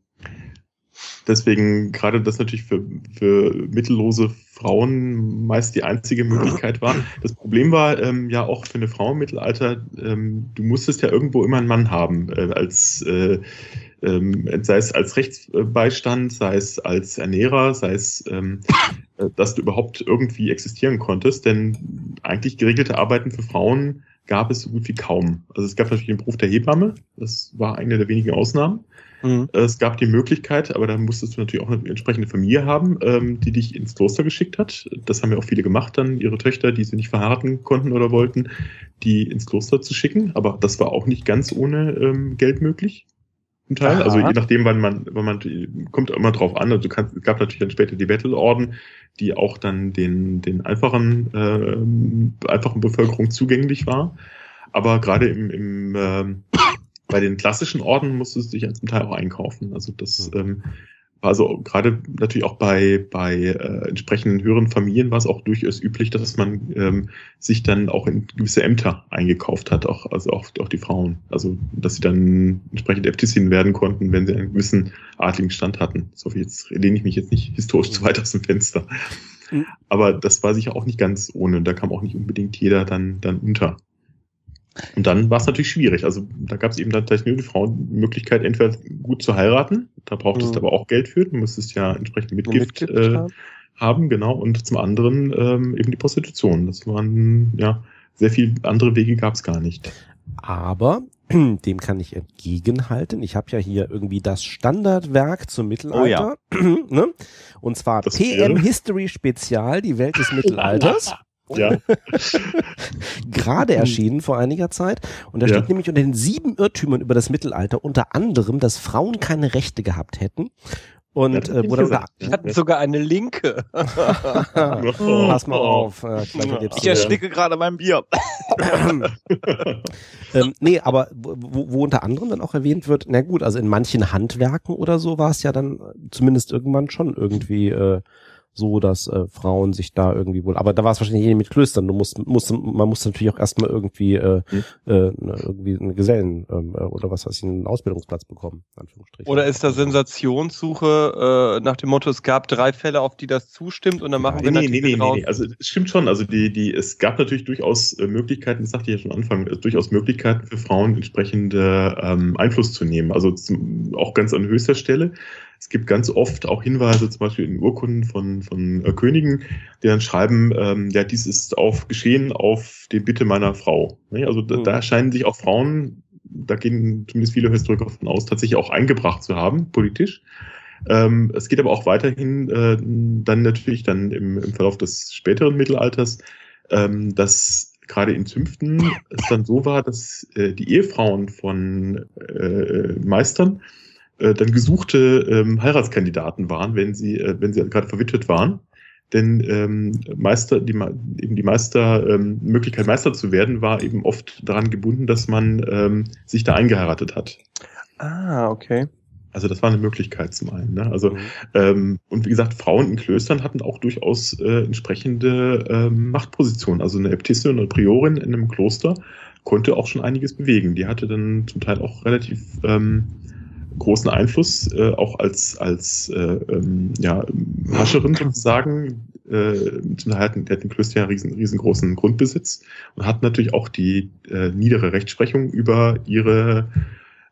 deswegen gerade das natürlich für, für mittellose Frauen meist die einzige Möglichkeit war. Das Problem war ähm, ja auch für eine Frau im Mittelalter, ähm, du musstest ja irgendwo immer einen Mann haben äh, als äh, ähm, sei es als Rechtsbeistand, sei es als Ernährer, sei es, ähm, äh, dass du überhaupt irgendwie existieren konntest. Denn eigentlich geregelte Arbeiten für Frauen gab es so gut wie kaum. Also es gab natürlich den Beruf der Hebamme, das war eine der wenigen Ausnahmen. Mhm. Es gab die Möglichkeit, aber da musstest du natürlich auch eine entsprechende Familie haben, ähm, die dich ins Kloster geschickt hat. Das haben ja auch viele gemacht, dann ihre Töchter, die sie nicht verheiraten konnten oder wollten, die ins Kloster zu schicken. Aber das war auch nicht ganz ohne ähm, Geld möglich. Zum Teil. Aha. Also je nachdem, wann man, wann man kommt immer drauf an. Also kannst, es gab natürlich dann später die Battle-Orden, die auch dann den, den einfachen, äh, einfachen Bevölkerung zugänglich war. Aber gerade im, im ähm, bei den klassischen Orden musstest du dich ja zum Teil auch einkaufen. Also das ähm, war also gerade natürlich auch bei, bei äh, entsprechenden höheren Familien war es auch durchaus üblich, dass man ähm, sich dann auch in gewisse Ämter eingekauft hat, auch, also auch, auch die Frauen. Also dass sie dann entsprechend Äbtissinnen werden konnten, wenn sie einen gewissen adligen Stand hatten. So wie jetzt lehne ich mich jetzt nicht historisch zu weit aus dem Fenster. Mhm. Aber das war sicher auch nicht ganz ohne. Da kam auch nicht unbedingt jeder dann, dann unter. Und dann war es natürlich schwierig. Also da gab es eben dann tatsächlich nur die Frauen die Möglichkeit, entweder gut zu heiraten, da brauchtest Mhm. du aber auch Geld für, du musstest ja entsprechend Mitgift, Mitgift äh, haben. haben, genau, und zum anderen ähm, eben die Prostitution. Das waren, ja, sehr viele andere Wege gab es gar nicht. Aber dem kann ich entgegenhalten. Ich habe ja hier irgendwie das Standardwerk zum Mittelalter. ne? Und zwar Das PM wäre? History Spezial, die Welt des Mittelalters. Ja, Gerade erschienen vor einiger Zeit. Und da Ja. steht nämlich unter den sieben Irrtümern über das Mittelalter unter anderem, dass Frauen keine Rechte gehabt hätten. Und äh, ich wo dann gesagt. Wir hatten sogar eine Linke. Pass mal auf. Äh. Ich ersticke gerade mein Bier. ähm, nee, aber wo, wo unter anderem dann auch erwähnt wird, na gut, also in manchen Handwerken oder so war es ja dann zumindest irgendwann schon irgendwie äh, so, dass äh, Frauen sich da irgendwie wohl, aber da war es wahrscheinlich eh mit Klöstern. Du musst, musst, man musste natürlich auch erstmal irgendwie äh, Hm. äh, ne, irgendwie eine Gesellen ähm, äh, oder was weiß ich, einen Ausbildungsplatz bekommen. in Anführungsstrichen. Oder ist da Sensationssuche äh, nach dem Motto, es gab drei Fälle, auf die das zustimmt und dann machen Nee, wir nee, einen nee, nee, nee, draus. nee. Also es stimmt schon. Also die, die, es gab natürlich durchaus äh, Möglichkeiten, das sagte ich ja schon am Anfang, durchaus Möglichkeiten für Frauen entsprechende ähm, Einfluss zu nehmen. Also zum, auch ganz an höchster Stelle. Es gibt ganz oft auch Hinweise, zum Beispiel in Urkunden von, von äh, Königen, die dann schreiben, ähm, ja, dies ist auf geschehen auf die Bitte meiner Frau. Ne? Also da, Mhm. da scheinen sich auch Frauen, da gehen zumindest viele Historiker davon aus, tatsächlich auch eingebracht zu haben, politisch. Ähm, es geht aber auch weiterhin äh, dann natürlich dann im, im Verlauf des späteren Mittelalters, ähm, dass gerade in Zünften es dann so war, dass äh, die Ehefrauen von äh, Meistern äh, dann gesuchte ähm, Heiratskandidaten waren, wenn sie, äh, wenn sie gerade verwitwet waren. Denn ähm, Meister, die, eben die Meister, ähm, Möglichkeit Meister zu werden, war eben oft daran gebunden, dass man ähm, sich da eingeheiratet hat. Ah, okay. Also das war eine Möglichkeit zum einen. Ne? Also Mhm. ähm, und wie gesagt, Frauen in Klöstern hatten auch durchaus äh, entsprechende ähm, Machtpositionen. Also eine Äbtissin oder Priorin in einem Kloster konnte auch schon einiges bewegen. Die hatte dann zum Teil auch relativ ähm, großen Einfluss, äh, auch als als äh, ähm, ja, Hascherin sozusagen. Äh, zum Teil hatten, die hatten Klöster ja riesen, riesengroßen Grundbesitz und hatten natürlich auch die äh, niedere Rechtsprechung über ihre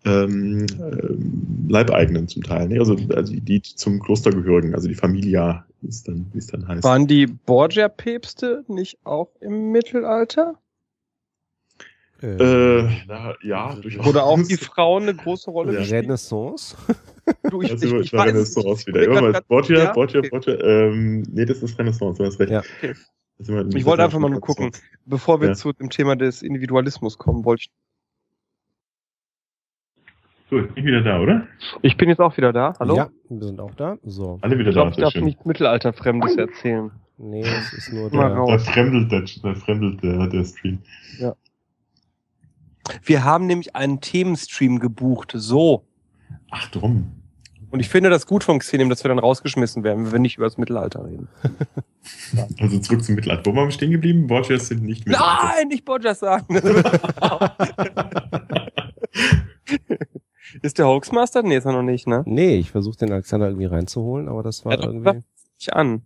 ähm, ähm, Leibeigenen zum Teil, ne? also, also die, die zum Kloster gehörigen, also die Familia, wie es dann, wie es dann heißt. Waren die Borgia-Päpste nicht auch im Mittelalter? Äh, na, ja, durchaus. Oder auch die Frauen eine große Rolle Ja. Renaissance. Du, ich, Also, ich, ich, weiß Renaissance nicht. wieder. Ich Immer wollte mal grad- Borgia, ja, Borgia, okay. Borgia, ähm, nee, das ist Renaissance, du hast recht. Ja. Okay. Ich wollte einfach mal nur gucken, Renaissance. bevor wir Ja. zu dem Thema des Individualismus kommen, wollte ich. So, ich bin wieder da, oder? Ich bin jetzt auch wieder da. Hallo? Ja, wir sind auch da. So. Alle wieder Ich da, glaube, ich darf schön. nichts Mittelalterfremdes erzählen. Nee, es ist nur der. raus. Da fremdelt, der, da fremdelt der, der Stream. Wir haben nämlich einen Themenstream gebucht. So. Ach drum. Und ich finde das gut von Xenim, dass wir dann rausgeschmissen werden, wenn wir nicht über das Mittelalter reden. Also zurück zum Mittelalter. Wo waren wir stehen geblieben? Borgias sind nicht Mittelalter. Nein, nicht Borgias sagen. ist der Hoaxmaster? Nee, ist er noch nicht, ne? Nee, ich versuche den Alexander irgendwie reinzuholen, aber das war Ja, irgendwie. Ich an.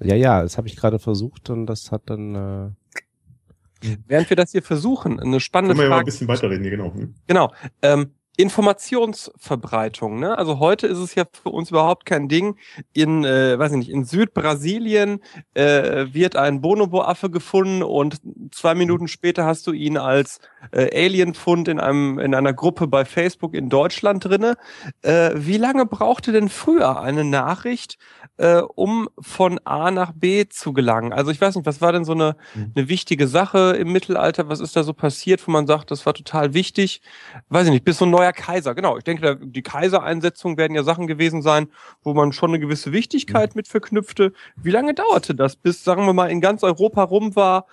Ja, ja, das habe ich gerade versucht und das hat dann. Äh, Während wir das hier versuchen, eine spannende Können wir ja mal ein Frage. bisschen weiterreden hier, genau. Hm? Genau. Ähm, Informationsverbreitung. Ne? Also heute ist es ja für uns überhaupt kein Ding. In, äh, weiß ich nicht, in Südbrasilien äh, wird ein Bonobo-Affe gefunden und zwei Minuten später hast du ihn als äh, Alien-Fund in einem in einer Gruppe bei Facebook in Deutschland drinne. Äh, wie lange brauchte denn früher eine Nachricht, äh, um von A nach B zu gelangen. Also ich weiß nicht, was war denn so eine, mhm. eine wichtige Sache im Mittelalter? Was ist da so passiert, wo man sagt, das war total wichtig? Weiß ich nicht, bis so ein neuer Kaiser. Genau, ich denke, die Kaisereinsetzungen werden ja Sachen gewesen sein, wo man schon eine gewisse Wichtigkeit mhm. mit verknüpfte. Wie lange dauerte das, bis, sagen wir mal, in ganz Europa rum war?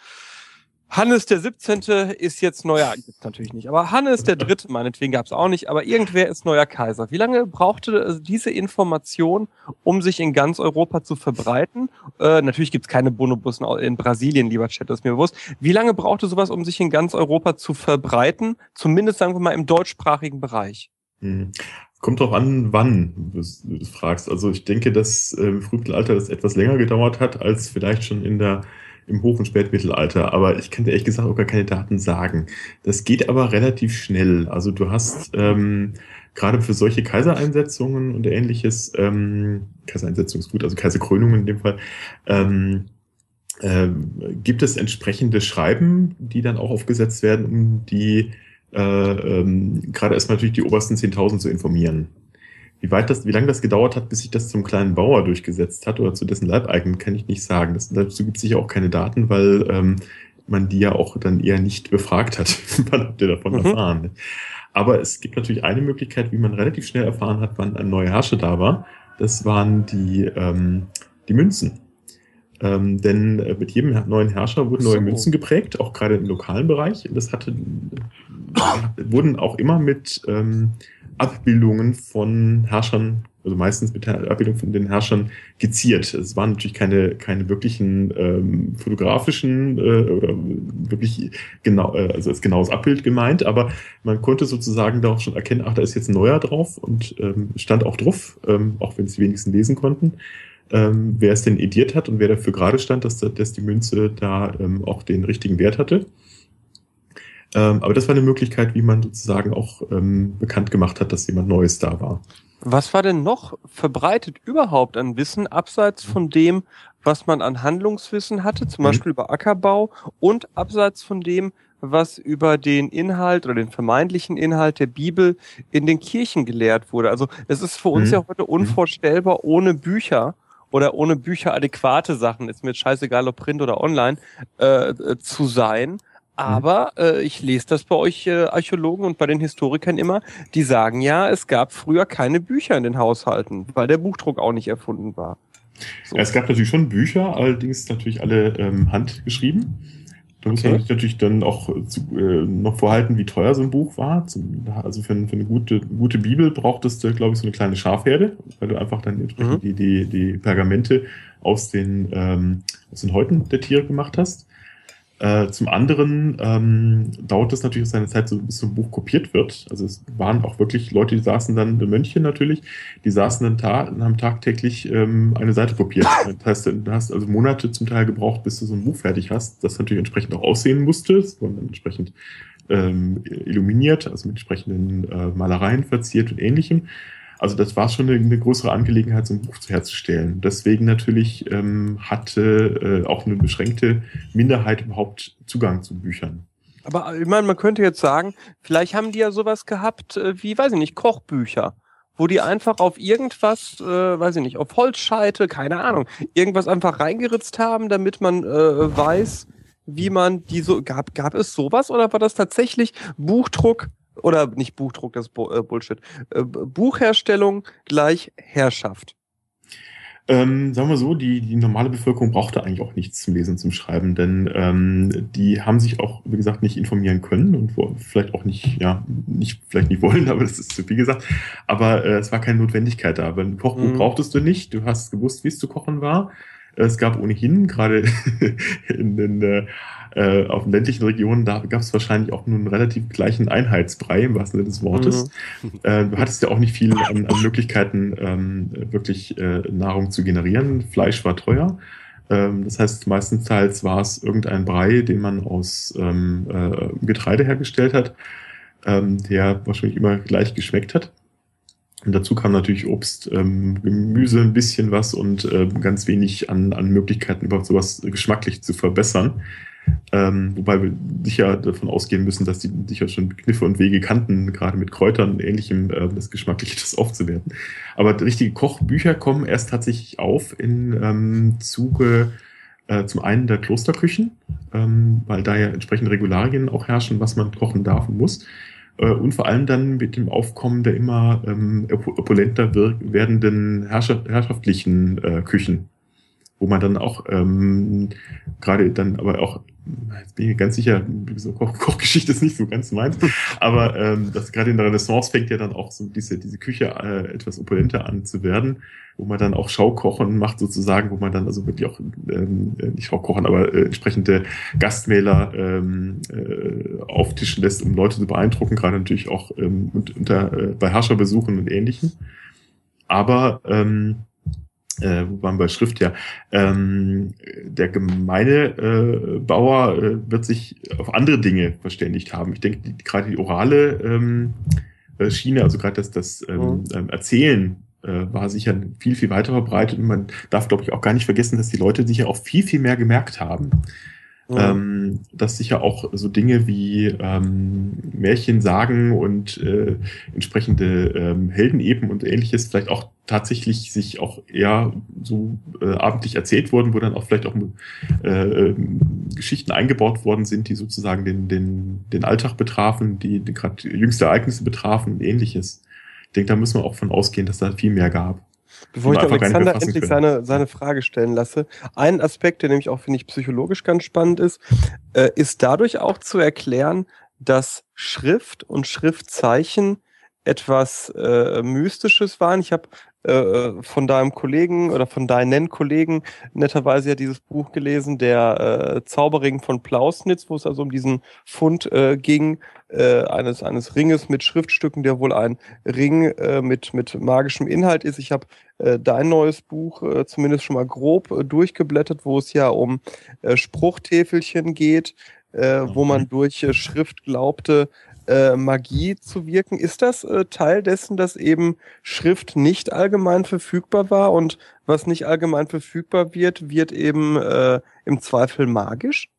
Hannes der 17. ist jetzt neuer, gibt's natürlich nicht, aber Hannes der Dritte, meinetwegen gab's auch nicht, aber irgendwer ist neuer Kaiser. Wie lange brauchte diese Information, um sich in ganz Europa zu verbreiten? Äh, natürlich gibt's keine Bonobussen in Brasilien, lieber Chat, das ist mir bewusst. Wie lange brauchte sowas, um sich in ganz Europa zu verbreiten? Zumindest, sagen wir mal, im deutschsprachigen Bereich. Hm. Kommt drauf an, wann du das fragst. Also ich denke, dass äh, im Frühmittelalter das etwas länger gedauert hat, als vielleicht schon in der im Hoch- und Spätmittelalter, aber ich kann dir ehrlich gesagt auch gar keine Daten sagen. Das geht aber relativ schnell. Also du hast ähm, gerade für solche Kaisereinsetzungen und ähnliches, ähm, Kaisereinsetzung ist gut, also Kaiserkrönungen in dem Fall, ähm, äh, gibt es entsprechende Schreiben, die dann auch aufgesetzt werden, um die äh, ähm, gerade erstmal natürlich die obersten 10.000 zu informieren. Wie weit das, wie lange das gedauert hat, bis sich das zum kleinen Bauer durchgesetzt hat oder zu dessen Leibeigenen, kann ich nicht sagen. Das, dazu gibt es sicher auch keine Daten, weil ähm, man die ja auch dann eher nicht befragt hat. wann habt ihr davon mhm. erfahren? Aber es gibt natürlich eine Möglichkeit, wie man relativ schnell erfahren hat, wann ein neuer Herrscher da war. Das waren die, ähm, die Münzen. Ähm, denn äh, mit jedem neuen Herrscher wurden neue so. Münzen geprägt, auch gerade im lokalen Bereich. Das hatte, wurden auch immer mit ähm, Abbildungen von Herrschern, also meistens mit der Abbildung von den Herrschern geziert. Es waren natürlich keine, keine wirklichen ähm, fotografischen äh, oder wirklich genau, äh, also als genaues Abbild gemeint, aber man konnte sozusagen da auch schon erkennen, ach, da ist jetzt ein neuer drauf und ähm, stand auch drauf, ähm, auch wenn es die wenigsten lesen konnten. Ähm, wer es denn ediert hat und wer dafür gerade stand, dass, dass die Münze da ähm, auch den richtigen Wert hatte. Ähm, aber das war eine Möglichkeit, wie man sozusagen auch ähm, bekannt gemacht hat, dass jemand Neues da war. Was war denn noch verbreitet überhaupt an Wissen, abseits von dem, was man an Handlungswissen hatte, zum mhm. Beispiel über Ackerbau und abseits von dem, was über den Inhalt oder den vermeintlichen Inhalt der Bibel in den Kirchen gelehrt wurde. Also es ist für uns mhm. ja heute mhm. unvorstellbar, ohne Bücher oder ohne Bücher adäquate Sachen, ist mir jetzt scheißegal, ob Print oder online, äh, äh zu sein. Mhm. Aber äh, ich lese das bei euch äh, Archäologen und bei den Historikern immer, die sagen ja, es gab früher keine Bücher in den Haushalten, weil der Buchdruck auch nicht erfunden war. So. Ja, es gab natürlich schon Bücher, allerdings natürlich alle ähm, handgeschrieben. Da muss okay. man sich natürlich dann auch zu, äh, noch vorhalten, wie teuer so ein Buch war. Zum, also für, für eine gute, gute Bibel brauchtest du, glaube ich, so eine kleine Schafherde, weil du einfach dann entsprechend mhm. die, die, die Pergamente aus den, ähm, aus den Häuten der Tiere gemacht hast. Äh, zum anderen ähm, dauert es natürlich seine Zeit, so, bis so ein Buch kopiert wird. Also es waren auch wirklich Leute, die saßen dann, Mönche natürlich, die saßen dann ta haben tagtäglich ähm, eine Seite kopiert. Das heißt, du hast also Monate zum Teil gebraucht, bis du so ein Buch fertig hast, das natürlich entsprechend auch aussehen musste. Es wurden dann entsprechend ähm, illuminiert, also mit entsprechenden äh, Malereien verziert und ähnlichem. Also das war schon eine, eine größere Angelegenheit, so ein Buch herzustellen. Deswegen natürlich ähm, hatte äh, auch eine beschränkte Minderheit überhaupt Zugang zu Büchern. Aber ich meine, man könnte jetzt sagen, vielleicht haben die ja sowas gehabt äh, wie, weiß ich nicht, Kochbücher wo die einfach auf irgendwas, äh, weiß ich nicht, auf Holzscheite, keine Ahnung, irgendwas einfach reingeritzt haben, damit man äh, weiß, wie man die so, gab, gab es sowas oder war das tatsächlich Buchdruck oder nicht Buchdruck, das ist äh, Bullshit. Äh, Buchherstellung gleich Herrschaft. Ähm, sagen wir so, die, die normale Bevölkerung brauchte eigentlich auch nichts zum Lesen, zum Schreiben, denn ähm, die haben sich auch, wie gesagt, nicht informieren können und wo, vielleicht auch nicht, ja, nicht, vielleicht nicht wollen, aber das ist zu viel gesagt. Aber äh, es war keine Notwendigkeit da, ein Kochbuch mhm. brauchtest du nicht, du hast gewusst, wie es zu kochen war. Es gab ohnehin gerade in den äh, äh, auf den ländlichen Regionen, da gab es wahrscheinlich auch nur einen relativ gleichen Einheitsbrei im wahrsten Sinne des Wortes. Mhm. Äh, du hattest ja auch nicht viel an, an Möglichkeiten, ähm, wirklich äh, Nahrung zu generieren. Fleisch war teuer. Ähm, das heißt, meistenteils war es irgendein Brei, den man aus ähm, äh, Getreide hergestellt hat, ähm, der wahrscheinlich immer gleich geschmeckt hat. Und dazu kam natürlich Obst, ähm, Gemüse, ein bisschen was und äh, ganz wenig an, an Möglichkeiten, überhaupt sowas geschmacklich zu verbessern. Ähm, wobei wir sicher davon ausgehen müssen, dass die sicher schon Kniffe und Wege kannten, gerade mit Kräutern und ähnlichem, äh, das geschmacklich das aufzuwerten. Aber richtige Kochbücher kommen erst tatsächlich auf in ähm, Zuge äh, zum einen der Klosterküchen, ähm, weil da ja entsprechende Regularien auch herrschen, was man kochen darf und muss. Äh, und vor allem dann mit dem Aufkommen der immer ähm, opulenter werdenden herrschaftlichen äh, Küchen wo man dann auch ähm, gerade dann aber auch, jetzt bin ich ganz sicher, so Koch Kochgeschichte ist nicht so ganz meins, aber ähm, das gerade in der Renaissance fängt ja dann auch so diese, diese Küche äh, etwas opulenter an zu werden, wo man dann auch Schaukochen macht sozusagen, wo man dann also wirklich auch ähm, nicht Schaukochen, aber äh, entsprechende Gastmäler ähm, äh, auftischen lässt, um Leute zu beeindrucken, gerade natürlich auch ähm, unter, äh, bei Herrscherbesuchen und ähnlichem. Aber ähm, äh, wo waren wir bei Schrift ja, ähm, der gemeine äh, Bauer äh, wird sich auf andere Dinge verständigt haben. Ich denke, gerade die orale ähm, äh, Schiene, also gerade das, das ähm, mhm. Ähm, Erzählen äh, war sicher viel, viel weiter verbreitet und man darf, glaube ich, auch gar nicht vergessen, dass die Leute sich ja auch viel, viel mehr gemerkt haben. Mhm. Ähm, dass sicher auch so Dinge wie ähm, Märchen sagen und äh, entsprechende ähm, Heldenepen und ähnliches vielleicht auch tatsächlich sich auch eher so äh, abendlich erzählt wurden, wo dann auch vielleicht auch äh, äh, Geschichten eingebaut worden sind, die sozusagen den, den, den Alltag betrafen, die, die gerade jüngste Ereignisse betrafen und ähnliches. Ich denke, da müssen wir auch von ausgehen, dass da viel mehr gab. Bevor ich Alexander endlich seine, seine Frage stellen lasse, ein Aspekt, der nämlich auch, finde ich, psychologisch ganz spannend ist, äh, ist dadurch auch zu erklären, dass Schrift und Schriftzeichen etwas äh, Mystisches waren. Ich habe äh, von deinem Kollegen oder von deinen Kollegen netterweise ja dieses Buch gelesen, der äh, Zauberring von Plausnitz, wo es also um diesen Fund äh, ging, äh, eines, eines Ringes mit Schriftstücken, der wohl ein Ring äh, mit, mit magischem Inhalt ist. Ich habe dein neues Buch zumindest schon mal grob durchgeblättert, wo es ja um Spruchtäfelchen geht, äh, wo man mhm. durch äh, Schrift glaubte, äh, Magie zu wirken. Ist das äh, Teil dessen, dass eben Schrift nicht allgemein verfügbar war und was nicht allgemein verfügbar wird, wird eben äh, im Zweifel magisch?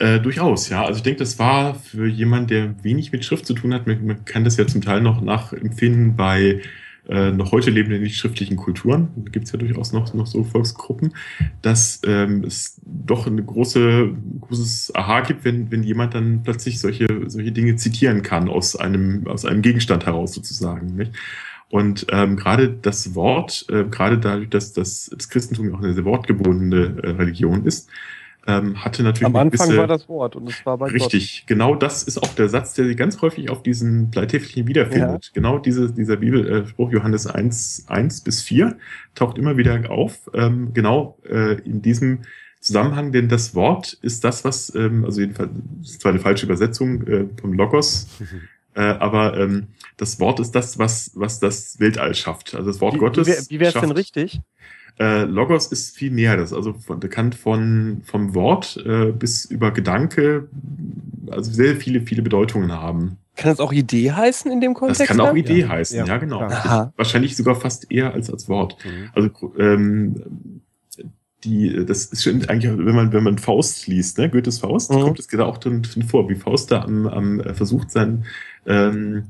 Äh, durchaus, ja. Also ich denke, das war für jemanden, der wenig mit Schrift zu tun hat, man, man kann das ja zum Teil noch nachempfinden bei äh, noch heute lebenden nicht schriftlichen Kulturen, gibt es ja durchaus noch, noch so Volksgruppen, dass ähm, es doch eine große, großes Aha gibt, wenn, wenn jemand dann plötzlich solche, solche Dinge zitieren kann aus einem, aus einem Gegenstand heraus sozusagen. Nicht? Und ähm, gerade das Wort, äh, gerade dadurch, dass das, das Christentum auch eine sehr wortgebundene äh, Religion ist, ähm, hatte natürlich. Am Anfang gewisse, war das Wort und es war bei Richtig, Gott. genau das ist auch der Satz, der sich ganz häufig auf diesen Bleitäfelchen wiederfindet. Ja. Genau diese, dieser Bibelspruch Johannes 1, 1 bis 4 taucht immer wieder auf. Ähm, genau äh, in diesem Zusammenhang, denn das Wort ist das, was, ähm, also jedenfalls, das ist zwar eine falsche Übersetzung äh, vom Logos, äh, aber ähm, das Wort ist das, was, was das Weltall schafft. Also das Wort wie, Gottes. Wie wäre es denn richtig? Äh, Logos ist viel mehr, das also von, bekannt von vom Wort äh, bis über Gedanke, also sehr viele viele Bedeutungen haben. Kann das auch Idee heißen in dem Kontext? Das kann auch Idee ja. heißen, ja, ja genau. Wahrscheinlich sogar fast eher als als Wort. Mhm. Also ähm, die, das ist schon eigentlich, wenn man, wenn man Faust liest, ne, Goethes Faust, mhm. kommt es da auch drin vor, wie Faust da am, am äh, versucht, sein ähm,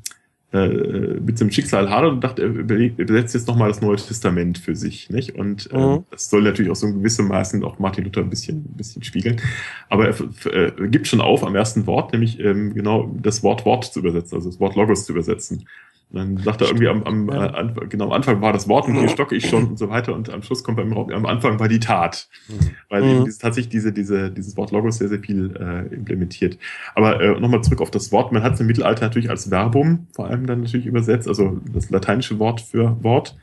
äh, mit dem Schicksal hadert und dachte, er übersetzt jetzt nochmal das Neue Testament für sich. Nicht? Und äh, mhm. das soll natürlich auch so in gewissem Maßen auch Martin Luther ein bisschen, ein bisschen spiegeln. Aber er äh, gibt schon auf am ersten Wort, nämlich ähm, genau das Wort Wort zu übersetzen, also das Wort Logos zu übersetzen. Dann sagt er irgendwie am, am, ja. äh, genau am Anfang war das Wort und hier stocke ich schon und so weiter und am Schluss kommt beim am Anfang war die Tat. Mhm. Weil mhm. eben dieses, tatsächlich diese, diese, dieses Wort Logos sehr, sehr viel äh, implementiert. Aber äh, nochmal zurück auf das Wort. Man hat es im Mittelalter natürlich als Verbum vor allem dann natürlich übersetzt, also das lateinische Wort für Wort,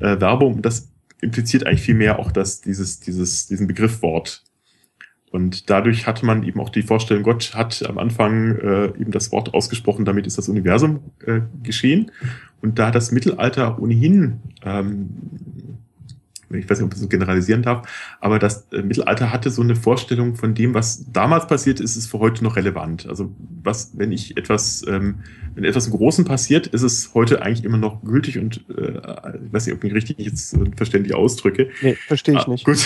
äh, Verbum. Das impliziert eigentlich viel mehr auch dass dieses, dieses, diesen Begriff Wort und dadurch hatte man eben auch die Vorstellung, Gott hat am Anfang äh, eben das Wort ausgesprochen, damit ist das Universum äh, geschehen. Und da das Mittelalter ohnehin, ähm, ich weiß nicht, ob ich das so generalisieren darf, aber das äh, Mittelalter hatte so eine Vorstellung von dem, was damals passiert ist, ist für heute noch relevant. Also was, wenn ich etwas, ähm, wenn etwas im Großen passiert, ist es heute eigentlich immer noch gültig und äh, ich weiß nicht, ob ich mich richtig jetzt verständlich ausdrücke. Nee, verstehe ich ah, nicht. Gut.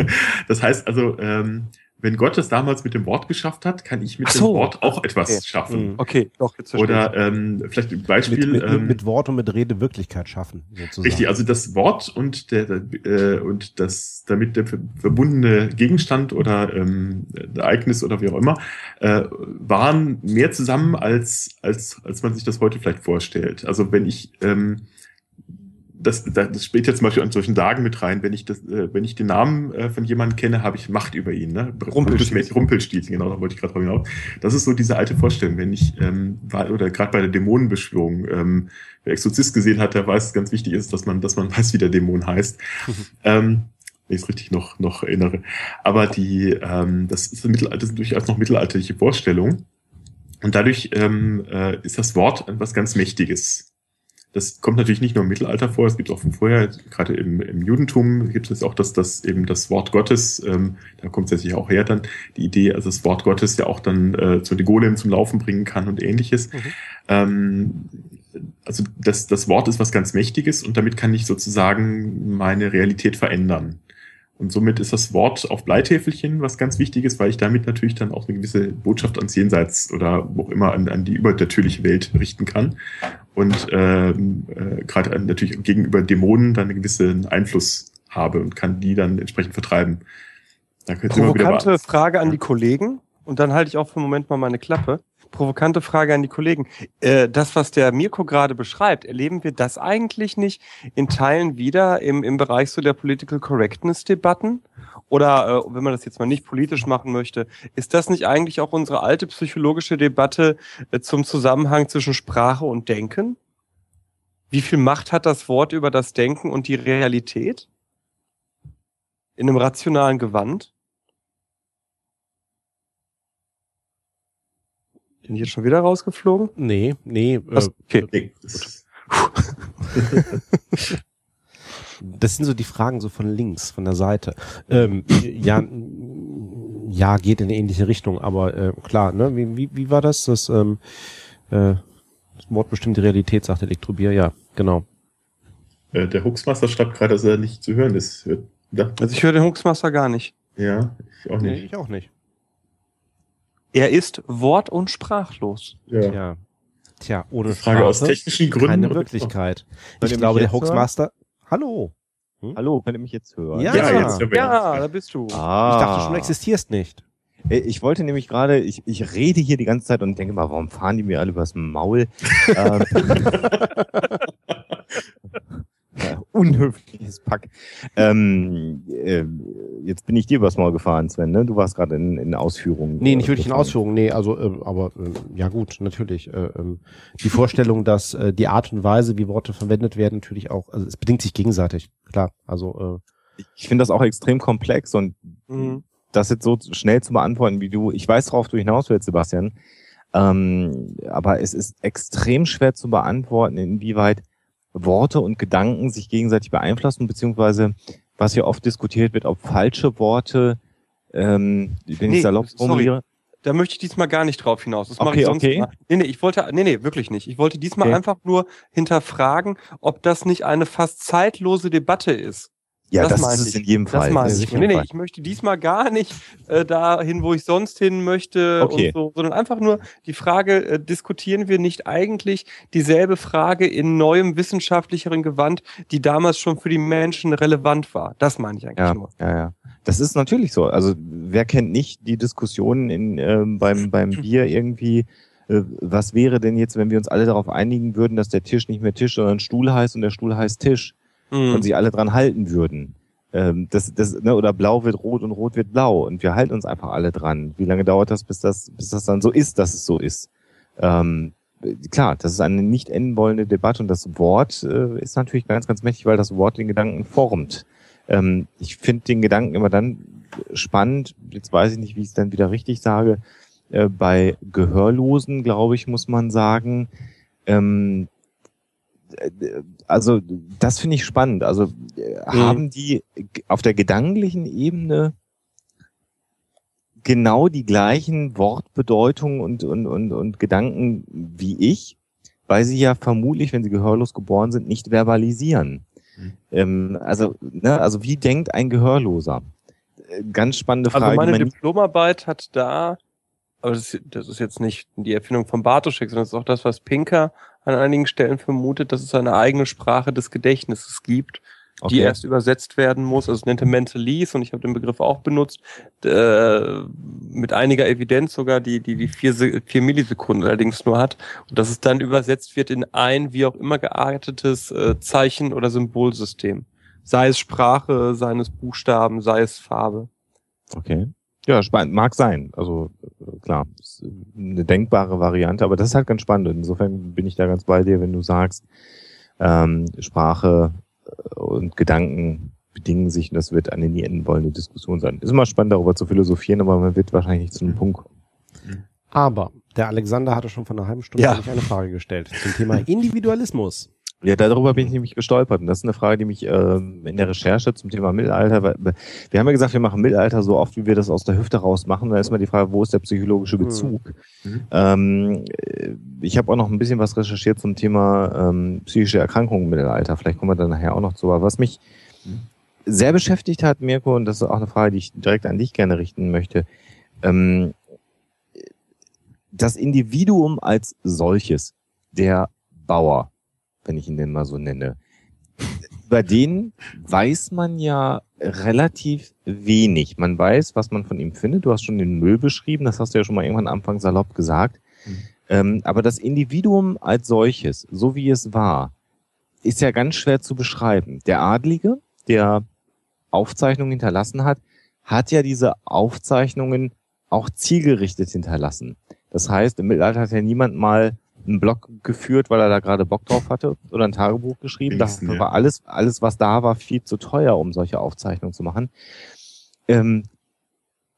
das heißt also, ähm, wenn Gott es damals mit dem Wort geschafft hat, kann ich mit so. dem Wort auch etwas Okay. schaffen. Mhm. Okay, doch, jetzt Oder ähm, vielleicht ein Mit, Beispiel. mit, ähm, mit Wort und mit Rede Wirklichkeit schaffen, sozusagen. Richtig, also das Wort und der äh, und das damit der ver- verbundene Gegenstand oder ähm, Ereignis oder wie auch immer äh, waren mehr zusammen als als als man sich das heute vielleicht vorstellt. Also wenn ich ähm, das, das das spielt jetzt zum Beispiel an solchen Tagen mit rein. Wenn ich das, äh, wenn ich den Namen äh, von jemandem kenne, habe ich Macht über ihn. Ne? Rumpelstilzchen. Rumpelstilzchen, genau, da wollte ich gerade drauf hinaus. Das ist so diese alte Vorstellung. Wenn ich ähm, war, oder gerade bei der Dämonenbeschwörung, ähm, wer Exorzist gesehen hat, der weiß, dass ganz wichtig ist, dass man, dass man weiß, wie der Dämon heißt. ähm, wenn ich es richtig noch, noch erinnere. Aber die, ähm, das ist Mittelalter, das sind durchaus noch mittelalterliche Vorstellungen. Und dadurch ähm, äh, ist das Wort etwas ganz Mächtiges. Das kommt natürlich nicht nur im Mittelalter vor, es gibt auch von vorher, gerade im, im Judentum gibt es auch das, das eben das Wort Gottes, ähm, da kommt es ja sicher auch her dann, die Idee, also das Wort Gottes ja auch dann äh, zu den Golem zum Laufen bringen kann und ähnliches. Mhm. Ähm, also das, das Wort ist was ganz Mächtiges und damit kann ich sozusagen meine Realität verändern. Und somit ist das Wort auf Bleitäfelchen was ganz Wichtiges, weil ich damit natürlich dann auch eine gewisse Botschaft ans Jenseits oder wo auch immer an, an die übernatürliche Welt richten kann. Und ähm, äh, gerade an- natürlich gegenüber Dämonen dann einen gewissen Einfluss habe und kann die dann entsprechend vertreiben. Da Provokante Frage an die Kollegen und dann halte ich auch für einen Moment mal meine Klappe. Provokante Frage an die Kollegen. Äh, das, was der Mirko gerade beschreibt, erleben wir das eigentlich nicht in Teilen wieder im, im Bereich so der Political Correctness Debatten? Oder äh, wenn man das jetzt mal nicht politisch machen möchte, ist das nicht eigentlich auch unsere alte psychologische Debatte äh, zum Zusammenhang zwischen Sprache und Denken? Wie viel Macht hat das Wort über das Denken und die Realität? In einem rationalen Gewand? Bin ich jetzt schon wieder rausgeflogen? Nee, nee. Was? Äh, Okay. Nee, das- sind so die Fragen so von links, von der Seite. Ähm, ja, ja, geht in eine ähnliche Richtung, aber äh, klar, ne? Wie, wie, wie war das? Das, ähm, äh, das Wort bestimmt die Realität, sagt Elektrobier, ja, genau. Äh, der Huxmaster schreibt gerade, dass er nicht zu hören ist. Ja, Also ich höre den Huxmaster gar nicht. ja ich auch Nee, nicht. ich auch nicht. Er ist wort- und sprachlos. Ja. Ja. Tja, ohne Frage aus Sprache technischen Gründen. keine Wirklichkeit. Ich glaube, der? Hoaxmaster. Hallo. Hallo, könnt ihr mich jetzt hören? Ja. Ja, jetzt hören wir Ja, da bist du. Ah. Ich dachte schon, du existierst nicht. Ich wollte nämlich gerade, ich, ich rede hier die ganze Zeit und denke mal, warum fahren die mir alle übers Maul? ähm, unhöfliches Pack. Ähm, äh, jetzt bin ich dir übers Maul gefahren, Sven, ne? Du warst gerade in, in Ausführungen. Nee, äh, nicht wirklich in. Ausführungen, nee, also, äh, aber äh, ja gut, natürlich. Äh, ähm, die Vorstellung, dass äh, die Art und Weise, wie Worte verwendet werden, natürlich auch, also es bedingt sich gegenseitig, klar. Also äh, Ich finde das auch extrem komplex und Mhm. das jetzt so schnell zu beantworten, wie du, ich weiß, worauf du hinaus willst, Sebastian, ähm, aber es ist extrem schwer zu beantworten, inwieweit Worte und Gedanken sich gegenseitig beeinflussen, beziehungsweise was hier oft diskutiert wird, ob falsche Worte, ähm, wenn Nee, ich salopp sorry. formuliere, Da möchte ich diesmal gar nicht drauf hinaus. Das mache Okay, ich sonst okay. immer. Nee, nee, ich wollte, nee, nee, wirklich nicht. Ich wollte diesmal Okay. einfach nur hinterfragen, ob das nicht eine fast zeitlose Debatte ist. Ja, das das, meine ist es ich. in jedem Fall. meine Das ist ich. in Nee, nee, ich möchte diesmal gar nicht äh, dahin, wo ich sonst hin möchte Okay. und so, sondern einfach nur die Frage, äh, diskutieren wir nicht eigentlich dieselbe Frage in neuem wissenschaftlicheren Gewand, die damals schon für die Menschen relevant war? Das meine ich eigentlich Ja, nur. ja, ja. Das ist natürlich so. Also wer kennt nicht die Diskussionen in, ähm, beim, beim Bier irgendwie, äh, was wäre denn jetzt, wenn wir uns alle darauf einigen würden, dass der Tisch nicht mehr Tisch, sondern Stuhl heißt und der Stuhl heißt Tisch Mhm. und sich alle dran halten würden. Ähm, das, das, ne, oder blau wird rot und rot wird blau und wir halten uns einfach alle dran. Wie lange dauert das, bis das, bis das dann so ist, dass es so ist? Ähm, klar, das ist eine nicht enden wollende Debatte und das Wort äh, ist natürlich ganz, ganz mächtig, weil das Wort den Gedanken formt. Ähm, ich finde den Gedanken immer dann spannend, jetzt weiß ich nicht, wie ich es dann wieder richtig sage, äh, bei Gehörlosen, glaube ich, muss man sagen, ähm, äh, also das finde ich spannend. Also äh, haben die auf der gedanklichen Ebene genau die gleichen Wortbedeutungen und, und, und, und Gedanken wie ich, weil sie ja vermutlich, wenn sie gehörlos geboren sind, nicht verbalisieren. Mhm. Ähm, also, ne, also wie denkt ein Gehörloser? äh, ganz spannende Frage. Also meine Diplomarbeit hat da, aber das, ist- das ist jetzt nicht die Erfindung von Bartoschek, sondern das ist auch das, was Pinker an einigen Stellen vermutet, dass es eine eigene Sprache des Gedächtnisses gibt, die Okay. erst übersetzt werden muss. Also es nennt er Mentalese und ich habe den Begriff auch benutzt, äh, mit einiger Evidenz sogar, die, die, die vier, vier Millisekunden allerdings nur hat. Und dass es dann übersetzt wird in ein wie auch immer geartetes äh, Zeichen- oder Symbolsystem. Sei es Sprache, sei es Buchstaben, sei es Farbe. Okay. Ja, spannend. Mag sein. Also äh, klar, ist äh, eine denkbare Variante, aber das ist halt ganz spannend. Insofern bin ich da ganz bei dir, wenn du sagst, ähm, Sprache äh, und Gedanken bedingen sich und das wird eine nie enden wollende Diskussion sein. Ist immer spannend, darüber zu philosophieren, aber man wird wahrscheinlich nicht zu einem Punkt kommen. Aber der Alexander hatte schon vor einer halben Stunde Ja. eine Frage gestellt zum Thema Individualismus. Ja, darüber bin ich nämlich gestolpert. Und das ist eine Frage, die mich ähm, in der Recherche zum Thema Mittelalter, weil, wir haben ja gesagt, wir machen Mittelalter so oft, wie wir das aus der Hüfte raus machen. Da ist mal die Frage, wo ist der psychologische Bezug? Mhm. Ähm, äh, ich habe auch noch ein bisschen was recherchiert zum Thema ähm, psychische Erkrankungen im Mittelalter. Vielleicht kommen wir dann nachher auch noch zu. Aber was mich Mhm. sehr beschäftigt hat, Mirko, und das ist auch eine Frage, die ich direkt an dich gerne richten möchte, ähm, das Individuum als solches, der Bauer, wenn ich ihn denn mal so nenne, über den weiß man ja relativ wenig. Man weiß, was man von ihm findet. Du hast schon den Müll beschrieben, das hast du ja schon mal irgendwann am Anfang salopp gesagt. Mhm. Ähm, aber das Individuum als solches, so wie es war, ist ja ganz schwer zu beschreiben. Der Adlige, der Aufzeichnungen hinterlassen hat, hat ja diese Aufzeichnungen auch zielgerichtet hinterlassen. Das heißt, im Mittelalter hat ja niemand mal einen Blog geführt, weil er da gerade Bock drauf hatte oder ein Tagebuch geschrieben. Ja. war alles, alles, was da war, viel zu teuer, um solche Aufzeichnungen zu machen. Ähm,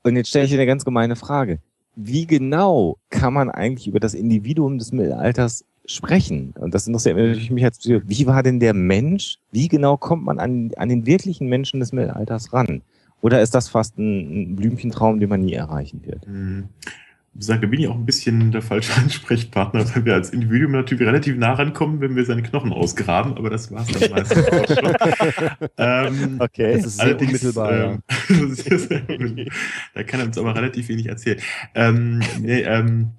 und jetzt stelle ich dir eine ganz gemeine Frage. Wie genau kann man eigentlich über das Individuum des Mittelalters sprechen? Und das interessiert mich natürlich mich als Psychologe. Wie war denn der Mensch? Wie genau kommt man an, an den wirklichen Menschen des Mittelalters ran? Oder ist das fast ein, ein Blümchentraum, den man nie erreichen wird? Hm. Sage, da bin ich auch ein bisschen der falsche Ansprechpartner, weil wir als Individuum natürlich relativ nah rankommen, wenn wir seine Knochen ausgraben, aber das war es dann meistens auch schon. Ähm, Okay. Das ist sehr unmittelbar, ähm, sehr da kann er uns aber relativ wenig erzählen. Ähm, nee, ähm,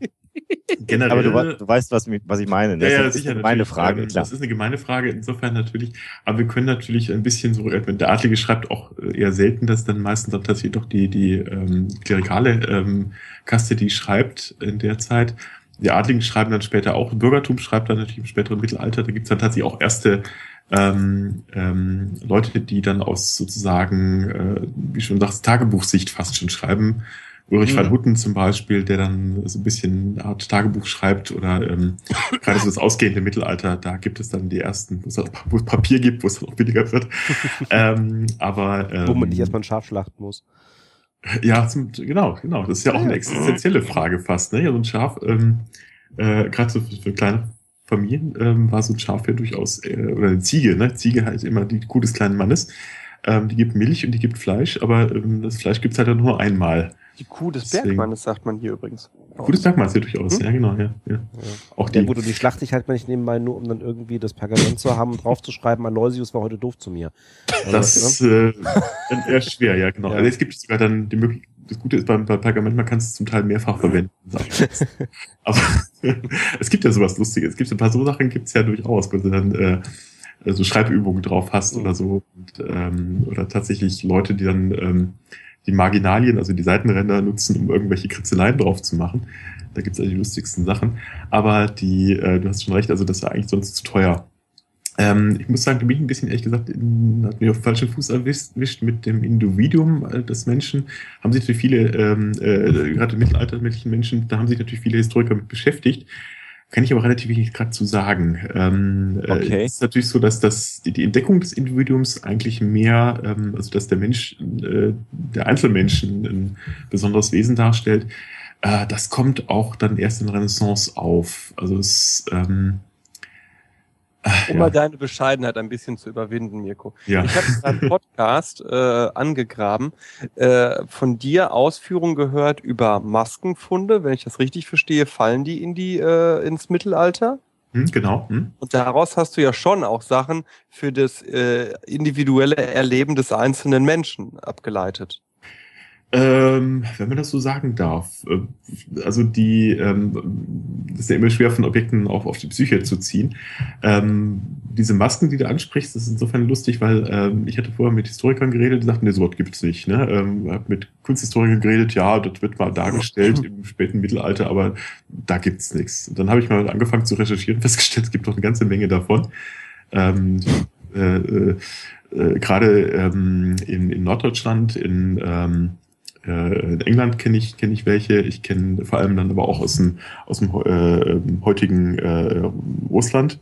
generell, Aber du, du weißt, was, was ich meine. ne? Das ja, ja, ist sicher. eine meine natürlich. Frage, Ähm, klar. Das ist eine gemeine Frage, insofern natürlich. Aber wir können natürlich ein bisschen so, wenn der Adlige schreibt, auch eher selten, dass dann meistens dann tatsächlich doch die, die ähm, klerikale ähm, Kaste, die schreibt in der Zeit. Die Adligen schreiben dann später auch, Bürgertum schreibt dann natürlich im späteren Mittelalter, da gibt's dann tatsächlich auch erste ähm, ähm, Leute, die dann aus sozusagen, äh, wie schon sagst, Tagebuchsicht fast schon schreiben. Ulrich Mhm. van Hutten zum Beispiel, der dann so ein bisschen eine Art Tagebuch schreibt oder ähm, gerade so das ausgehende Mittelalter, da gibt es dann die ersten, wo es, wo es Papier gibt, wo es dann auch billiger wird. ähm, aber ähm, Wo man nicht erstmal ein Schaf schlachten muss. Ja, zum, genau, genau. Das ist ja auch eine existenzielle Frage fast. Ne? Ja, so ein Schaf, ähm, äh, gerade so für, für kleine Familien ähm, war so ein Schaf ja durchaus, äh, oder eine Ziege, ne? Ziege halt immer die Kuh des kleinen Mannes. Ähm, die gibt Milch und die gibt Fleisch, aber ähm, das Fleisch gibt's halt dann nur einmal. Die Kuh des Deswegen- Bergmannes, sagt man hier übrigens. Gutes Merkmal ja durchaus, Hm? ja genau, ja. ja. Auch die, Ja gut, und die schlachte ich halt mal nicht nebenbei, nur um dann irgendwie das Pergament zu haben und draufzuschreiben, Aloysius war heute doof zu mir. Also, Das ist äh, dann eher schwer, ja, genau. Ja. Also es gibt sogar dann die Möglichkeit, das Gute ist beim, beim Pergament, man kann es zum Teil mehrfach verwenden. Aber es gibt ja sowas Lustiges. Es gibt ein paar so Sachen gibt's ja durchaus, wo du dann äh, so Schreibübungen drauf hast oder so. Und, ähm, oder tatsächlich Leute, die dann ähm, die Marginalien, also die Seitenränder nutzen, um irgendwelche Kritzeleien drauf zu machen. Da gibt's also die lustigsten Sachen. Aber die, äh, du hast schon recht, also das war eigentlich sonst zu teuer. Ähm, ich muss sagen, da bin ein bisschen, ehrlich gesagt, in, hat mich auf falschen Fuß erwischt erwischt mit dem Individuum äh, des Menschen. Haben sich natürlich viele, ähm, äh, gerade mittelalterlichen Menschen, da haben sich natürlich viele Historiker mit beschäftigt. Kann ich aber relativ wenig gerade zu sagen. Ähm, Okay. äh, es ist natürlich so, dass das, die, Entdeckung des Individuums eigentlich mehr, ähm, also dass der Mensch, äh, der Einzelmensch ein, besonderes Wesen darstellt, äh, das kommt auch dann erst in der Renaissance auf. Also es, ähm, äh, Um mal deine Bescheidenheit ein bisschen zu überwinden, Mirko. ja. Ich habe in einem Podcast äh, angegraben, äh, von dir Ausführungen gehört über Maskenfunde. Wenn ich das richtig verstehe, fallen die in die äh, ins Mittelalter? Hm, genau. Hm. Und daraus hast du ja schon auch Sachen für das äh, individuelle Erleben des einzelnen Menschen abgeleitet. Ähm, wenn man das so sagen darf. Äh, Also die, ähm, das ist ja immer schwer von Objekten auch auf die Psyche zu ziehen. Ähm, diese Masken, die du ansprichst, das ist insofern lustig, weil ähm, ich hatte vorher mit Historikern geredet, die sagten, nee, so was gibt's nicht. Ne? Ähm, hab mit Kunsthistorikern geredet, ja, das wird mal dargestellt im späten Mittelalter, aber da gibt's nichts. Und dann habe ich mal angefangen zu recherchieren, festgestellt, es gibt doch eine ganze Menge davon. Ähm, äh, äh, äh, Gerade ähm, in, in Norddeutschland, in ähm, äh, in England kenne ich, kenne ich welche. Ich kenne vor allem dann aber auch aus dem, aus dem äh, heutigen äh, Russland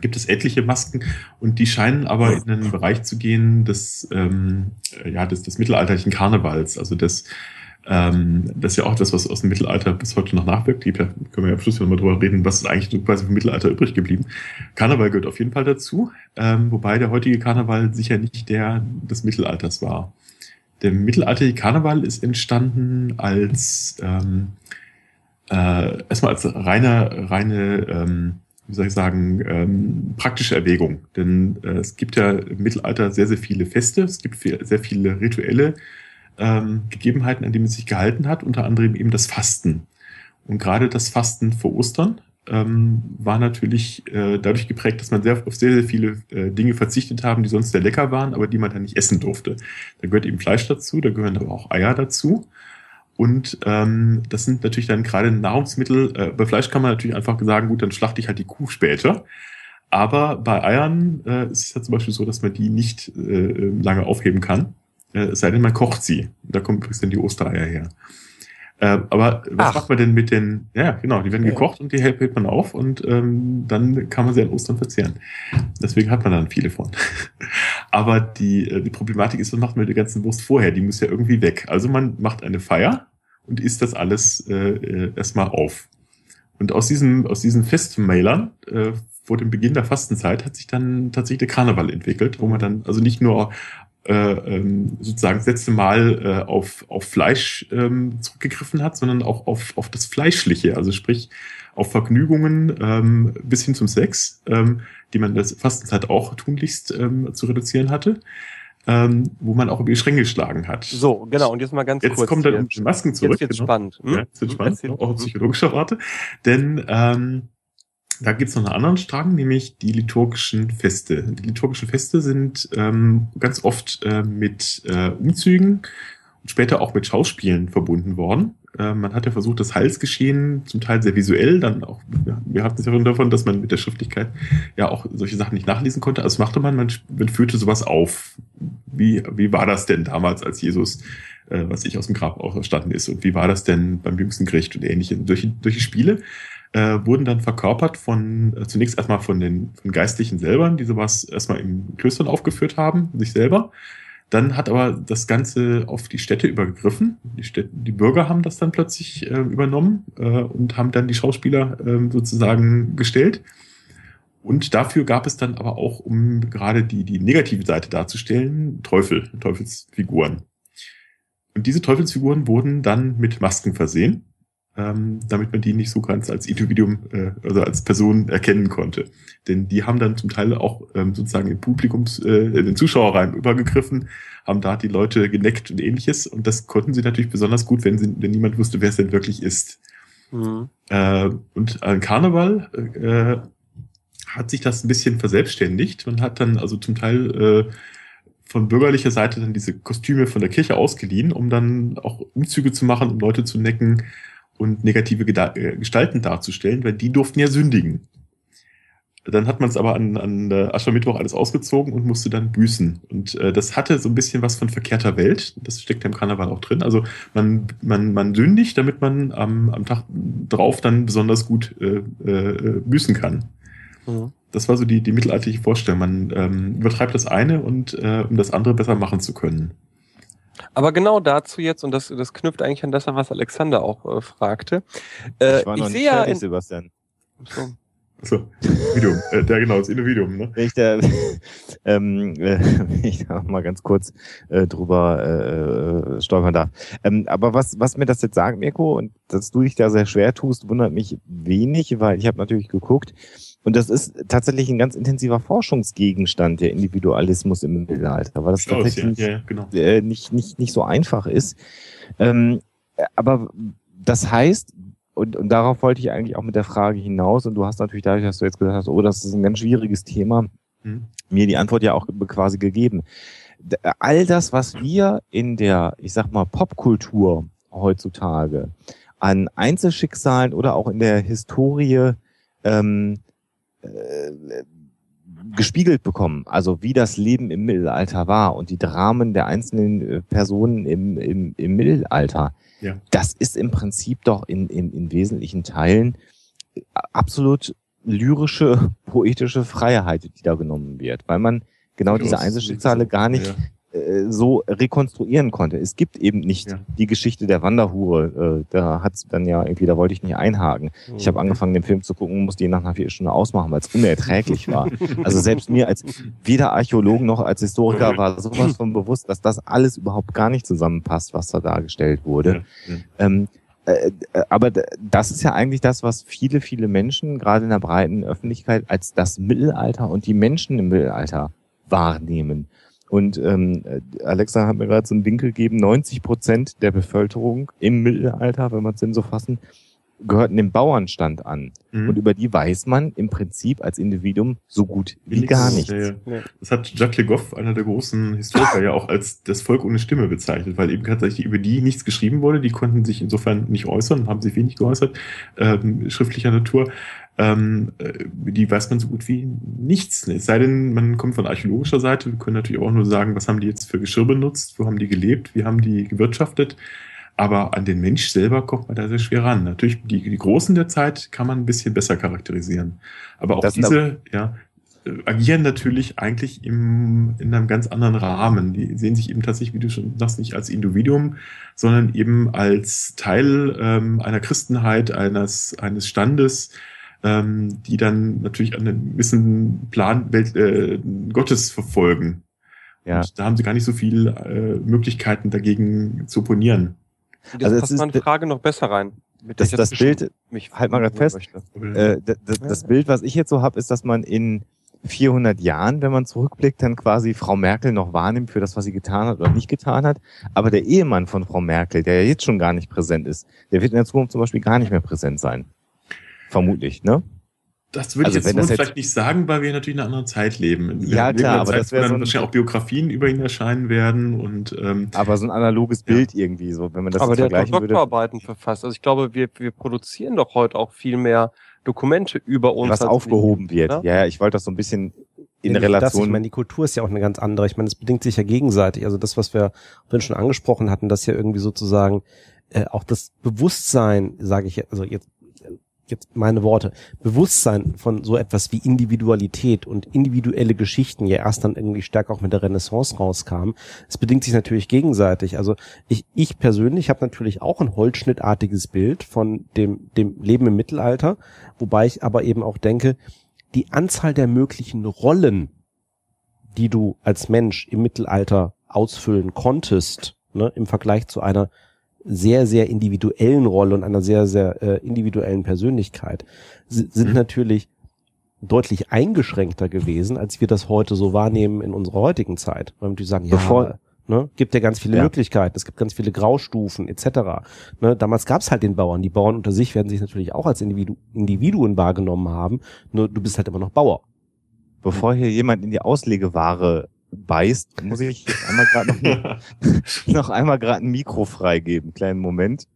gibt es etliche Masken und die scheinen aber in einen Bereich zu gehen des, ähm, ja, des, des mittelalterlichen Karnevals. Also das, ähm, das ist ja auch das, was aus dem Mittelalter bis heute noch nachwirkt. Die, können wir ja am Schluss nochmal drüber reden, was ist eigentlich quasi vom Mittelalter übrig geblieben. Karneval gehört auf jeden Fall dazu, ähm, wobei der heutige Karneval sicher nicht der des Mittelalters war. Der mittelalterliche Karneval ist entstanden als ähm, äh, erstmal als reine, reine, ähm, wie soll ich sagen, ähm, praktische Erwägung. Denn äh, es gibt ja im Mittelalter sehr, sehr viele Feste, es gibt viel, sehr viele rituelle ähm, Gegebenheiten, an denen man sich gehalten hat, unter anderem eben das Fasten. Und gerade das Fasten vor Ostern ähm, war natürlich äh, dadurch geprägt, dass man sehr, auf sehr, sehr viele äh, Dinge verzichtet haben, die sonst sehr lecker waren, aber die man dann nicht essen durfte. Da gehört eben Fleisch dazu, da gehören aber auch Eier dazu. Und ähm, das sind natürlich dann gerade Nahrungsmittel. Äh, bei Fleisch kann man natürlich einfach sagen, gut, dann schlachte ich halt die Kuh später. Aber bei Eiern äh, ist es ja zum Beispiel so, dass man die nicht äh, lange aufheben kann. Äh, es sei denn, man kocht sie. Da kommen übrigens dann die Ostereier her. Äh, aber was Ach. macht man denn mit den, ja genau, die werden Ja. gekocht und die hält man auf und ähm, dann kann man sie an Ostern verzehren. Deswegen hat man dann viele von. aber die, äh, die Problematik ist, was macht man mit der ganzen Wurst vorher? Die muss ja irgendwie weg. Also man macht eine Feier und isst das alles äh, erstmal auf. Und aus diesem, aus diesen Festmailern äh, vor dem Beginn der Fastenzeit hat sich dann tatsächlich der Karneval entwickelt, wo man dann also nicht nur sozusagen das letzte Mal äh, auf, auf Fleisch ähm, zurückgegriffen hat, sondern auch auf, auf das Fleischliche, also sprich auf Vergnügungen ähm, bis hin zum Sex, ähm, die man der Fastenzeit auch tunlichst ähm, zu reduzieren hatte, ähm, wo man auch über die Stränge geschlagen hat. So, genau. Und jetzt mal ganz Jetzt kurz. kommt dann um die Masken zurück. Jetzt wird's genau. spannend. Hm? Ja, jetzt wird spannend, auch psychologischer Warte. Denn ähm, da gibt es noch einen anderen Strang, nämlich die liturgischen Feste. Die liturgischen Feste sind ähm, ganz oft äh, mit äh, Umzügen und später auch mit Schauspielen verbunden worden. Äh, man hat ja versucht, das Heilsgeschehen zum Teil sehr visuell, dann auch, wir hatten es ja schon davon, dass man mit der Schriftlichkeit ja auch solche Sachen nicht nachlesen konnte. Also machte man, man, man führte sowas auf. Wie, wie war das denn damals, als Jesus äh, was ich aus dem Grab auferstanden ist und wie war das denn beim jüngsten Gericht und ähnliche. Durch, durch die Spiele äh, wurden dann verkörpert von, äh, zunächst erstmal von den von Geistlichen selber, die sowas erstmal in Klöstern aufgeführt haben, sich selber. Dann hat aber das Ganze auf die Städte übergegriffen. Die, Städte, die Bürger haben das dann plötzlich äh, übernommen und haben dann die Schauspieler äh, sozusagen gestellt. Und dafür gab es dann aber auch, um gerade die, die negative Seite darzustellen, Teufel, Teufelsfiguren. Und diese Teufelsfiguren wurden dann mit Masken versehen, ähm, damit man die nicht so ganz als Individuum, äh, also als Person erkennen konnte. Denn die haben dann zum Teil auch ähm, sozusagen im Publikums, äh, in den Zuschauerreihen übergegriffen, haben da die Leute geneckt und ähnliches. Und das konnten sie natürlich besonders gut, wenn, sie, wenn niemand wusste, wer es denn wirklich ist. Mhm. Äh, und an Karneval äh, hat sich das ein bisschen verselbstständigt. Man hat dann also zum Teil äh, von bürgerlicher Seite dann diese Kostüme von der Kirche ausgeliehen, um dann auch Umzüge zu machen, um Leute zu necken und negative Geda äh, Gestalten darzustellen, weil die durften ja sündigen. Dann hat man es aber an, an äh, Aschermittwoch alles ausgezogen und musste dann büßen. Und äh, das hatte so ein bisschen was von verkehrter Welt. Das steckt ja im Karneval auch drin. Also man, man, man sündigt, damit man am, am Tag drauf dann besonders gut äh, äh, büßen kann. Mhm. Das war so die, die mittelalterliche Vorstellung. Man ähm, übertreibt das eine und äh, um das andere besser machen zu können. Aber genau dazu jetzt, und das, das knüpft eigentlich an das an, was Alexander auch äh, fragte. Äh, ich war ich noch sehe nicht ja fertig, in, Sebastian. so, Achso, Individuum. äh, ja, genau, das Individuum, ne? Wenn ich da, ähm, äh, wenn ich da mal ganz kurz äh, drüber äh, stolpern darf. Ähm, aber was, was mir das jetzt sagt, Mirko, und dass du dich da sehr schwer tust, wundert mich wenig, weil ich habe natürlich geguckt, und das ist tatsächlich ein ganz intensiver Forschungsgegenstand, der Individualismus im Mittelalter, weil das ja. tatsächlich Ja, ja, genau. äh, nicht, nicht, nicht so einfach ist. Ähm, aber das heißt, und, und darauf wollte ich eigentlich auch mit der Frage hinaus, und du hast natürlich dadurch, dass du jetzt gesagt hast, oh, das ist ein ganz schwieriges Thema, Hm. mir die Antwort ja auch quasi gegeben. All das, was wir in der, ich sag mal, Popkultur heutzutage an Einzelschicksalen oder auch in der Historie ähm, äh, gespiegelt bekommen, also wie das Leben im Mittelalter war und die Dramen der einzelnen äh, Personen im, im, im Mittelalter, Ja. das ist im Prinzip doch in, in, in wesentlichen Teilen äh, absolut lyrische, poetische Freiheit, die da genommen wird, weil man genau diese Einzelschicksale gar nicht Ja. Äh, so rekonstruieren konnte. Es gibt eben nicht Ja. die Geschichte der Wanderhure. Äh, da hat's dann ja irgendwie, da wollte ich nicht einhaken. Ich Mhm. habe angefangen, den Film zu gucken, musste ihn nach einer Viertelstunde ausmachen, weil es unerträglich war. Also selbst mir als weder Archäologen noch als Historiker war sowas von bewusst, dass das alles überhaupt gar nicht zusammenpasst, was da dargestellt wurde. Ja, ja. Ähm, äh, aber das ist ja eigentlich das, was viele, viele Menschen, gerade in der breiten Öffentlichkeit, als das Mittelalter und die Menschen im Mittelalter wahrnehmen. Und ähm, äh, Alexa hat mir gerade so einen Winkel gegeben, 90 Prozent der Bevölkerung im Mittelalter, wenn man es denn so fassen, gehörten dem Bauernstand an. Mhm. Und über die weiß man im Prinzip als Individuum so gut wie Nichts. gar nichts. Ja. Ja. Das hat Jacques Le Goff, einer der großen Historiker, ja auch als das Volk ohne Stimme bezeichnet, weil eben tatsächlich über die nichts geschrieben wurde. Die konnten sich insofern nicht äußern, haben sich wenig geäußert, ähm, schriftlicher Natur. Ähm, äh, die weiß man so gut wie nichts. Es sei denn, man kommt von archäologischer Seite. Wir können natürlich auch nur sagen, was haben die jetzt für Geschirr benutzt, wo haben die gelebt, wie haben die gewirtschaftet. Aber an den Mensch selber kommt man da sehr schwer ran. Natürlich, die, die Großen der Zeit kann man ein bisschen besser charakterisieren. Aber auch Das diese, ja, äh, agieren natürlich eigentlich im, in einem ganz anderen Rahmen. Die sehen sich eben tatsächlich, wie du schon sagst, nicht als Individuum, sondern eben als Teil ähm, einer Christenheit, eines, eines Standes, ähm, die dann natürlich einen gewissen Plan Welt, äh, Gottes verfolgen. Ja. Und da haben sie gar nicht so viel äh, Möglichkeiten dagegen zu opponieren. Jetzt Also passt ist- meine Frage noch besser rein. Mit Das, das Bild, mich halt mal grad fest. Äh, das, das, das Bild, was ich jetzt so habe, ist, dass man in 400 Jahren, wenn man zurückblickt, dann quasi Frau Merkel noch wahrnimmt für das, was sie getan hat oder nicht getan hat. Aber der Ehemann von Frau Merkel, der ja jetzt schon gar nicht präsent ist, der wird in der Zukunft zum Beispiel gar nicht mehr präsent sein. Vermutlich, ne? Das würde Also ich wenn jetzt das so jetzt- vielleicht nicht sagen, weil wir natürlich in einer anderen Zeit leben. Wir Ja, klar, aber Zeit, das wär wo dann so ein- wahrscheinlich auch Biografien über ihn erscheinen werden und ähm, Aber so ein analoges Bild irgendwie, so, wenn man das Aber jetzt der hat vergleichen würde. Doktorarbeiten verfasst. Also ich glaube, wir, wir produzieren doch heute auch viel mehr Dokumente über uns. was aufgehoben wir, wird. ne? Ja, ja, ich wollte das so ein bisschen in Ja, nur Das, ich Relation. meine, die Kultur ist ja auch eine ganz andere. Ich meine, es bedingt sich ja gegenseitig. Also das, was wir vorhin schon angesprochen hatten, dass ja irgendwie sozusagen äh, auch das Bewusstsein, sage ich, also jetzt jetzt meine Worte, Bewusstsein von so etwas wie Individualität und individuelle Geschichten ja erst dann irgendwie stärker auch mit der Renaissance rauskam. Es bedingt sich natürlich gegenseitig. Also ich, ich persönlich habe natürlich auch ein holzschnittartiges Bild von dem, dem Leben im Mittelalter, wobei ich aber eben auch denke, die Anzahl der möglichen Rollen, die du als Mensch im Mittelalter ausfüllen konntest, ne, im Vergleich zu einer sehr, sehr individuellen Rolle und einer sehr, sehr äh, individuellen Persönlichkeit, si- sind Mhm. natürlich deutlich eingeschränkter gewesen, als wir das heute so wahrnehmen in unserer heutigen Zeit. Weil die sagen, ja, Bevor- ne, gibt ja ganz viele Ja. Möglichkeiten, es gibt ganz viele Graustufen etc. Ne, damals gab es halt den Bauern. Die Bauern unter sich werden sich natürlich auch als Individu Individuen wahrgenommen haben, nur du bist halt immer noch Bauer. Bevor hier jemand in die Auslegeware beißt, muss ich jetzt einmal gerade noch, noch einmal gerade ein Mikro freigeben. Kleinen Moment.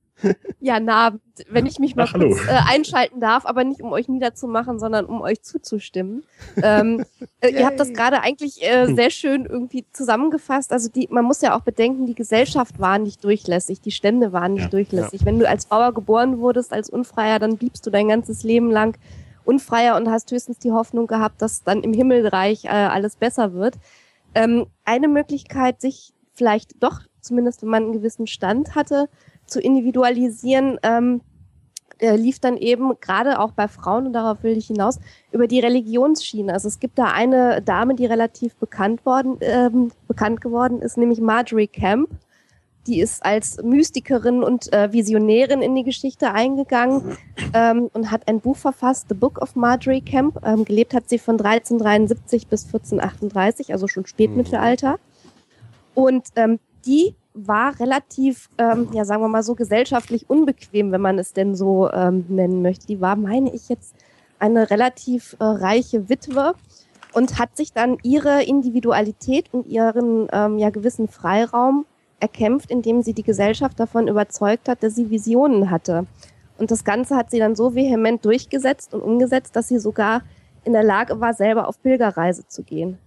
Ja, na, wenn ich mich mal Ach, kurz äh, einschalten darf, aber nicht um euch niederzumachen, sondern um euch zuzustimmen. ähm, äh, ihr habt das gerade eigentlich äh, sehr schön irgendwie zusammengefasst. Also die, man muss ja auch bedenken, die Gesellschaft war nicht durchlässig, die Stände waren nicht Ja, durchlässig. Wenn du als Bauer geboren wurdest, als Unfreier, dann bliebst du dein ganzes Leben lang Unfreier und hast höchstens die Hoffnung gehabt, dass dann im Himmelreich äh, alles besser wird. Ähm, eine Möglichkeit, sich vielleicht doch, zumindest wenn man einen gewissen Stand hatte, zu individualisieren, ähm, äh, lief dann eben gerade auch bei Frauen, und darauf will ich hinaus, über die Religionsschiene. Also es gibt da eine Dame, die relativ bekannt worden, ähm, bekannt geworden ist, nämlich Marjorie Camp. Die ist als Mystikerin und äh, Visionärin in die Geschichte eingegangen ähm, und hat ein Buch verfasst, The Book of Marjorie Camp. Ähm, gelebt hat sie von 1373 bis 1438, also schon Spätmittelalter. Und ähm, die war relativ, ähm, ja sagen wir mal so, gesellschaftlich unbequem, wenn man es denn so ähm, nennen möchte. Die war, meine ich jetzt, eine relativ äh, reiche Witwe und hat sich dann ihre Individualität und ihren ähm, ja gewissen Freiraum erkämpft, indem sie die Gesellschaft davon überzeugt hat, dass sie Visionen hatte. Und das Ganze hat sie dann so vehement durchgesetzt und umgesetzt, dass sie sogar in der Lage war, selber auf Pilgerreise zu gehen.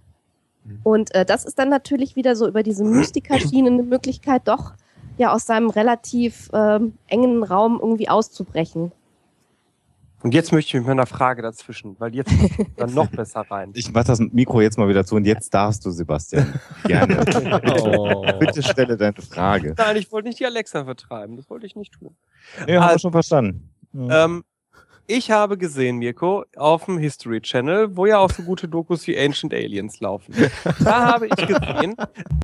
Mhm. Und äh, das ist dann natürlich wieder so über diese Mystikerschiene eine Möglichkeit, doch ja aus seinem relativ ähm, engen Raum irgendwie auszubrechen. Und jetzt möchte ich mit meiner Frage dazwischen, weil jetzt dann noch besser rein. Ich mach das Mikro jetzt mal wieder zu und jetzt darfst du, Sebastian. Gerne. oh. Bitte stelle deine Frage. Nein, ich wollte nicht die Alexa vertreiben. Das wollte ich nicht tun. Ja, also, haben wir schon verstanden. Ähm, ich habe gesehen, Mirko, auf dem History Channel, wo ja auch so gute Dokus wie Ancient Aliens laufen. Da habe ich gesehen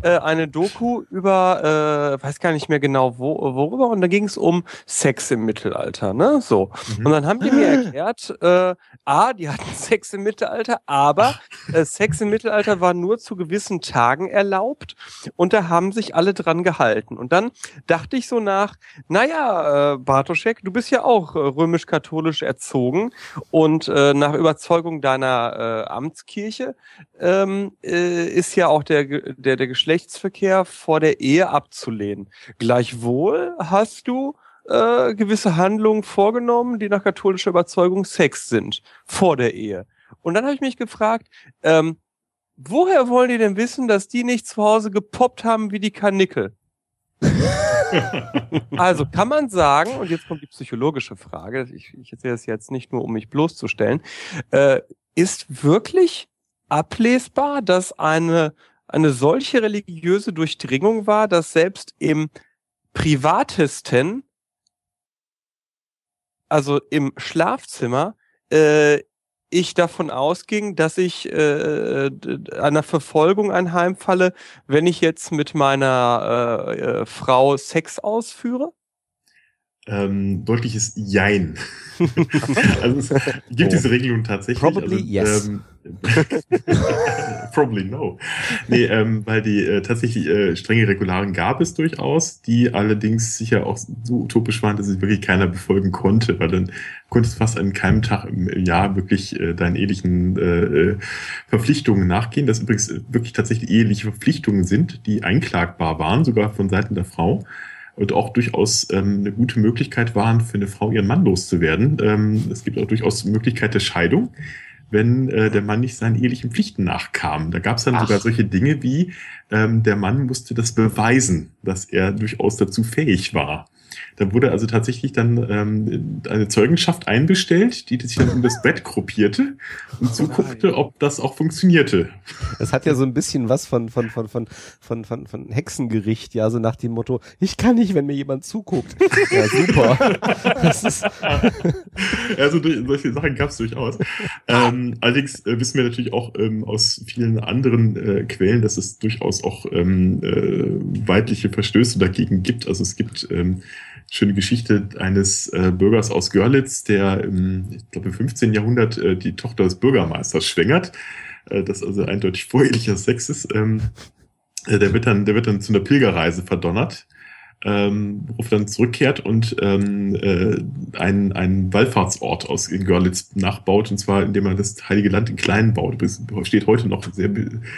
äh, eine Doku über, äh, weiß gar nicht mehr genau wo, worüber, und da ging es um Sex im Mittelalter, ne? So. Mhm. Und dann haben die mir erklärt, äh, A, die hatten Sex im Mittelalter, aber äh, Sex im Mittelalter war nur zu gewissen Tagen erlaubt und da haben sich alle dran gehalten. Und dann dachte ich so nach, naja, äh, Bartoschek, du bist ja auch äh, römisch-katholisch erzogen und äh, nach Überzeugung deiner äh, Amtskirche ähm, äh, ist ja auch der, der, der Geschlechtsverkehr vor der Ehe abzulehnen. Gleichwohl hast du äh, gewisse Handlungen vorgenommen, die nach katholischer Überzeugung Sex sind, vor der Ehe. Und dann habe ich mich gefragt, ähm, woher wollen die denn wissen, dass die nicht zu Hause gepoppt haben wie die Kanickel? also kann man sagen, und jetzt kommt die psychologische Frage, ich, ich erzähle das jetzt nicht nur, um mich bloßzustellen, äh, ist wirklich ablesbar, dass eine, eine solche religiöse Durchdringung war, dass selbst im privatesten, also im Schlafzimmer, äh, ich davon ausging, dass ich äh, einer Verfolgung anheimfalle, wenn ich jetzt mit meiner äh, äh, Frau Sex ausführe? Ähm, deutliches Jein. also es gibt oh. diese Regelung tatsächlich. Probably also, yes. Ähm, probably no. Nee, ähm, weil die äh, tatsächlich äh, strenge Regularien gab es durchaus, die allerdings sicher auch so utopisch waren, dass es wirklich keiner befolgen konnte, weil dann konntest du fast an keinem Tag im, Jahr wirklich äh, deinen ehelichen äh, äh Verpflichtungen nachgehen, das übrigens wirklich tatsächlich eheliche Verpflichtungen sind, die einklagbar waren, sogar von Seiten der Frau und auch durchaus ähm, eine gute Möglichkeit waren, für eine Frau ihren Mann loszuwerden. Ähm, es gibt auch durchaus Möglichkeit der Scheidung, wenn äh, der Mann nicht seinen ehelichen Pflichten nachkam. Da gab es dann Ach. sogar solche Dinge wie, ähm, der Mann musste das beweisen, dass er durchaus dazu fähig war. Da wurde also tatsächlich dann ähm, eine Zeugenschaft einbestellt, die sich dann um das Bett gruppierte und zuguckte, ob das auch funktionierte. Das hat ja so ein bisschen was von, von, von, von, von, von, von Hexengericht, ja, so nach dem Motto, ich kann nicht, wenn mir jemand zuguckt. Ja, super. Das ist also solche Sachen gab es durchaus. Ähm, allerdings äh, wissen wir natürlich auch ähm, aus vielen anderen äh, Quellen, dass es durchaus auch ähm, äh, weitliche Verstöße dagegen gibt. Also es gibt ähm, schöne Geschichte eines äh, Bürgers aus Görlitz, der im, ich glaube, im 15. Jahrhundert äh, die Tochter des Bürgermeisters schwängert. Äh, das also eindeutig vorehelicher Sex ist. Ähm, äh, der, wird dann, der wird dann zu einer Pilgerreise verdonnert ähm, worauf dann zurückkehrt und ähm, äh, einen, einen Wallfahrtsort aus in Görlitz nachbaut, und zwar indem er das Heilige Land in klein baut. Das steht heute noch sehr,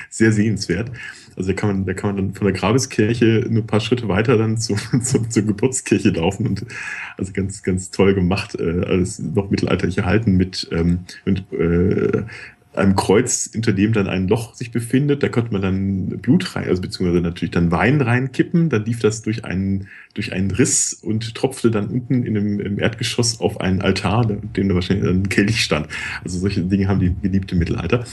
sehr sehenswert. Also da kann man, da kann man dann von der Grabeskirche ein paar Schritte weiter dann zu, zu, zur Geburtskirche laufen und also ganz, ganz toll gemacht, äh, alles noch mittelalterlich erhalten mit, ähm, mit äh, einem Kreuz, hinter dem dann ein Loch sich befindet. Da konnte man dann Blut rein, also beziehungsweise natürlich dann Wein reinkippen. Dann lief das durch einen, durch einen Riss und tropfte dann unten in dem, im Erdgeschoss auf einen Altar, dem da wahrscheinlich ein Kelch stand. Also solche Dinge haben die geliebte Mittelalter.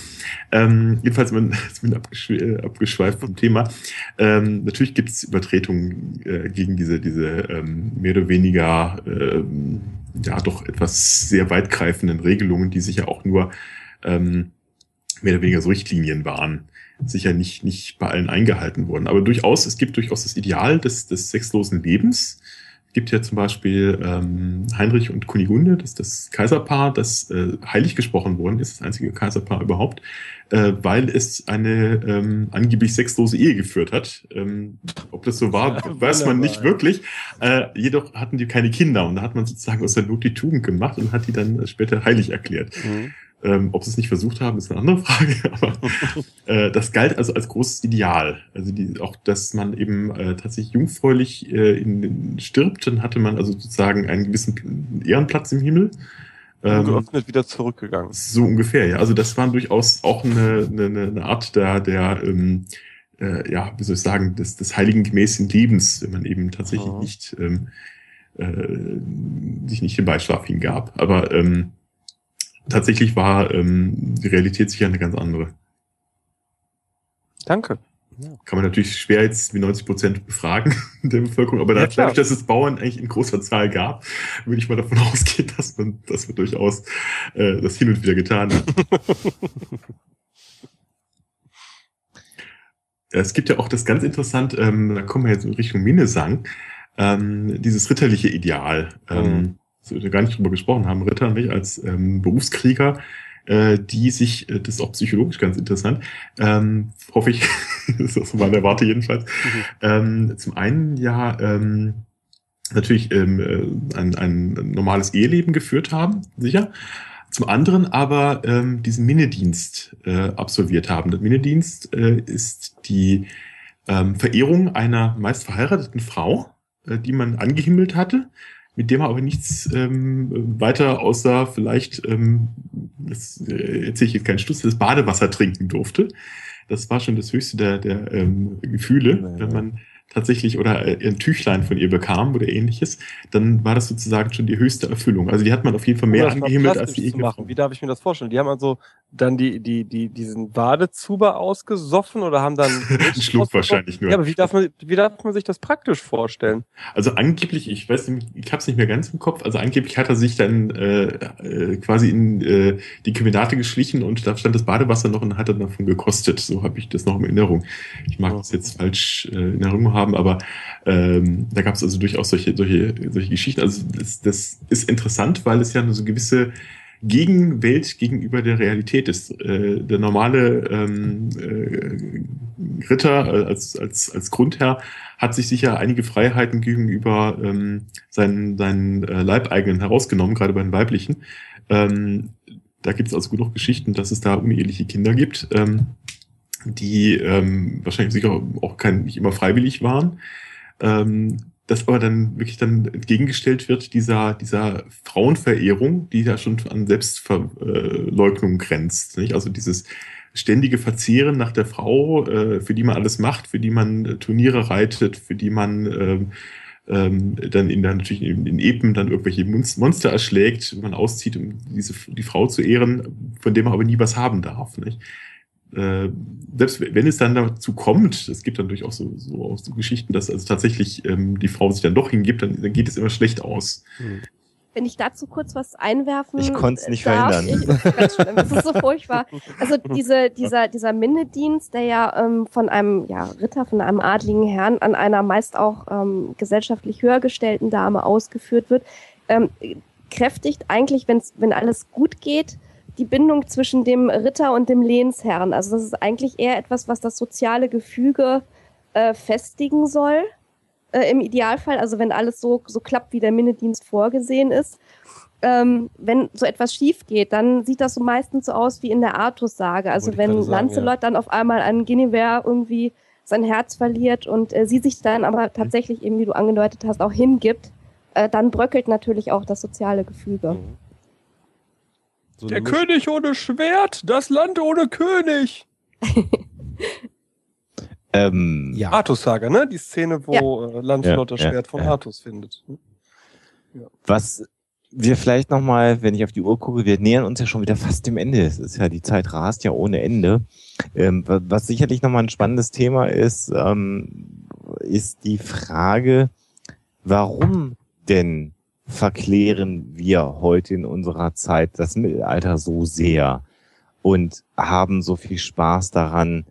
Ähm, jedenfalls, man ist mit äh, abgeschweift vom Thema. Ähm, natürlich gibt es Übertretungen äh, gegen diese, diese ähm, mehr oder weniger ähm, ja doch etwas sehr weitgreifenden Regelungen, die sicher auch nur ähm, mehr oder weniger so Richtlinien waren, sicher nicht, nicht bei allen eingehalten wurden. Aber durchaus, es gibt durchaus das Ideal des, des sexlosen Lebens. Es gibt ja zum Beispiel ähm, Heinrich und Kunigunde, das ist das Kaiserpaar, das äh, heilig gesprochen worden ist, das einzige Kaiserpaar überhaupt, äh, weil es eine ähm, angeblich sexlose Ehe geführt hat. Ähm, ob das so war, Ja, weiß man nicht wirklich. Äh, jedoch hatten die keine Kinder und da hat man sozusagen aus der Not die Tugend gemacht und hat die dann später heilig erklärt. Mhm. Ähm, ob sie es nicht versucht haben, ist eine andere Frage. Aber äh, das galt also als großes Ideal. Also die, auch, dass man eben äh, tatsächlich jungfräulich äh, in, in, stirbt, dann hatte man also sozusagen einen gewissen Ehrenplatz im Himmel. Ähm, Ungeöffnet wieder zurückgegangen. so ungefähr, ja. Also das war durchaus auch eine, eine, eine Art der, der ähm, äh, ja, wie soll ich sagen, des, des heiligen gemäßen Lebens, wenn man eben tatsächlich Mhm. nicht ähm, äh, sich nicht dem Beischlaf hingab. Aber ähm, tatsächlich war ähm, die Realität sicher eine ganz andere. Danke. Kann man natürlich schwer jetzt wie 90 Prozent befragen der Bevölkerung, aber Ja, dadurch, dass es Bauern eigentlich in großer Zahl gab, würde ich mal davon ausgehen, dass man, dass man durchaus äh, das hin und wieder getan hat. Es gibt ja auch das ganz interessant, ähm, da kommen wir jetzt in Richtung Minnesang, ähm, dieses ritterliche Ideal. Ähm, Mhm. Gar nicht drüber gesprochen haben, Ritter nicht als ähm, Berufskrieger, äh, die sich, äh, das ist auch psychologisch ganz interessant, ähm, hoffe ich, das ist so meine Warte jedenfalls, Mhm. ähm, zum einen ja ähm, natürlich ähm, äh, ein, ein normales Eheleben geführt haben, sicher. Zum anderen aber ähm, diesen Minnedienst äh, absolviert haben. Der Minnedienst äh, ist die ähm, Verehrung einer meist verheirateten Frau, äh, die man angehimmelt hatte, mit dem man aber nichts ähm, weiter außer vielleicht, ähm, das äh, erzähle ich jetzt keinen Stuss, das Badewasser trinken durfte. Das war schon das höchste der, der ähm, Gefühle, Naja. wenn man tatsächlich oder äh, ein Tüchlein von ihr bekam oder ähnliches, dann war das sozusagen schon die höchste Erfüllung. Also die hat man auf jeden Fall mehr angehimmelt als die. Ehe. Wie darf ich mir das vorstellen? Die haben also dann die, die, die, diesen Badezuber ausgesoffen oder haben dann Ein Schluck wahrscheinlich nur. Ja, aber wie darf man, wie darf man sich das praktisch vorstellen? Also angeblich, ich weiß nicht, ich habe es nicht mehr ganz im Kopf, also angeblich hat er sich dann äh, äh, quasi in äh, die Kemenate geschlichen und da stand das Badewasser noch und hat dann davon gekostet. So habe ich das noch in Erinnerung. Ich mag das jetzt falsch äh, in Erinnerung haben, aber ähm, da gab es also durchaus solche, solche, solche Geschichten. Also das, das ist interessant, weil es ja eine so gewisse Gegenwelt gegenüber der Realität ist. Äh, der normale ähm, äh, Ritter äh, als, als, als Grundherr hat sich sicher einige Freiheiten gegenüber ähm, seinen, seinen äh, Leibeigenen herausgenommen, gerade bei den weiblichen. Ähm, da gibt es also genug Geschichten, dass es da uneheliche Kinder gibt, ähm, die ähm, wahrscheinlich sicher auch kein, nicht immer freiwillig waren. Ähm, das aber dann wirklich dann entgegengestellt wird dieser, dieser Frauenverehrung, die ja schon an Selbstverleugnung grenzt. Nicht? Also dieses ständige Verzehren nach der Frau, äh, für die man alles macht, für die man äh, Turniere reitet, für die man ähm, ähm, dann in der, natürlich in, in Epen dann irgendwelche Monst- Monster erschlägt, man auszieht, um diese, die Frau zu ehren, von dem man aber nie was haben darf. Nicht? Äh, selbst wenn es dann dazu kommt, es gibt dann durchaus so, so, auch so Geschichten, dass also tatsächlich ähm, die Frau sich dann doch hingibt, dann, dann geht es immer schlecht aus. Wenn ich dazu kurz was einwerfen Ich konnte es nicht darf, verhindern. Ich, das ist ganz schlimm, das ist so furchtbar. Also diese, dieser, dieser Minnedienst, der ja ähm, von einem ja, Ritter, von einem adligen Herrn an einer meist auch ähm, gesellschaftlich höher gestellten Dame ausgeführt wird, ähm, kräftigt eigentlich, wenn's, wenn alles gut geht, die Bindung zwischen dem Ritter und dem Lehnsherrn. Also das ist eigentlich eher etwas, was das soziale Gefüge äh, festigen soll äh, im Idealfall, also wenn alles so, so klappt, wie der Minnedienst vorgesehen ist. Ähm, wenn so etwas schief geht, dann sieht das so meistens so aus wie in der Artus-Sage. Also wenn sagen, Lancelot dann auf einmal an Guinevere irgendwie sein Herz verliert und äh, sie sich dann aber tatsächlich eben, wie du angedeutet hast, auch hingibt, äh, dann bröckelt natürlich auch das soziale Gefüge. So Der König ohne Schwert, das Land ohne König. Ähm, Ja. Artus-Saga, ne? Die Szene, wo äh, Lancelot Ja, das ja, Schwert von ja. Artus findet. Was wir vielleicht nochmal, wenn ich auf die Uhr gucke, wir nähern uns ja schon wieder fast dem Ende. Es ist ja, die Zeit rast ja ohne Ende. Ähm, wa- was sicherlich nochmal ein spannendes Thema ist, ähm, ist die Frage, warum denn verklären wir heute in unserer Zeit das Mittelalter so sehr und haben so viel Spaß daran,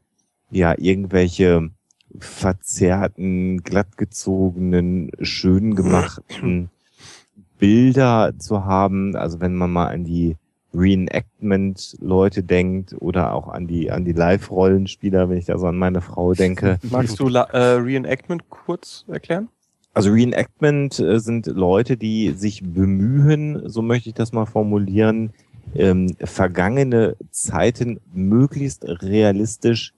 ja, irgendwelche verzerrten, glattgezogenen, schön gemachten Bilder zu haben. Also wenn man mal an die Reenactment-Leute denkt oder auch an die an die Live-Rollenspieler, wenn ich da so an meine Frau denke. Magst du äh, Reenactment kurz erklären? Also Reenactment äh, sind Leute, die sich bemühen, so möchte ich das mal formulieren, ähm, vergangene Zeiten möglichst realistisch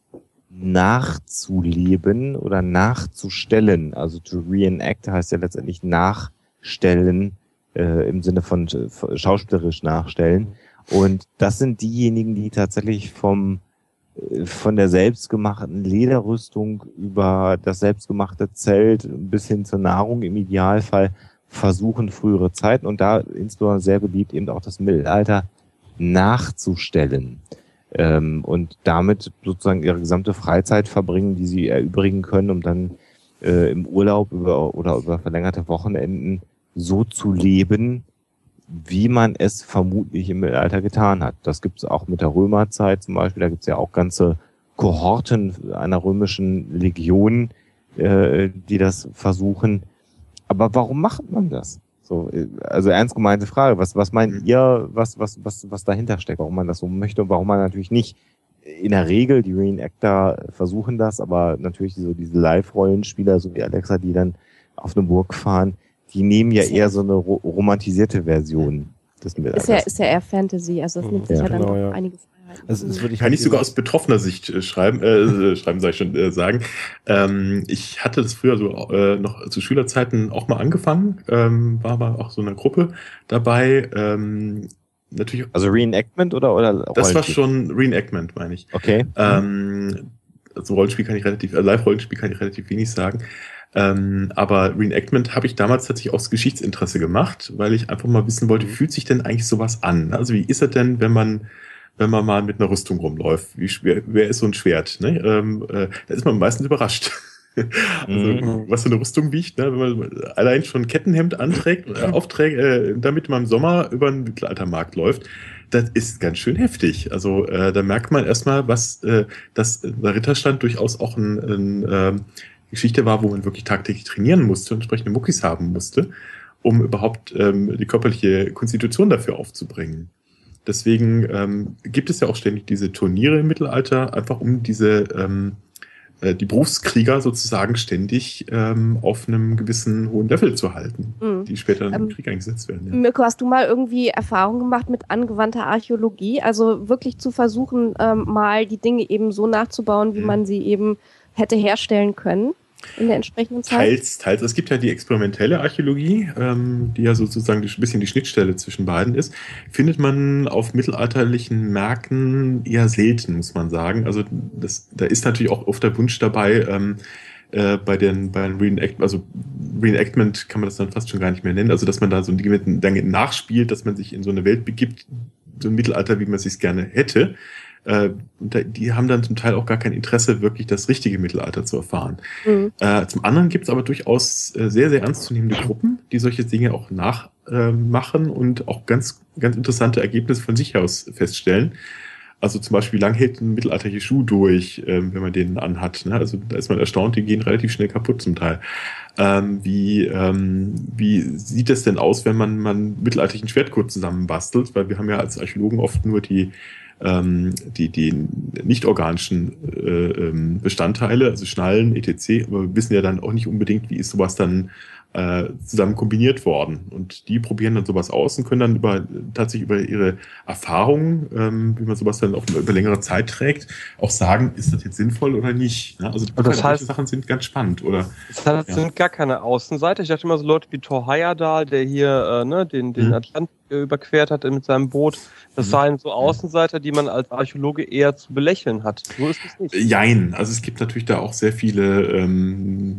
nachzuleben oder nachzustellen. Also to reenact heißt ja letztendlich nachstellen äh, im Sinne von äh, schauspielerisch nachstellen. Und das sind diejenigen, die tatsächlich vom von der selbstgemachten Lederrüstung über das selbstgemachte Zelt bis hin zur Nahrung im Idealfall versuchen, frühere Zeiten und da insbesondere sehr beliebt eben auch das Mittelalter nachzustellen ähm, und damit sozusagen ihre gesamte Freizeit verbringen, die sie erübrigen können, um dann äh, im Urlaub über, oder über verlängerte Wochenenden so zu leben, wie man es vermutlich im Mittelalter getan hat. Das gibt es auch mit der Römerzeit zum Beispiel. Da gibt es ja auch ganze Kohorten einer römischen Legion, äh, die das versuchen. Aber warum macht man das? So, äh, also ernst gemeinte Frage. Was, was meint Mhm. ihr, was, was, was, was dahinter steckt, warum man das so möchte und warum man natürlich nicht in der Regel, die Reenactor versuchen das, aber natürlich so diese Live-Rollenspieler, so wie Alexa, die dann auf eine Burg fahren, die nehmen ja eher so eine ro romantisierte Version des Ist ja, Mittelalters. ist ja eher Fantasy, also das Mhm. nimmt sich ja, dann genau, ja. einige Freiheiten. Also es würde ich Kann halt ich sogar aus betroffener Sicht äh, schreiben, äh, schreiben soll ich schon äh, sagen. Ähm, ich hatte das früher so äh, noch zu Schülerzeiten auch mal angefangen, ähm, war aber auch so eine Gruppe dabei. Ähm, natürlich, Also Reenactment oder, oder das war Rollenspiel? schon Reenactment, meine ich. Okay. Ähm, also Rollenspiel kann ich relativ, äh, Live-Rollenspiel kann ich relativ wenig sagen. Ähm, aber Reenactment habe ich damals tatsächlich aus Geschichtsinteresse gemacht, weil ich einfach mal wissen wollte, wie fühlt sich denn eigentlich sowas an? Also wie ist es denn, wenn man, wenn man mal mit einer Rüstung rumläuft? Wie schwer, wer ist so ein Schwert? Ne? Ähm, äh, da ist man meistens überrascht. Also, Mhm. was so eine Rüstung wiegt, ne? wenn man allein schon ein Kettenhemd anträgt, äh, aufträgt, äh, damit man im Sommer über einen Mittelaltermarkt läuft, das ist ganz schön heftig. Also äh, da merkt man erstmal, was äh, dass der Ritterstand durchaus auch ein, ein, ähm, Geschichte war, wo man wirklich tagtäglich trainieren musste und entsprechende Muckis haben musste, um überhaupt ähm, die körperliche Konstitution dafür aufzubringen. Deswegen ähm, gibt es ja auch ständig diese Turniere im Mittelalter, einfach um diese ähm, äh, die Berufskrieger sozusagen ständig ähm, auf einem gewissen hohen Level zu halten, Mhm. die später im Ähm, Krieg eingesetzt werden. Ja. Mirko, hast du mal irgendwie Erfahrung gemacht mit angewandter Archäologie? Also wirklich zu versuchen, ähm, mal die Dinge eben so nachzubauen, wie Mhm. man sie eben hätte herstellen können in der entsprechenden Zeit? Teils, teils. Es gibt ja die experimentelle Archäologie, ähm, die ja sozusagen ein bisschen die Schnittstelle zwischen beiden ist. Findet man auf mittelalterlichen Märkten eher selten, muss man sagen. Also das, da ist natürlich auch oft der Wunsch dabei, ähm, äh, bei den bei den Reenact, also Reenactment kann man das dann fast schon gar nicht mehr nennen. Also dass man da so ein Ding nachspielt, dass man sich in so eine Welt begibt, so ein Mittelalter, wie man es sich gerne hätte. Äh, die haben dann zum Teil auch gar kein Interesse, wirklich das richtige Mittelalter zu erfahren. Mhm. Äh, zum anderen gibt es aber durchaus äh, sehr, sehr ernstzunehmende Gruppen, die solche Dinge auch nachmachen äh, und auch ganz, ganz interessante Ergebnisse von sich aus feststellen. Also zum Beispiel, wie lang hält ein mittelalterlicher Schuh durch, ähm, wenn man den anhat. Ne? Also da ist man erstaunt, die gehen relativ schnell kaputt zum Teil. Ähm, wie, ähm, wie sieht es denn aus, wenn man, man mittelalterlichen Schwertgurt zusammenbastelt? Weil wir haben ja als Archäologen oft nur die, ähm, die, die nicht-organischen äh, ähm, Bestandteile, also Schnallen, etc., aber wir wissen ja dann auch nicht unbedingt, wie ist sowas dann äh, zusammen kombiniert worden. Und die probieren dann sowas aus und können dann über tatsächlich über ihre Erfahrungen, ähm, wie man sowas dann auch über längere Zeit trägt, auch sagen, ist das jetzt sinnvoll oder nicht. Ne? Also das solche heißt- Sachen sind ganz spannend, oder? Das heißt, Ja. sind gar keine Außenseiter. Ich dachte immer so Leute wie Thor Heyerdahl, der hier äh, ne, den, den Mhm. Atlantik äh, überquert hat mit seinem Boot. Das Mhm. seien so Außenseiter, die man als Archäologe eher zu belächeln hat. So ist es nicht. Jein, also es gibt natürlich da auch sehr viele, ähm,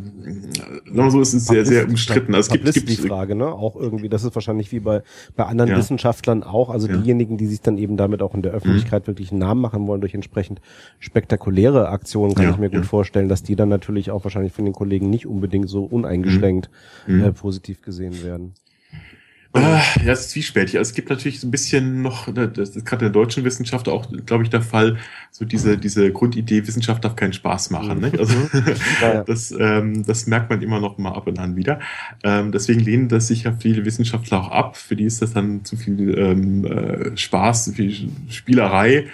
so, es ist sehr, sehr umstritten. Also es gibt, es die gibt Frage, ne? Auch irgendwie, das ist wahrscheinlich wie bei, bei anderen Ja. Wissenschaftlern auch, also Ja. diejenigen, die sich dann eben damit auch in der Öffentlichkeit wirklich einen Namen machen wollen durch entsprechend spektakuläre Aktionen, kann Ja, ich mir gut vorstellen, dass die dann natürlich auch wahrscheinlich von den Kollegen nicht unbedingt so uneingeschränkt Mhm. äh, positiv gesehen werden. Äh, ja, es ist zwiespältig. Also es gibt natürlich so ein bisschen noch, ne, das ist gerade in der deutschen Wissenschaft auch, glaube ich, der Fall, so diese, diese Grundidee, Wissenschaft darf keinen Spaß machen. Mhm. Nicht? Also Ja. das, ähm, das merkt man immer noch mal ab und an wieder. Ähm, deswegen lehnen das sich ja viele Wissenschaftler auch ab. Für die ist das dann zu viel ähm, äh, Spaß, zu viel Spielerei.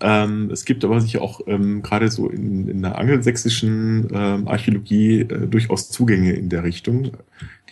Ähm, es gibt aber sicher auch ähm, gerade so in, in der angelsächsischen ähm, Archäologie äh, durchaus Zugänge in der Richtung.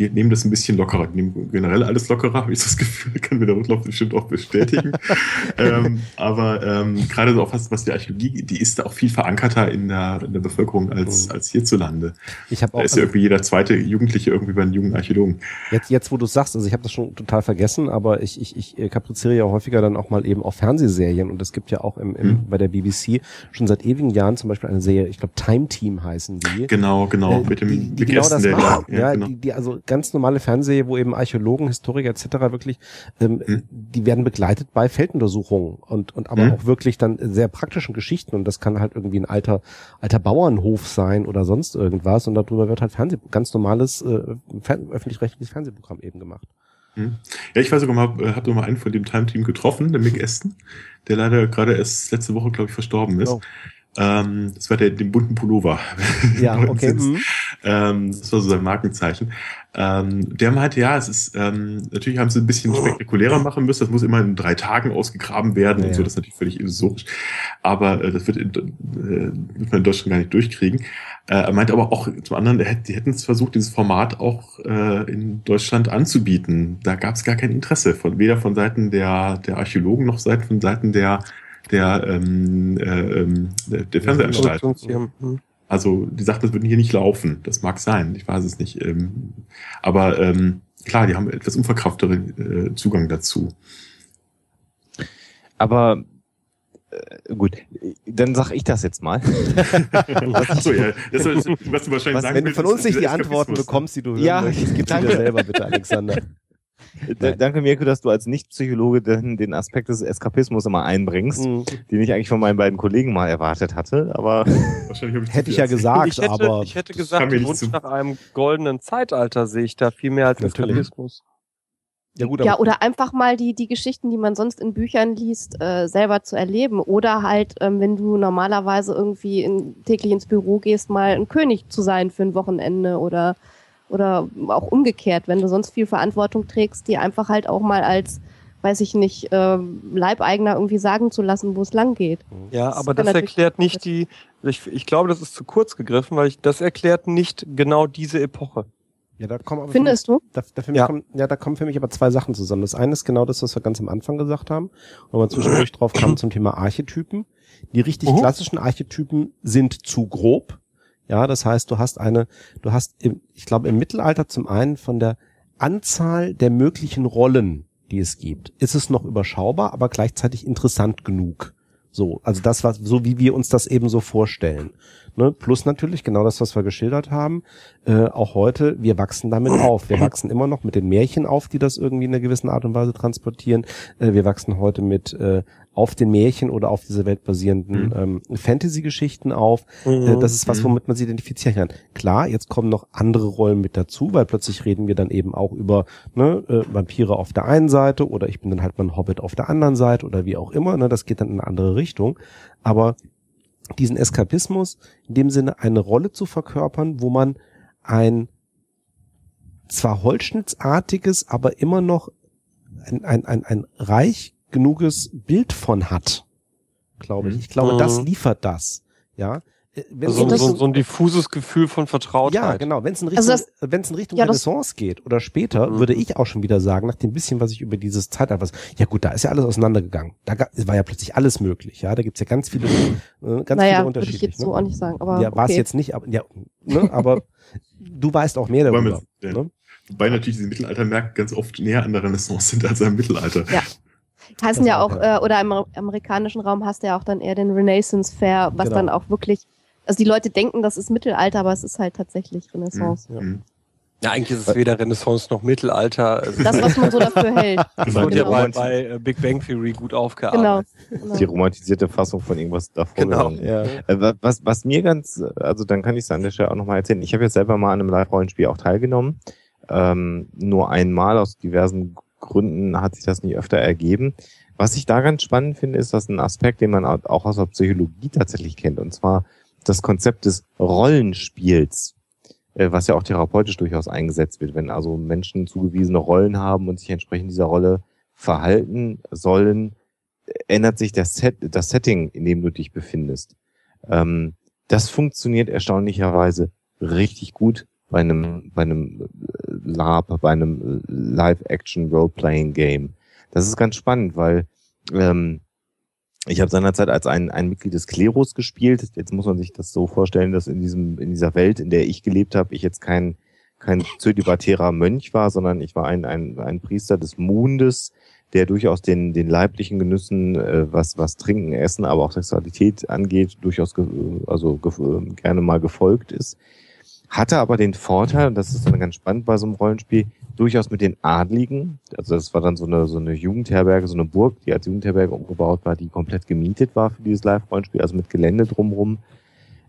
Die nehmen das ein bisschen lockerer. Die nehmen generell alles lockerer, habe ich das Gefühl, kann mir der Rundlauf bestimmt auch bestätigen. ähm, aber ähm, gerade so auch was, was die Archäologie, die ist da auch viel verankerter in der, in der Bevölkerung als, als hierzulande. Ich habe Da auch ist ja irgendwie jeder zweite Jugendliche irgendwie bei einem jungen Archäologen. Jetzt, jetzt wo du sagst, also ich habe das schon total vergessen, aber ich, ich, ich äh, kapriziere ja häufiger dann auch mal eben auf Fernsehserien und es gibt ja auch im, im, Mhm. bei der BBC schon seit ewigen Jahren zum Beispiel eine Serie, ich glaube Time Team heißen die. Genau, genau, Äh, mit dem die, die genau das der machen. da- Ja, genau. die, die also ganz normale Fernsehserie, wo eben Archäologen, Historiker etc. wirklich, ähm, Mhm. die werden begleitet bei Felduntersuchungen und und aber Mhm. auch wirklich dann sehr praktischen Geschichten und das kann halt irgendwie ein alter alter Bauernhof sein oder sonst irgendwas und darüber wird halt Fernseh ganz normales äh, öffentlich-rechtliches Fernsehprogramm eben gemacht. Hm. Ja, ich weiß sogar mal, hab sogar mal einen von dem Time-Team getroffen, der Mick Aston, der leider gerade erst letzte Woche, glaube ich, verstorben ist. Oh. Ähm, das war der, den bunten Pullover. Ja, okay. Mhm. ähm, das war so sein Markenzeichen. Ähm, der meinte, ja, es ist, ähm, natürlich haben sie ein bisschen spektakulärer machen müssen. Das muss immer in drei Tagen ausgegraben werden Ja, und so. Das ist natürlich völlig illusorisch. Aber äh, das wird, in, äh, wird man in Deutschland gar nicht durchkriegen. Äh, er meinte aber auch zum anderen, er hätte- die hätten es versucht, dieses Format auch äh, in Deutschland anzubieten. Da gab es gar kein Interesse von weder von Seiten der, der Archäologen noch Seiten von Seiten der der, ähm, äh, ähm, der, der Fernsehanstalt. Hm. Also die sagten, das würde hier nicht laufen. Das mag sein, ich weiß es nicht. Ähm, aber ähm, klar, die haben etwas unverkraftere äh, Zugang dazu. Aber äh, gut, dann sag ich das jetzt mal. Achso, ja. Das, was du wahrscheinlich Was, sagen Wenn du von uns nicht die Antworten bekommst, die du hören Ja, möchtest, gib sie dir selber bitte, Alexander. Danke, Mirko, dass du als Nicht-Psychologe den, den Aspekt des Eskapismus immer einbringst, Mhm. den ich eigentlich von meinen beiden Kollegen mal erwartet hatte. Aber Wahrscheinlich ich Hätte ich ja gesagt, ich, hätte, aber ich hätte gesagt, den Wunsch zu. nach einem goldenen Zeitalter sehe ich da viel mehr als Natürlich. Eskapismus. ja gut, Ja, oder einfach mal die, die Geschichten, die man sonst in Büchern liest, äh, selber zu erleben. Oder halt, ähm, wenn du normalerweise irgendwie in, täglich ins Büro gehst, mal ein König zu sein für ein Wochenende oder, oder auch umgekehrt, wenn du sonst viel Verantwortung trägst, die einfach halt auch mal als, weiß ich nicht, ähm, Leibeigner irgendwie sagen zu lassen, wo es lang geht. Ja, Das aber das erklärt nicht die, ich, ich glaube, das ist zu kurz gegriffen, weil ich, das erklärt nicht genau diese Epoche. ja, da kommen aber Findest du? Da, da, für mich Ja. kommen, ja, da kommen für mich aber zwei Sachen zusammen. Das eine ist genau das, was wir ganz am Anfang gesagt haben, wo wir zwischendurch drauf kamen zum Thema Archetypen. Die richtig Mhm. klassischen Archetypen sind zu grob. Ja, das heißt, du hast eine, du hast, im, ich glaube, im Mittelalter zum einen von der Anzahl der möglichen Rollen, die es gibt, ist es noch überschaubar, aber gleichzeitig interessant genug. So, also das was, so wie wir uns das eben so vorstellen. Ne? Plus natürlich genau das, was wir geschildert haben. Äh, auch heute, wir wachsen damit auf. Wir wachsen immer noch mit den Märchen auf, die das irgendwie in einer gewissen Art und Weise transportieren. Äh, wir wachsen heute mit äh, auf den Märchen oder auf dieser Welt basierenden Mhm. ähm, Fantasy-Geschichten auf. Äh, das ist was, Mhm. womit man sich identifizieren kann. Klar, jetzt kommen noch andere Rollen mit dazu, weil plötzlich reden wir dann eben auch über ne, äh, Vampire auf der einen Seite oder ich bin dann halt mal ein Hobbit auf der anderen Seite oder wie auch immer. Ne, das geht dann in eine andere Richtung. Aber diesen Eskapismus, in dem Sinne eine Rolle zu verkörpern, wo man ein zwar holzschnittsartiges, aber immer noch ein, ein, ein, ein reich genuges Bild von hat, glaube ich. Ich glaube, Mhm. das liefert das. Ja. Wenn Also das- so, so ein diffuses Gefühl von Vertrautheit. ja, genau. Wenn es in Richtung, Also das- wenn es in Richtung ja, Renaissance geht oder später, Mhm. würde ich auch schon wieder sagen, nach dem bisschen, was ich über dieses Zeitalter was, ja gut, da ist ja alles auseinandergegangen. Da war ja plötzlich alles möglich. Ja, da gibt's ja ganz viele, äh, ganz naja, viele würde Unterschiede. ich jetzt so auch nicht sagen. Aber ja, war es okay. jetzt nicht, aber ja, ne, aber du weißt auch mehr Wobei, darüber. mit, ja. Ne? Wobei natürlich diese Mittelaltermärkte ganz oft näher an der Renaissance sind als am Mittelalter. Ja. Heißen Das ja auch, äh, oder im amerikanischen Raum hast du ja auch dann eher den Renaissance Fair, was Genau. dann auch wirklich, also die Leute denken, das ist Mittelalter, aber es ist halt tatsächlich Renaissance. Ja. Mhm. Ja, eigentlich ist es weder Renaissance noch Mittelalter. Es Das, was man so dafür hält. das wird ja genau. bei, bei äh, Big Bang Theory gut aufgearbeitet. genau. die romantisierte Fassung von irgendwas davor. Genau. Ja. Äh, wa- Was, was mir ganz, also dann kann ich es an der Stelle auch nochmal erzählen. Ich habe jetzt selber mal an einem Live-Rollenspiel auch teilgenommen. Ähm, nur einmal aus diversen Gründen hat sich das nicht öfter ergeben. Was ich da ganz spannend finde, ist, dass ein Aspekt, den man auch aus der Psychologie tatsächlich kennt, und zwar das Konzept des Rollenspiels, äh, was ja auch therapeutisch durchaus eingesetzt wird, wenn also Menschen zugewiesene Rollen haben und sich entsprechend dieser Rolle verhalten sollen, ändert sich das, Set, das Setting, in dem du dich befindest. Ähm, das funktioniert erstaunlicherweise richtig gut bei einem, bei einem äh, LARP, bei einem äh, Live-Action-Role-Playing-Game. Das ist ganz spannend, weil ähm, ich habe seinerzeit als ein, ein Mitglied des Klerus gespielt. Jetzt muss man sich das so vorstellen, dass in diesem in dieser Welt, in der ich gelebt habe, ich jetzt kein kein zölibatärer Mönch war, sondern ich war ein, ein, ein Priester des Mondes, der durchaus den, den leiblichen Genüssen, äh, was, was Trinken, Essen, aber auch Sexualität angeht, durchaus ge, also ge, gerne mal gefolgt ist. Hatte aber den Vorteil, und das ist dann ganz spannend bei so einem Rollenspiel, durchaus mit den Adligen. Also das war dann so eine, so eine Jugendherberge, so eine Burg, die als Jugendherberge umgebaut war, die komplett gemietet war für dieses Live-Rollenspiel, also mit Gelände drumrum.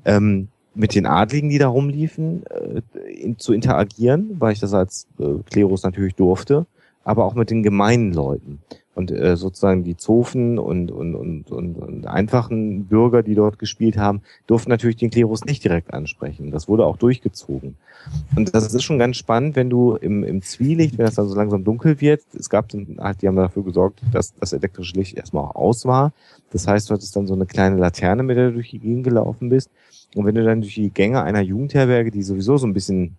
Ähm, mit den Adligen, die da rumliefen, äh, in, zu interagieren, weil ich das als äh, Klerus natürlich durfte, aber auch mit den gemeinen Leuten. Und äh, sozusagen die Zofen und, und, und, und, und einfachen Bürger, die dort gespielt haben, durften natürlich den Klerus nicht direkt ansprechen. Das wurde auch durchgezogen. Und das ist schon ganz spannend, wenn du im, im Zwielicht, wenn es dann so langsam dunkel wird, es gab dann halt, die haben dafür gesorgt, dass das elektrische Licht erstmal auch aus war. Das heißt, du hattest dann so eine kleine Laterne, mit der du durch die Gegend gelaufen bist. Und wenn du dann durch die Gänge einer Jugendherberge, die sowieso so ein bisschen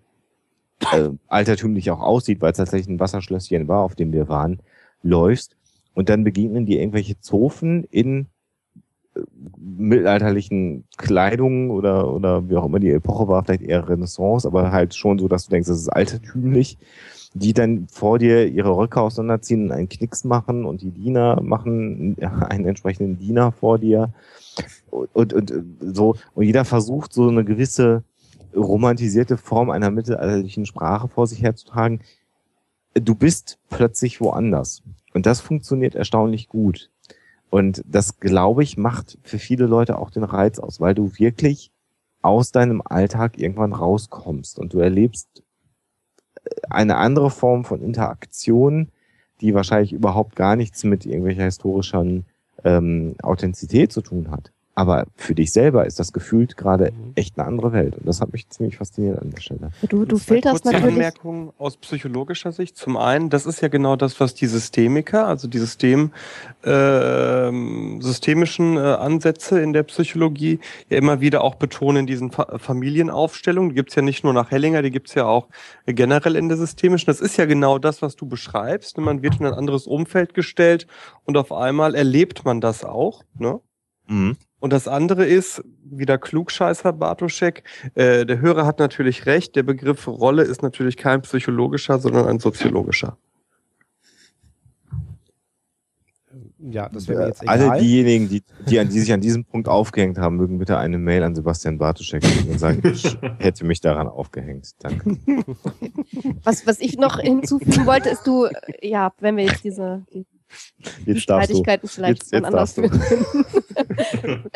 äh, altertümlich auch aussieht, weil es tatsächlich ein Wasserschlösschen war, auf dem wir waren, läufst, und dann begegnen dir irgendwelche Zofen in äh, mittelalterlichen Kleidungen oder, oder wie auch immer die Epoche war, vielleicht eher Renaissance, aber halt schon so, dass du denkst, das ist altertümlich, die dann vor dir ihre Röcke auseinanderziehen einen Knicks machen und die Diener machen einen entsprechenden Diener vor dir und, und, und so und jeder versucht so eine gewisse romantisierte Form einer mittelalterlichen Sprache vor sich herzutragen. Du bist plötzlich woanders. Und das funktioniert erstaunlich gut. Und das, glaube ich, macht für viele Leute auch den Reiz aus, weil du wirklich aus deinem Alltag irgendwann rauskommst und du erlebst äh, eine andere Form von Interaktion, die wahrscheinlich überhaupt gar nichts mit irgendwelcher historischen ähm, Authentizität zu tun hat. Aber für dich selber ist das gefühlt gerade Mhm. echt eine andere Welt. Und das hat mich ziemlich fasziniert an der Stelle. Du, du filterst kurze natürlich. Anmerkungen aus psychologischer Sicht. Zum einen, das ist ja genau das, was die Systemiker, also die System, ähm, systemischen äh, Ansätze in der Psychologie ja immer wieder auch betonen in diesen Fa Familienaufstellungen. Die gibt's ja nicht nur nach Hellinger, die gibt's ja auch äh, generell in der systemischen. Das ist ja genau das, was du beschreibst. Man wird in ein anderes Umfeld gestellt und auf einmal erlebt man das auch. Ne? Mhm. Und das andere ist, wieder Klugscheißer Bartoschek, äh, der Hörer hat natürlich recht, der Begriff Rolle ist natürlich kein psychologischer, sondern ein soziologischer. Ja, das wäre mir jetzt egal. Alle diejenigen, die, die, an, die sich an diesem Punkt aufgehängt haben, mögen bitte eine Mail an Sebastian Bartoschek schicken und sagen, ich hätte mich daran aufgehängt. Danke. Was, was ich noch hinzufügen wollte, ist du, äh, ja, wenn wir jetzt diese die Jetzt. Streitigkeiten vielleicht Jetzt- jetzt anders führen.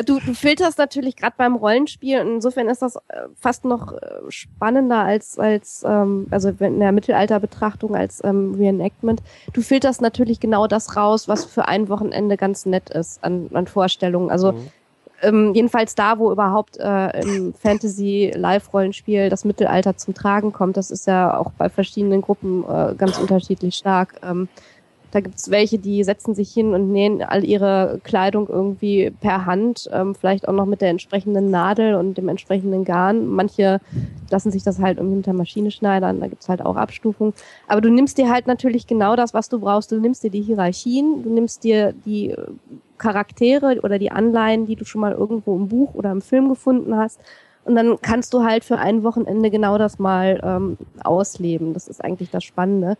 Du, du filterst natürlich gerade beim Rollenspiel insofern ist das äh, fast noch äh, spannender als, als ähm, also in der Mittelalterbetrachtung als ähm, Reenactment. Du filterst natürlich genau das raus, was für ein Wochenende ganz nett ist an, an Vorstellungen. Also Mhm. ähm, jedenfalls da, wo überhaupt äh, im Fantasy-Live-Rollenspiel das Mittelalter zum Tragen kommt. Das ist ja auch bei verschiedenen Gruppen äh, ganz unterschiedlich stark. Ähm, da gibt's welche, die setzen sich hin und nähen all ihre Kleidung irgendwie per Hand, ähm, vielleicht auch noch mit der entsprechenden Nadel und dem entsprechenden Garn. Manche lassen sich das halt irgendwie mit der Maschine schneidern, da gibt's halt auch Abstufungen. Aber du nimmst dir halt natürlich genau das, was du brauchst. Du nimmst dir die Hierarchien, du nimmst dir die äh, Charaktere oder die Anleihen, die du schon mal irgendwo im Buch oder im Film gefunden hast. Und dann kannst du halt für ein Wochenende genau das mal ähm, ausleben. Das ist eigentlich das Spannende.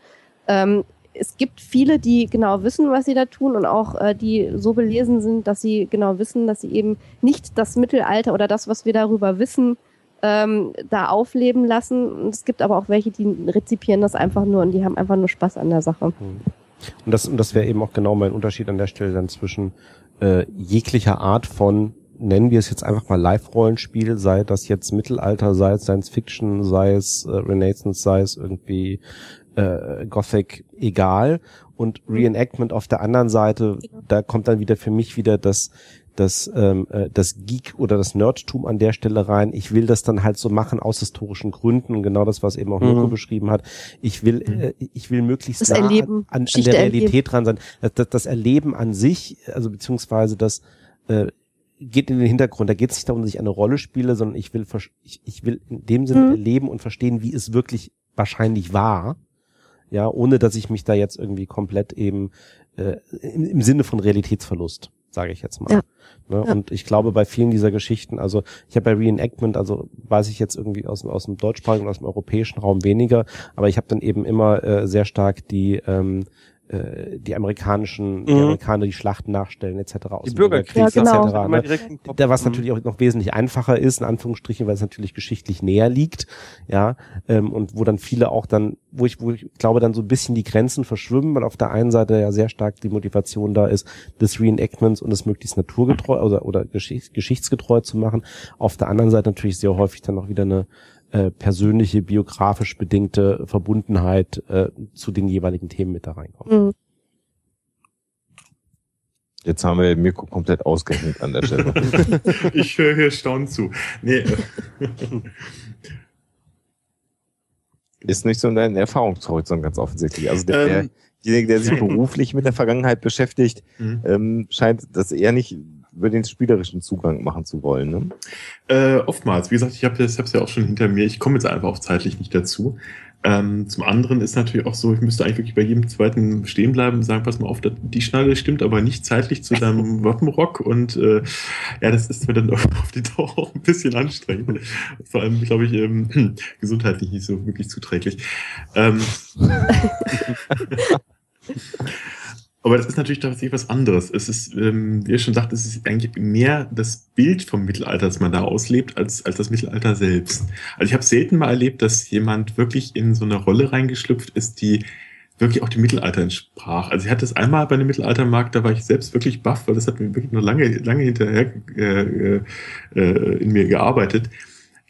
Ähm, es gibt viele, die genau wissen, was sie da tun und auch äh, die so belesen sind, dass sie genau wissen, dass sie eben nicht das Mittelalter oder das, was wir darüber wissen, ähm, da aufleben lassen. Und es gibt aber auch welche, die rezipieren das einfach nur und die haben einfach nur Spaß an der Sache. Und das, und das wäre eben auch genau mein Unterschied an der Stelle dann zwischen äh, jeglicher Art von, nennen wir es jetzt einfach mal Live-Rollenspiel, sei das jetzt Mittelalter, sei es Science Fiction, sei es äh, Renaissance, sei es irgendwie äh, Gothic egal und Reenactment auf der anderen Seite, da kommt dann wieder für mich wieder das das, ähm, äh, das Geek oder das Nerdtum an der Stelle rein. Ich will das dann halt so machen aus historischen Gründen und genau das, was eben auch Mirko Mhm. beschrieben hat. Ich will, äh, ich will möglichst Das nah Erleben, an, an der erleben. Realität dran sein. Das, das, das Erleben an sich, also beziehungsweise das äh, geht in den Hintergrund. Da geht es nicht darum, dass ich eine Rolle spiele, sondern ich will, ich, ich will in dem Sinne Mhm. erleben und verstehen, wie es wirklich wahrscheinlich war. Ja, ohne dass ich mich da jetzt irgendwie komplett eben äh, im, im Sinne von Realitätsverlust, sage ich jetzt mal. Ja. Ne? Ja. Und ich glaube, bei vielen dieser Geschichten, also ich habe bei Reenactment, also weiß ich jetzt irgendwie aus, dem- aus dem deutschsprachigen und aus dem europäischen Raum weniger, aber ich habe dann eben immer äh, sehr stark die ähm, äh, die amerikanischen, die Mhm. Amerikaner die Schlachten nachstellen etc. aus Die Bürgerkrieg Ja, genau. etc. Ne? Da was natürlich auch noch wesentlich einfacher ist, in Anführungsstrichen, weil es natürlich geschichtlich näher liegt, ja, ähm, und wo dann viele auch dann, wo ich, wo ich glaube, dann so ein bisschen die Grenzen verschwimmen, weil auf der einen Seite ja sehr stark die Motivation da ist, des Reenactments und es möglichst naturgetreu oder, oder geschichts geschichtsgetreu zu machen. Auf der anderen Seite natürlich sehr häufig dann auch wieder eine äh, persönliche, biografisch bedingte Verbundenheit äh, zu den jeweiligen Themen mit da reinkommt. Mhm. Jetzt haben wir Mirko komplett ausgehängt an der Stelle. Ich höre hier staunend zu. Nee, Ist nicht so dein Erfahrungshorizont ganz offensichtlich. Also der, Ähm. derjenige, der sich beruflich mit der Vergangenheit beschäftigt, Mhm. ähm, scheint das eher nicht über den spielerischen Zugang machen zu wollen. Ne? Äh, oftmals. Wie gesagt, ich habe das hab's ja auch schon hinter mir. Ich komme jetzt einfach auch zeitlich nicht dazu. Ähm, zum anderen ist natürlich auch so, ich müsste eigentlich wirklich bei jedem zweiten stehen bleiben und sagen, pass mal auf, die Schnalle stimmt aber nicht zeitlich zu deinem Wappenrock und äh, ja, das ist mir dann auf auf die Dauer auch ein bisschen anstrengend. Vor allem, glaube ich, ähm, gesundheitlich nicht so wirklich zuträglich. Ähm, aber das ist natürlich tatsächlich was anderes. Es ist, ähm, wie ihr schon sagt, es ist eigentlich mehr das Bild vom Mittelalter, das man da auslebt, als, als das Mittelalter selbst. Also ich habe selten mal erlebt, dass jemand wirklich in so eine Rolle reingeschlüpft ist, die wirklich auch dem Mittelalter entsprach. Also ich hatte es einmal bei einem Mittelaltermarkt, da war ich selbst wirklich baff, weil das hat mir wirklich nur lange, lange hinterher äh, äh, in mir gearbeitet.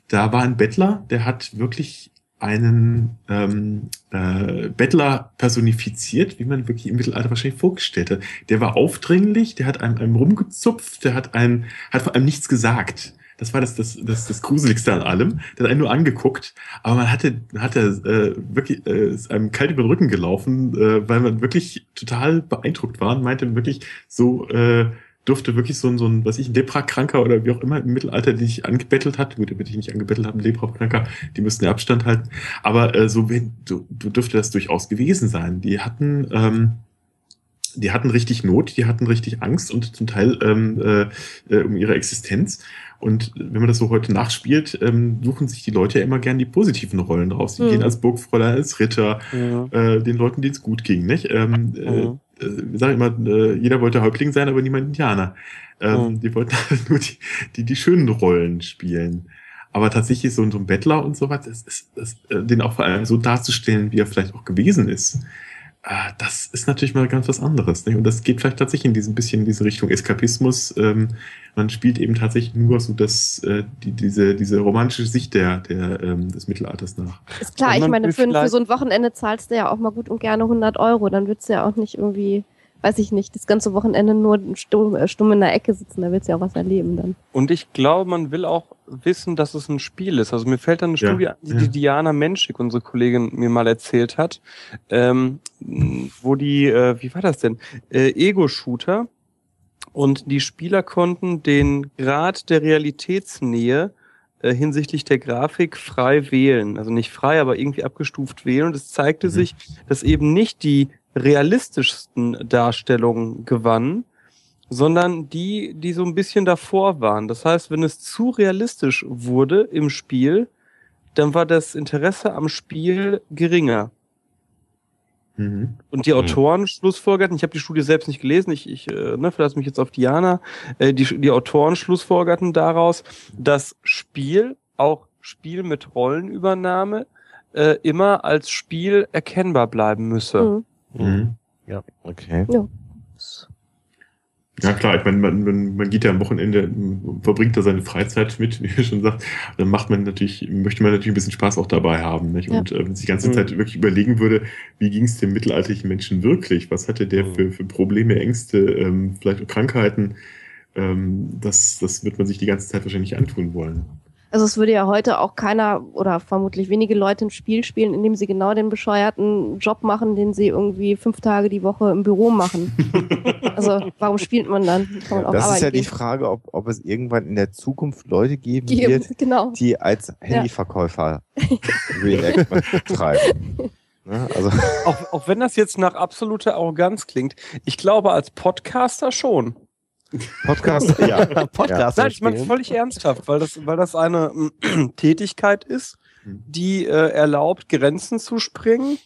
Da war ein Bettler, der hat wirklich einen ähm, äh, Bettler personifiziert, wie man wirklich im Mittelalter wahrscheinlich vorgestellt hat. Der war aufdringlich, der hat einem, einem rumgezupft, der hat einen, hat vor allem nichts gesagt. Das war das, das, das, das Gruseligste an allem. Der hat einen nur angeguckt, aber man hatte, hatte äh, wirklich, äh, ist einem kalt über den Rücken gelaufen, äh, weil man wirklich total beeindruckt war und meinte wirklich so, äh, durfte wirklich so ein, so ein, was ich, ein Leprakranker oder wie auch immer im Mittelalter, die sich angebettelt hat, gut, damit ich nicht angebettelt habe, ein Leprakranker, die müssten ja Abstand halten, aber äh, so, wenn- so, dürfte das durchaus gewesen sein. Die hatten, ähm, die hatten richtig Not, die hatten richtig Angst und zum Teil ähm, äh, äh, um ihre Existenz. Und wenn man das so heute nachspielt, ähm, suchen sich die Leute ja immer gern die positiven Rollen raus. Die Mhm. gehen als Burgfräulein, als Ritter, Ja. äh, den Leuten, denen es gut ging. Nicht? Ähm, äh, Mhm. äh, ich sage immer, äh, jeder wollte Häuptling sein, aber niemand Indianer. Ähm, Mhm. Die wollten nur die, die, die schönen Rollen spielen. Aber tatsächlich so, so ein Bettler und sowas, das ist, das, äh, den auch vor allem so darzustellen, wie er vielleicht auch gewesen ist, das ist natürlich mal ganz was anderes. Nicht? Und das geht vielleicht tatsächlich in diesem bisschen in diese Richtung Eskapismus. Ähm, man spielt eben tatsächlich nur so das, äh, die, diese, diese romantische Sicht der, der, ähm, des Mittelalters nach. Ist klar, ich meine, für, für so ein Wochenende zahlst du ja auch mal gut und gerne 100 Euro. Dann willst du ja auch nicht irgendwie, weiß ich nicht, das ganze Wochenende nur stumm, äh, stumm in der Ecke sitzen. Da willst du ja auch was erleben dann. Und ich glaube, man will auch wissen, dass es ein Spiel ist. Also mir fällt dann eine Ja, Studie an, die, ja. die Diana Menschik, unsere Kollegin, mir mal erzählt hat, ähm, wo die, äh, wie war das denn? Äh, Ego-Shooter und die Spieler konnten den Grad der Realitätsnähe äh, hinsichtlich der Grafik frei wählen. Also nicht frei, aber irgendwie abgestuft wählen. Und es zeigte Mhm. sich, dass eben nicht die realistischsten Darstellungen gewannen, sondern die, die so ein bisschen davor waren. Das heißt, wenn es zu realistisch wurde im Spiel, dann war das Interesse am Spiel geringer. Mhm. Und die Mhm. Autoren schlussfolgerten, ich habe die Studie selbst nicht gelesen, ich, ich äh, ne, verlasse mich jetzt auf Diana, äh, die, die Autoren schlussfolgerten daraus, dass Spiel, auch Spiel mit Rollenübernahme, äh, immer als Spiel erkennbar bleiben müsse. Mhm. Mhm. Okay. Ja. Ja klar, ich meine, man, man, man geht ja am Wochenende, verbringt da seine Freizeit mit, wie ihr schon sagt, dann macht man natürlich, möchte man natürlich ein bisschen Spaß auch dabei haben. Nicht? Ja. Und äh, wenn sich die ganze Mhm. Zeit wirklich überlegen würde, wie ging es dem mittelalterlichen Menschen wirklich? Was hatte der Mhm. für, für Probleme, Ängste, ähm, vielleicht auch Krankheiten? Ähm, das, das wird man sich die ganze Zeit wahrscheinlich antun wollen. Also es würde ja heute auch keiner oder vermutlich wenige Leute ein Spiel spielen, in dem sie genau den bescheuerten Job machen, den sie irgendwie fünf Tage die Woche im Büro machen. also warum spielt man dann? Kann man auch Das ist ja arbeiten die Frage, ob, ob es irgendwann in der Zukunft Leute geben gehen. wird, Genau. die als Handyverkäufer Reenactment betreiben. Ne? Also, Auch, auch wenn das jetzt nach absoluter Arroganz klingt, ich glaube als Podcaster schon. Podcast, ja. Podcast Nein, ich meine völlig ernsthaft, weil das, weil das eine ähm, Tätigkeit ist, Mhm. die äh, erlaubt, Grenzen zu sprengen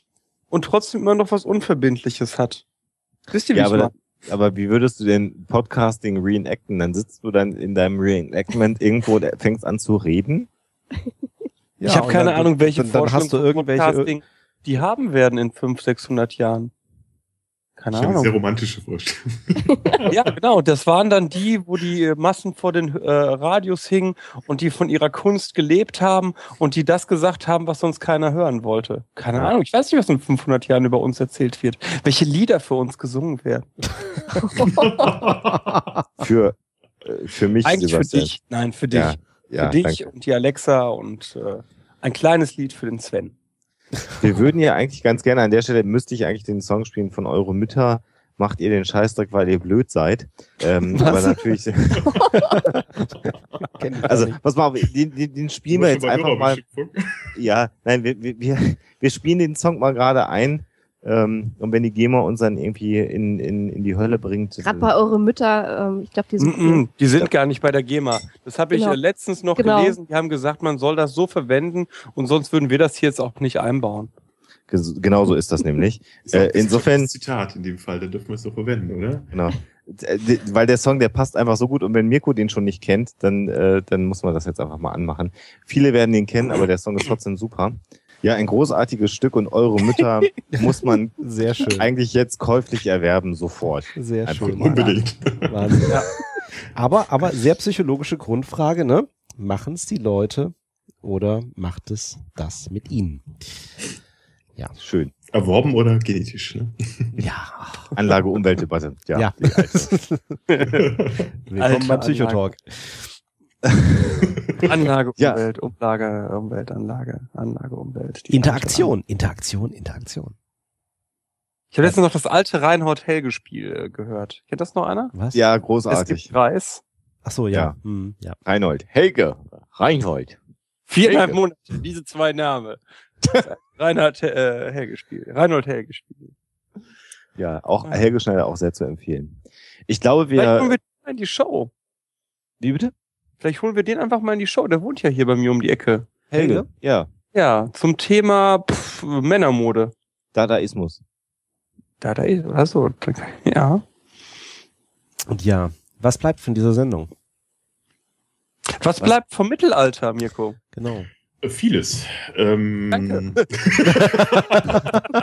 und trotzdem immer noch was Unverbindliches hat. Wisst ihr, wie Ja, ich aber, meine? aber wie würdest du denn Podcasting reenacten? Dann sitzt du dann in deinem Reenactment irgendwo und fängst an zu reden? Ja, ich habe keine dann- Ahnung, welche dann, dann hast du irgendwelche Podcasting die haben werden in 500, 600 Jahren. Keine Ich habe eine sehr Ahnung. romantische Vorstellung. Ja, genau. Das waren dann die, wo die Massen vor den äh, Radios hingen und die von ihrer Kunst gelebt haben und die das gesagt haben, was sonst keiner hören wollte. Keine Ahnung. Ich weiß nicht, was in 500 Jahren über uns erzählt wird. Welche Lieder für uns gesungen werden. Für, äh, für mich, Eigentlich für Sebastian. dich. Nein, für dich. Ja, ja, für dich danke. und die Alexa und äh, ein kleines Lied für den Sven. Wir würden ja eigentlich ganz gerne an der Stelle, müsste ich eigentlich den Song spielen von Eure Mütter, macht ihr den Scheißdreck, weil ihr blöd seid. Ähm, aber natürlich, also, pass mal, auf, den, den, den spielen wir jetzt einfach mal. Ja, nein, wir, wir, wir, wir spielen den Song mal gerade ein. Ähm, und wenn die GEMA uns dann irgendwie in, in, in die Hölle bringt. Gerade bei eure Mütter, ähm, ich glaube, die sind Mm -mm, die sind gar nicht bei der GEMA. Das habe ich Genau. äh, letztens noch Genau. gelesen. Die haben gesagt, man soll das so verwenden und sonst würden wir das hier jetzt auch nicht einbauen. Genau so ist das nämlich. Ist Äh, insofern- Zitat in dem Fall, da dürfen wir es doch verwenden, oder? Genau. Äh, Weil der Song, der passt einfach so gut und wenn Mirko den schon nicht kennt, dann, äh, dann muss man das jetzt einfach mal anmachen. Viele werden den kennen, aber der Song ist trotzdem super. Ja, ein großartiges Stück und eure Mütter muss man Sehr schön. eigentlich jetzt käuflich erwerben, sofort. Sehr Einfach schön. mal. Unbedingt. Wahnsinn. Ja. Aber, aber sehr psychologische Grundfrage, ne? Machen es die Leute oder macht es das mit ihnen? Schön. Erworben oder genetisch, ne? Ja. ach, Anlage Umweltdebatte. Ja. Ja. Willkommen beim Psychotalk. Anlage, Ja. Umwelt, Umlage, Umweltanlage, Anlage, Umwelt. die Interaktion, Interaktion, Interaktion. Ich habe letztens noch das alte Reinhold Helge Spiel äh, gehört. Kennt das noch einer? Was? ja, Es gibt großartig. Preis. Ach so, ja. Ja. Hm, ja. Reinhold. Helge. Reinhold. Viereinhalb Helge. Monate, diese zwei Namen. Reinhard äh, Helge Spiel. Reinhold Helge Spiel. Ja, auch Helge Schneider auch sehr zu empfehlen. Ich glaube, Vielleicht wir. wir den mal in die Show. Wie bitte? Vielleicht holen wir den einfach mal in die Show. Der wohnt ja hier bei mir um die Ecke. Helge? Ja. Ja, zum Thema pff, Männermode. Dadaismus. Da, da ist, also, ja. Und ja, was bleibt von dieser Sendung? Was bleibt vom Mittelalter, Mirko? Genau. Äh, Vieles. Ähm, Danke.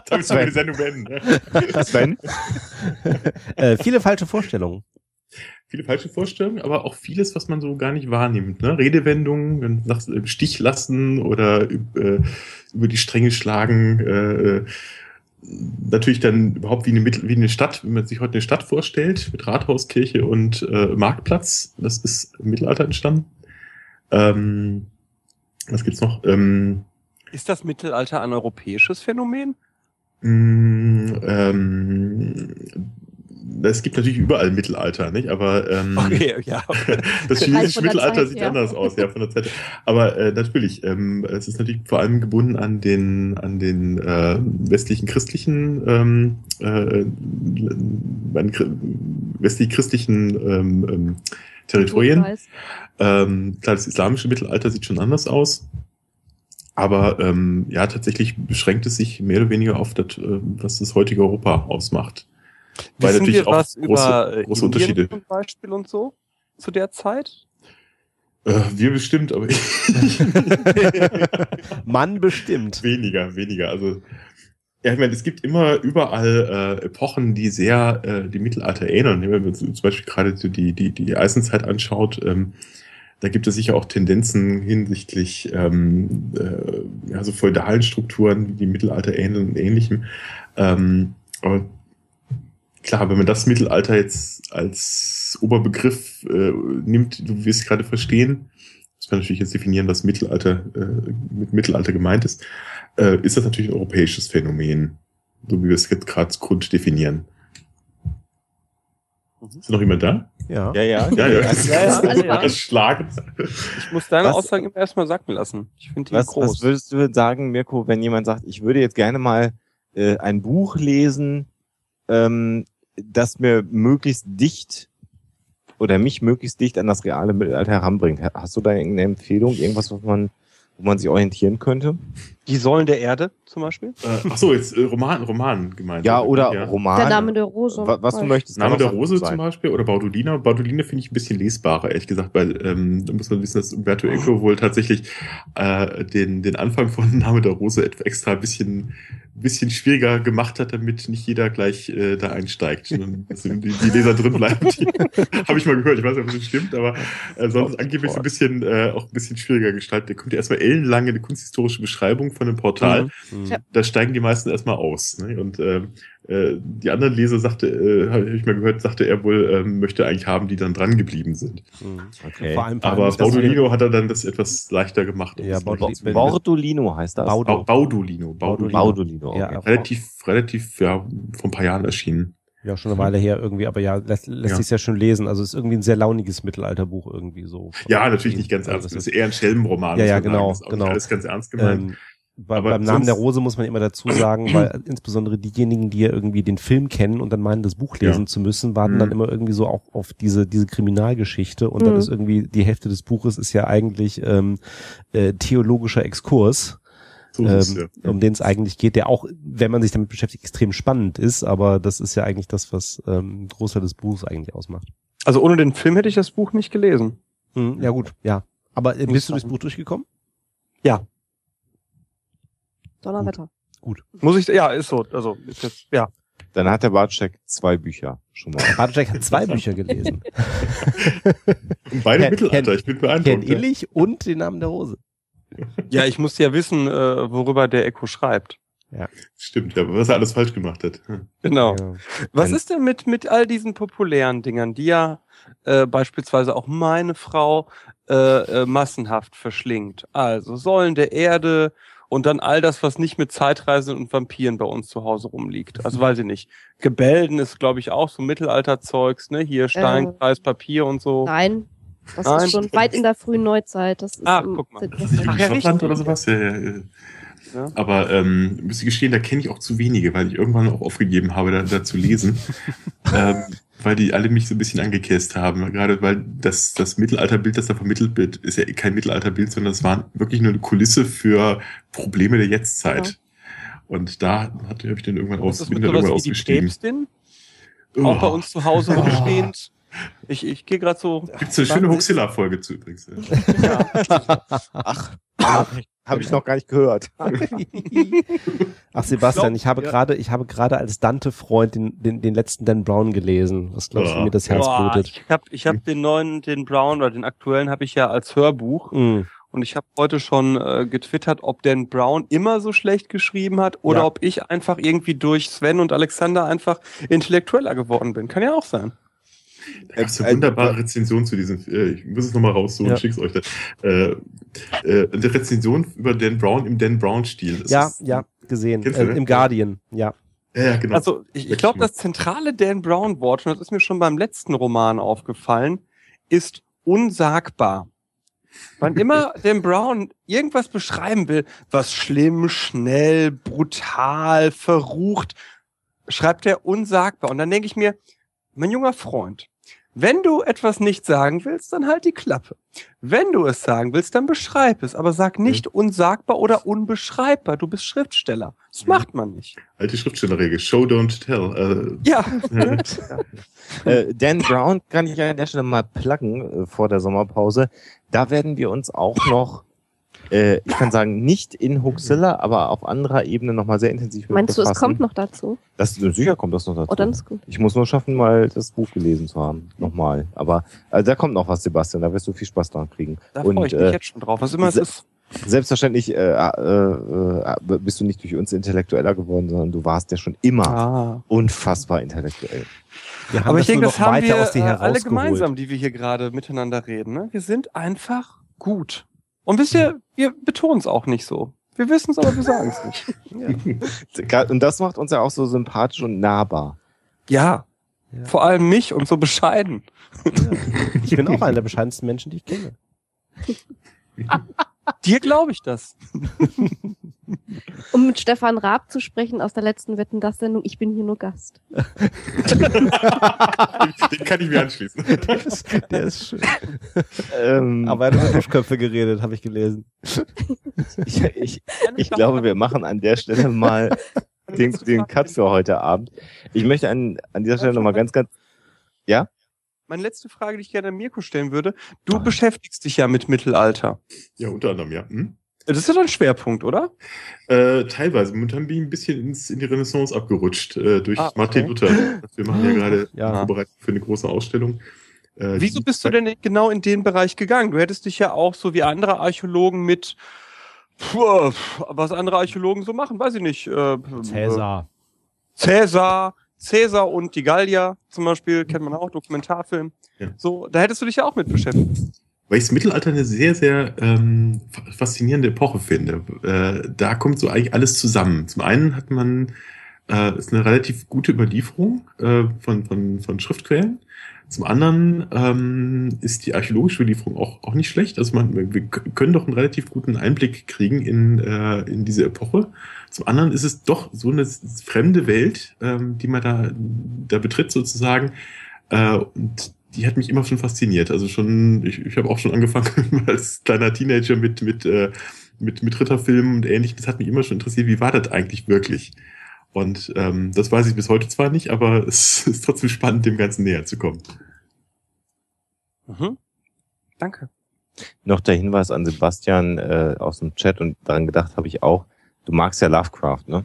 da müssen wir die Sendung beenden. Ne? Sven? äh, viele falsche Vorstellungen. Viele falsche Vorstellungen, aber auch vieles, was man so gar nicht wahrnimmt. Ne? Redewendungen, sagst, im Stich lassen oder äh, über die Stränge schlagen. Äh, natürlich dann überhaupt wie eine, Mittel, wie eine Stadt, wenn man sich heute eine Stadt vorstellt, mit Rathaus, Kirche und äh, Marktplatz. Das ist im Mittelalter entstanden. Ähm, was gibt's noch? Ähm, Ist das Mittelalter ein europäisches Phänomen? mh, ähm, es gibt natürlich überall Mittelalter, nicht? Aber ähm, Okay, ja. das chinesische Mittelalter Zeit sieht her. anders aus, ja, von der Zeit. Aber äh, natürlich, ähm, es ist natürlich vor allem gebunden an den an den äh, westlichen christlichen ähm, äh, an westlich christlichen ähm, ähm, Territorien. Ähm, klar, das islamische Mittelalter sieht schon anders aus. Aber ähm, ja, tatsächlich beschränkt es sich mehr oder weniger auf das, äh, was das heutige Europa ausmacht. Weil Wissen natürlich wir auch was große- über äh, große Unterschiede. zum Beispiel und so zu der Zeit? Äh, wir bestimmt, aber ich Mann bestimmt. weniger, weniger. Also Ja, ich meine, es gibt immer überall äh, Epochen, die sehr äh, die Mittelalter ähneln. Wenn man zum Beispiel gerade so die, die, die Eisenzeit anschaut, ähm, da gibt es sicher auch Tendenzen hinsichtlich ähm, äh, ja, so feudalen Strukturen, die Mittelalter ähneln und ähnlichem. Ähm, aber klar, wenn man das Mittelalter jetzt als Oberbegriff äh, nimmt, du wirst gerade verstehen, muss man natürlich jetzt definieren, was Mittelalter äh, mit Mittelalter gemeint ist, äh, ist das natürlich ein europäisches Phänomen, so wie wir es jetzt gerade Grund definieren. Ist noch jemand da? Ja. Ja, ja. Ja, ja. Was, Ja, ja. Schlagend. Ich muss deine Was- Aussagen immer erstmal sacken lassen. Ich finde die was, groß. was würdest du sagen, Mirko, wenn jemand sagt, ich würde jetzt gerne mal äh, ein Buch lesen, ähm, das mir möglichst dicht oder mich möglichst dicht an das reale Mittelalter heranbringt. Ha- Hast du da irgendeine Empfehlung, irgendwas, was man, wo man sich orientieren könnte? die Säulen der Erde zum Beispiel? Äh, ach so, jetzt äh, Roman, Roman gemeint. Ja, oder ja. Roman. Der Name der Rose. Wa- Was du möchtest. Name der Rose sein. zum Beispiel oder Baudolina. Baudolina finde ich ein bisschen lesbarer, ehrlich gesagt, weil ähm, da muss man wissen, dass Umberto Eco wohl tatsächlich äh, den, den Anfang von Name der Rose etwa extra ein bisschen, bisschen schwieriger gemacht hat, damit nicht jeder gleich äh, da einsteigt, sondern dass die, die Leser drin bleiben. Habe ich mal gehört, ich weiß nicht, ob das stimmt, aber äh, sonst angeblich so ein bisschen äh, auch ein bisschen schwieriger gestaltet. Da kommt ja erstmal ellenlange eine kunsthistorische Beschreibung von einem Portal. Mhm. Mhm. Da steigen die meisten erstmal aus. Ne? Und ähm, äh, die anderen Leser sagte, äh, habe ich mal gehört, sagte er wohl, ähm, möchte eigentlich haben, die dann dran geblieben sind. Mhm. Okay. Vor allem, vor Aber allem Baudolino hat er dann das etwas leichter gemacht. Ja, Baudolino- Baudolino heißt das. Baudo. Bau- Baudolino. Baudolino. Baudolino. Okay. Ja, Relativ, relativ, ja, vor ein paar Jahren erschienen. Ja, schon eine Weile her irgendwie, aber ja, lässt, lässt Ja. sich's ja schon lesen. Also es ist irgendwie ein sehr launiges Mittelalterbuch irgendwie so. Ja, natürlich nicht ganz ernst. das ist, eher ein Schelmenroman. Ja, ja, genau, Das ist auch genau. alles ganz ernst gemeint. ähm, bei, beim Namen der Rose muss man immer dazu sagen, weil insbesondere diejenigen, die ja irgendwie den Film kennen und dann meinen, das Buch lesen Ja. zu müssen, warten Mhm. dann immer irgendwie so auch auf diese, diese Kriminalgeschichte und dann Mhm. ist irgendwie die Hälfte des Buches ist ja eigentlich ähm, äh, theologischer Exkurs. So ähm, ja. um den es eigentlich geht, der auch, wenn man sich damit beschäftigt, extrem spannend ist, aber das ist ja eigentlich das, was ähm, Großteil des Buches eigentlich ausmacht. Also ohne den Film hätte ich das Buch nicht gelesen. Mhm, ja gut, ja. Aber äh, bist du durchs. Buch durchgekommen? Donnerwetter. Muss ich, ja, ist so. Also, ist jetzt, ja. Dann hat der Bartschek zwei Bücher schon mal. Bartek hat zwei Bücher gelesen. Und beide Herr- Mittelalter, ich bin beeindruckt. ja. Illich und den Namen der Rose. Ja, ich musste ja wissen, äh, worüber der Echo schreibt. Stimmt, ja, was er alles falsch gemacht hat. Genau. Ja. Was ist denn mit, mit all diesen populären Dingern, die ja äh, beispielsweise auch meine Frau äh, äh, massenhaft verschlingt? Also Säulen der Erde und dann all das, was nicht mit Zeitreisen und Vampiren bei uns zu Hause rumliegt. Also weiß ich nicht. Gebälden ist, glaube ich, auch so Mittelalterzeugs, ne? Hier Steinkreis, Papier und so. Nein. Das Nein. ist schon weit in der frühen Neuzeit. Das ist Ah, guck mal. das- Das ist Ach, ja, Schottland oder sowas? Ja, ja, ja. Ja. Aber ähm, muss ich gestehen, da kenne ich auch zu wenige, weil ich irgendwann auch aufgegeben habe, da, da zu lesen. ähm, weil die alle mich so ein bisschen angekäst haben. Gerade weil das, das Mittelalterbild, das da vermittelt wird, ist ja kein Mittelalterbild, sondern es war wirklich nur eine Kulisse für Probleme der Jetztzeit. Ja. Und da habe ich dann irgendwann, aus, Das ist bin mit dann irgendwann ausgestiegen. Päpstin, auch bei Oh, uns zu Hause rumstehend. Ich, ich gehe gerade so. Gibt's eine schöne Hoaxilla-Folge zu übrigens. Ja. Ach, habe ich noch gar nicht gehört. Ach Sebastian, Ich habe ja. gerade, ich habe gerade als Dante-Freund den, den, den letzten Dan Brown gelesen. Was glaubst du, mir das Herz Boah, blutet? ich habe ich hab den neuen, den Brown oder den aktuellen habe ich ja als Hörbuch Mhm. und ich habe heute schon äh, getwittert, ob Dan Brown immer so schlecht geschrieben hat oder Ja. ob ich einfach irgendwie durch Sven und Alexander einfach intellektueller geworden bin. Kann ja auch sein. Da gab's eine Äh, wunderbare äh, Rezension zu diesem, äh, ich muss es nochmal raussuchen, Ja. schick's euch da. Äh, äh, eine Rezension über Dan Brown im Dan Brown-Stil. Ja, ist- ja, gesehen. Du, Äh, ne? Im Guardian, ja. Ja, genau. Also ich, ich glaube, das zentrale Dan Brown Wort, und das ist mir schon beim letzten Roman aufgefallen, ist unsagbar. Wann immer Dan Brown irgendwas beschreiben will, was schlimm, schnell, brutal, verrucht, schreibt er unsagbar. Und dann denke ich mir, mein junger Freund, wenn du etwas nicht sagen willst, dann halt die Klappe. Wenn du es sagen willst, dann beschreib es, aber sag nicht unsagbar oder unbeschreibbar. Du bist Schriftsteller. Das Mhm. macht man nicht. Alte Schriftstellerregel. Show, don't tell. Ja, Äh, Äh, Dan Brown kann ich an der Stelle mal pluggen äh, vor der Sommerpause. Da werden wir uns auch noch äh, ich kann sagen, nicht in Huxilla, aber auf anderer Ebene nochmal sehr intensiv mit Meinst du, es befassen. kommt noch dazu? Das, sicher kommt das noch dazu. Oh, dann ist gut. Ich muss nur schaffen, mal das Buch gelesen zu haben. Nochmal. Aber also, da kommt noch was, Sebastian. Da wirst du viel Spaß dran kriegen. Da freue ich mich äh, jetzt schon drauf. Was immer es ist. Selbstverständlich äh, äh, äh, bist du nicht durch uns intellektueller geworden, sondern du warst ja schon immer Ah. unfassbar intellektuell. Wir haben Aber ich denke, das noch haben weiter wir äh, alle gemeinsam, die wir hier gerade miteinander reden. Ne? Wir sind einfach gut. Und wisst ihr, wir betonen es auch nicht so. Wir wissen es, aber wir sagen es nicht. Und das macht uns ja auch so sympathisch und nahbar. Ja. Ja. Vor allem mich und so bescheiden. Ich bin auch einer der bescheidensten Menschen, die ich kenne. Dir glaube ich das. Um mit Stefan Raab zu sprechen aus der letzten Wetten, das Sendung, ich bin hier nur Gast. Den kann ich mir anschließen. Der ist, der ist schön. Ähm, Aber er hat über Duschköpfe geredet, habe ich gelesen. ich, ich, ich glaube, wir machen an der Stelle mal den, den Cut für heute Abend. Ich möchte an, an dieser Stelle nochmal ganz, ganz, Meine letzte Frage, die ich gerne an Mirko stellen würde. Du beschäftigst dich ja mit Mittelalter. Ja, unter anderem, ja. Hm? Das ist ja dein Schwerpunkt, oder? Äh, teilweise. Momentan bin ich ein bisschen ins, in die Renaissance abgerutscht äh, durch Ah, okay. Martin Luther. Wir machen ja gerade Ja. Vorbereitung für eine große Ausstellung. Äh, Wieso bist du denn genau in den Bereich gegangen? Du hättest dich ja auch so wie andere Archäologen mit Puh, was andere Archäologen so machen, weiß ich nicht. Äh, Cäsar. Cäsar, Cäsar und die Gallier zum Beispiel, kennt man auch, Dokumentarfilm. Ja. So, da hättest du dich ja auch mit beschäftigt. Weil ich das Mittelalter eine sehr, sehr ähm, fa- faszinierende Epoche finde. Äh, da kommt so eigentlich alles zusammen. Zum einen hat man äh, ist eine relativ gute Überlieferung äh, von, von, von Schriftquellen. Zum anderen ähm, ist die archäologische Überlieferung auch, auch nicht schlecht. Also man, wir können doch einen relativ guten Einblick kriegen in, äh, in diese Epoche. Zum anderen ist es doch so eine fremde Welt, ähm, die man da, da betritt sozusagen. Äh, und die hat mich immer schon fasziniert. Also schon, ich, ich habe auch schon angefangen als kleiner Teenager mit, mit, äh, mit, mit Ritterfilmen und ähnlichem. Das hat mich immer schon interessiert, wie war das eigentlich wirklich? Und ähm, das weiß ich bis heute zwar nicht, aber es ist trotzdem spannend, dem Ganzen näher zu kommen. Mhm. Danke. noch der Hinweis an Sebastian äh, aus dem Chat und daran gedacht habe ich auch, du magst ja Lovecraft, ne?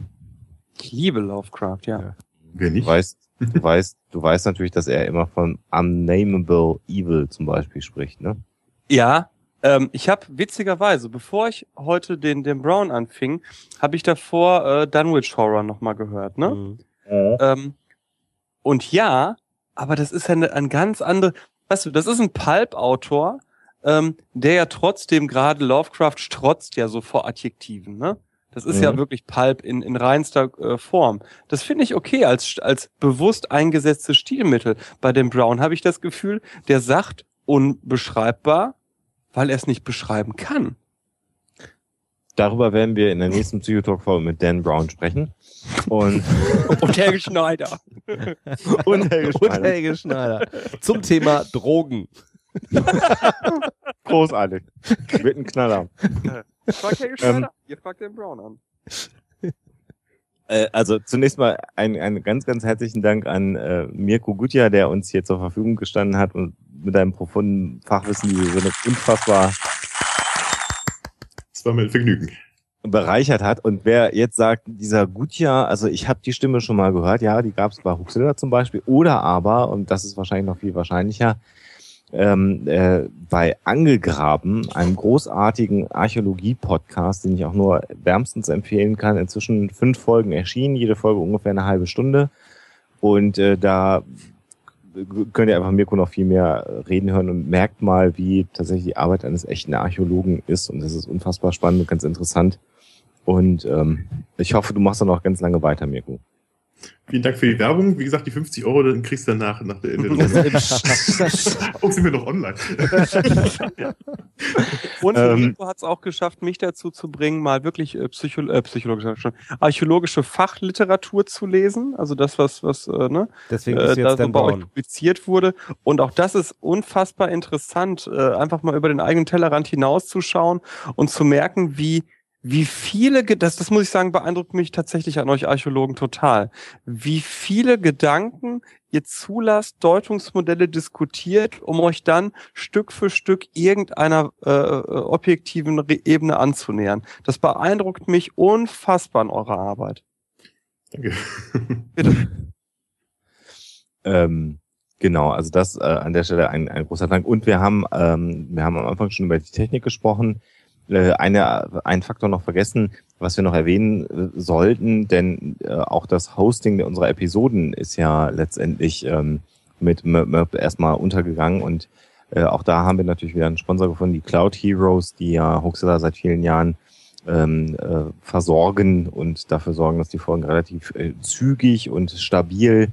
Ich liebe Lovecraft, ja. Wer Du nicht? weißt, du weißt, du weißt natürlich, dass er immer von unnamable evil zum Beispiel spricht, ne? Ja, ähm, ich habe witzigerweise, bevor ich heute den, den Brown anfing, habe ich davor äh, Dunwich Horror nochmal gehört, ne? Mhm. Ähm, und ja, aber das ist ja eine, ein ganz andere, weißt du, das ist ein Pulp-Autor, ähm, der ja trotzdem gerade Lovecraft strotzt ja so vor Adjektiven, ne? Das ist ja Mhm. wirklich Pulp in, in reinster äh, Form. Das finde ich okay als, als bewusst eingesetztes Stilmittel. Bei dem Brown habe ich das Gefühl, der sagt unbeschreibbar, weil er es nicht beschreiben kann. Darüber werden wir in der nächsten Psychotalk-Folge mit Dan Brown sprechen. Und, Und Helge Schneider. und Helge Und Schneider. Helge Schneider. Zum Thema Drogen. Großartig. Wird ein Knaller. Frag Helge Ähm, Schneider, ihr fragt den Brown an. Äh, also zunächst mal ein, einen ganz, ganz herzlichen Dank an äh, Mirko Gutjahr, der uns hier zur Verfügung gestanden hat und mit einem profunden Fachwissen diese Sendung unfassbar Das war mir ein Vergnügen. bereichert hat. Und wer jetzt sagt, dieser Gutjahr, also ich habe die Stimme schon mal gehört, ja, die gab es bei Huxilla zum Beispiel, oder aber, und das ist wahrscheinlich noch viel wahrscheinlicher, ähm, äh, bei Angegraben, einem großartigen Archäologie-Podcast, den ich auch nur wärmstens empfehlen kann. Inzwischen fünf Folgen erschienen, jede Folge ungefähr eine halbe Stunde. Und äh, da könnt ihr einfach Mirko noch viel mehr reden hören und merkt mal, wie tatsächlich die Arbeit eines echten Archäologen ist. Und das ist unfassbar spannend und ganz interessant. Und ähm, ich hoffe, du machst dann noch ganz lange weiter, Mirko. Vielen Dank für die Werbung. Wie gesagt, die 50 Euro, dann kriegst du danach nach der Ende. oh, sind wir noch online? Und Ähm, Nico hat es auch geschafft, mich dazu zu bringen, mal wirklich äh, Psycho äh, psychologische, schon, archäologische Fachliteratur zu lesen. Also das, was, was äh, ne, Deswegen äh, bist du da jetzt so bei euch Brown. publiziert wurde. Und auch das ist unfassbar interessant, äh, einfach mal über den eigenen Tellerrand hinauszuschauen und zu merken, wie wie viele, das, das muss ich sagen, beeindruckt mich tatsächlich an euch Archäologen total, wie viele Gedanken ihr zulasst, Deutungsmodelle diskutiert, um euch dann Stück für Stück irgendeiner äh, objektiven Ebene anzunähern. Das beeindruckt mich unfassbar in eurer Arbeit. Danke. Bitte. Ähm, genau, also das äh, an der Stelle ein, ein großer Dank. Und wir haben, ähm, wir haben am Anfang schon über die Technik gesprochen. Äh, eine, einen Faktor noch vergessen, was wir noch erwähnen äh, sollten, denn äh, auch das Hosting unserer Episoden ist ja letztendlich ähm, mit Merp erstmal untergegangen und auch da haben wir natürlich wieder einen Sponsor gefunden, die Cloud Heroes, die ja Hoaxilla seit vielen Jahren ähm, äh, versorgen und dafür sorgen, dass die Folgen relativ zügig und stabil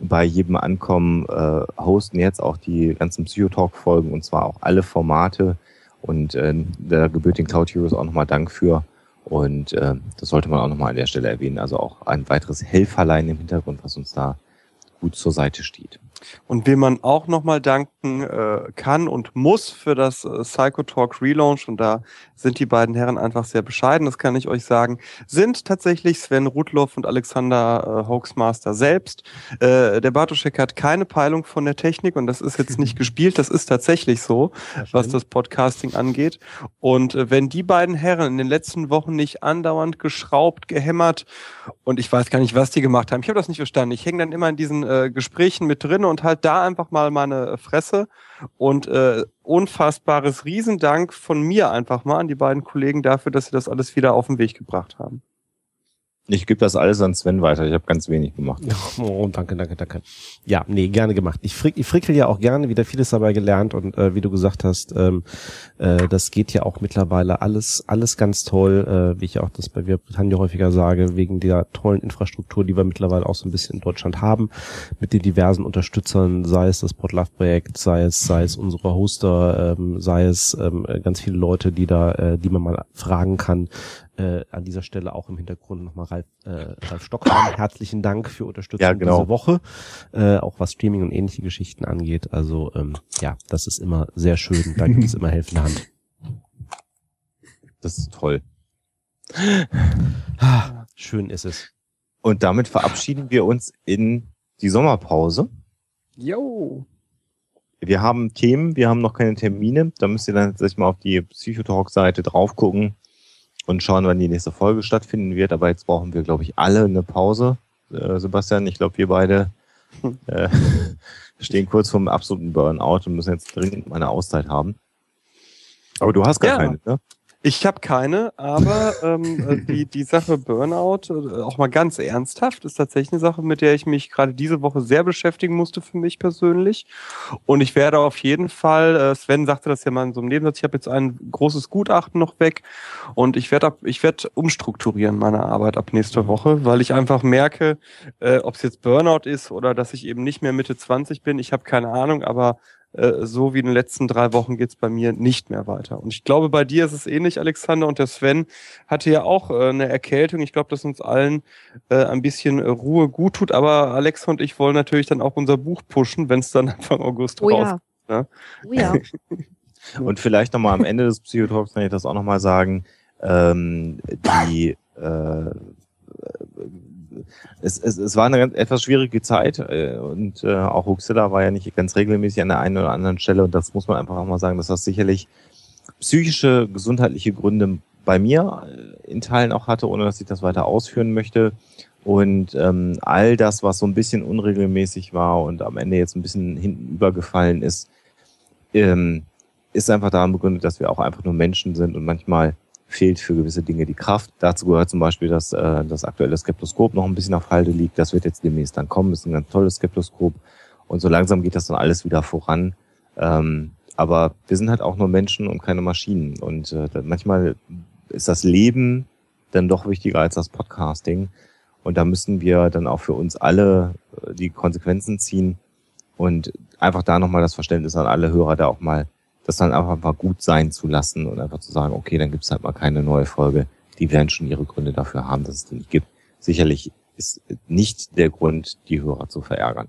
bei jedem Ankommen äh, hosten jetzt auch die ganzen Psychotalk-Folgen und zwar auch alle Formate. Und äh, da gebührt den Cloud Heroes auch nochmal Dank für. Und äh, das sollte man auch nochmal an der Stelle erwähnen. Also auch ein weiteres Helferlein im Hintergrund, was uns da gut zur Seite steht. Und wem man auch nochmal danken äh, kann und muss für das äh, Psychotalk Relaunch, und da sind die beiden Herren einfach sehr bescheiden, das kann ich euch sagen, sind tatsächlich Sven Rudloff und Alexander äh, Hoaxmaster selbst. Äh, der Bartoschek hat keine Peilung von der Technik und das ist jetzt nicht gespielt, das ist tatsächlich so, was das Podcasting angeht. Und äh, wenn die beiden Herren in den letzten Wochen nicht andauernd geschraubt, gehämmert und ich weiß gar nicht, was die gemacht haben, ich habe das nicht verstanden. Ich hänge dann immer in diesen äh, Gesprächen mit drin und halt da einfach mal meine Fresse und äh, unfassbares Riesendank von mir einfach mal an die beiden Kollegen dafür, dass sie das alles wieder auf den Weg gebracht haben. Ich gebe das alles an Sven weiter. Ich habe ganz wenig gemacht. Oh, danke, danke, danke. Ja, nee, gerne gemacht. Ich, frick, ich frickel ja auch gerne, wieder vieles dabei gelernt und äh, wie du gesagt hast, ähm, äh, das geht ja auch mittlerweile alles, alles ganz toll, äh, wie ich auch das bei Britannia häufiger sage, wegen der tollen Infrastruktur, die wir mittlerweile auch so ein bisschen in Deutschland haben, mit den diversen Unterstützern, sei es das Podlove-Projekt, sei es, sei es unsere Hoster, ähm, sei es ähm, ganz viele Leute, die da, äh, die man mal fragen kann, äh, an dieser Stelle auch im Hintergrund nochmal Ralf, äh, Ralf Stockmann. Herzlichen Dank für Unterstützung Ja, genau. diese Woche, äh, auch was Streaming und ähnliche Geschichten angeht. Also ähm, ja, das ist immer sehr schön. Da gibt es immer helfende Hand. Das ist toll. Ah, schön ist es. Und damit verabschieden wir uns in die Sommerpause. Jo. Wir haben Themen, wir haben noch keine Termine. Da müsst ihr dann sich mal auf die Psychotalk-Seite drauf gucken und schauen, wann die nächste Folge stattfinden wird. Aber jetzt brauchen wir, glaube ich, alle eine Pause. Äh, Sebastian, ich glaube, wir beide äh, stehen kurz vorm absoluten Burnout und müssen jetzt dringend mal eine Auszeit haben. Aber du hast gar Ja. keine, ne? Ich habe keine, aber ähm, äh, die, die Sache Burnout, äh, auch mal ganz ernsthaft, ist tatsächlich eine Sache, mit der ich mich gerade diese Woche sehr beschäftigen musste für mich persönlich. Und ich werde auf jeden Fall, äh, Sven sagte das ja mal in so einem Nebensatz, ich habe jetzt ein großes Gutachten noch weg und ich werde ab, ich werde umstrukturieren meine Arbeit ab nächster Woche, weil ich einfach merke, äh, ob es jetzt Burnout ist oder dass ich eben nicht mehr Mitte 20 bin, ich habe keine Ahnung, aber äh, so wie in den letzten drei Wochen geht's bei mir nicht mehr weiter. Und ich glaube, bei dir ist es ähnlich, Alexander. Und der Sven hatte ja auch äh, eine Erkältung. Ich glaube, dass uns allen äh, ein bisschen äh, Ruhe gut tut. Aber Alexa und ich wollen natürlich dann auch unser Buch pushen, wenn es dann Anfang August Oh rauskommt. ja. ne? Oh ja. Und vielleicht nochmal am Ende des Psychotalks kann ich das auch nochmal sagen. Ähm, die äh, es, es, es war eine ganz, etwas schwierige Zeit äh, und äh, auch Huxilla war ja nicht ganz regelmäßig an der einen oder anderen Stelle und das muss man einfach auch mal sagen, dass das sicherlich psychische, gesundheitliche Gründe bei mir äh, in Teilen auch hatte, ohne dass ich das weiter ausführen möchte. Und ähm, all das, was so ein bisschen unregelmäßig war und am Ende jetzt ein bisschen hinten übergefallen ist, ähm, ist einfach daran begründet, dass wir auch einfach nur Menschen sind und manchmal fehlt für gewisse Dinge die Kraft. Dazu gehört zum Beispiel, dass äh, das aktuelle Skeptoskop noch ein bisschen auf Halde liegt. Das wird jetzt demnächst dann kommen. ist ein ganz tolles Skeptoskop. Und so langsam geht das dann alles wieder voran. Ähm, aber wir sind halt auch nur Menschen und keine Maschinen. Und äh, manchmal ist das Leben dann doch wichtiger als das Podcasting. Und da müssen wir dann auch für uns alle äh, die Konsequenzen ziehen und einfach da nochmal das Verständnis an alle Hörer, da auch mal das dann einfach mal gut sein zu lassen und einfach zu sagen, okay, dann gibt's halt mal keine neue Folge. Die werden schon ihre Gründe dafür haben, dass es die nicht gibt. Sicherlich ist nicht der Grund, die Hörer zu verärgern.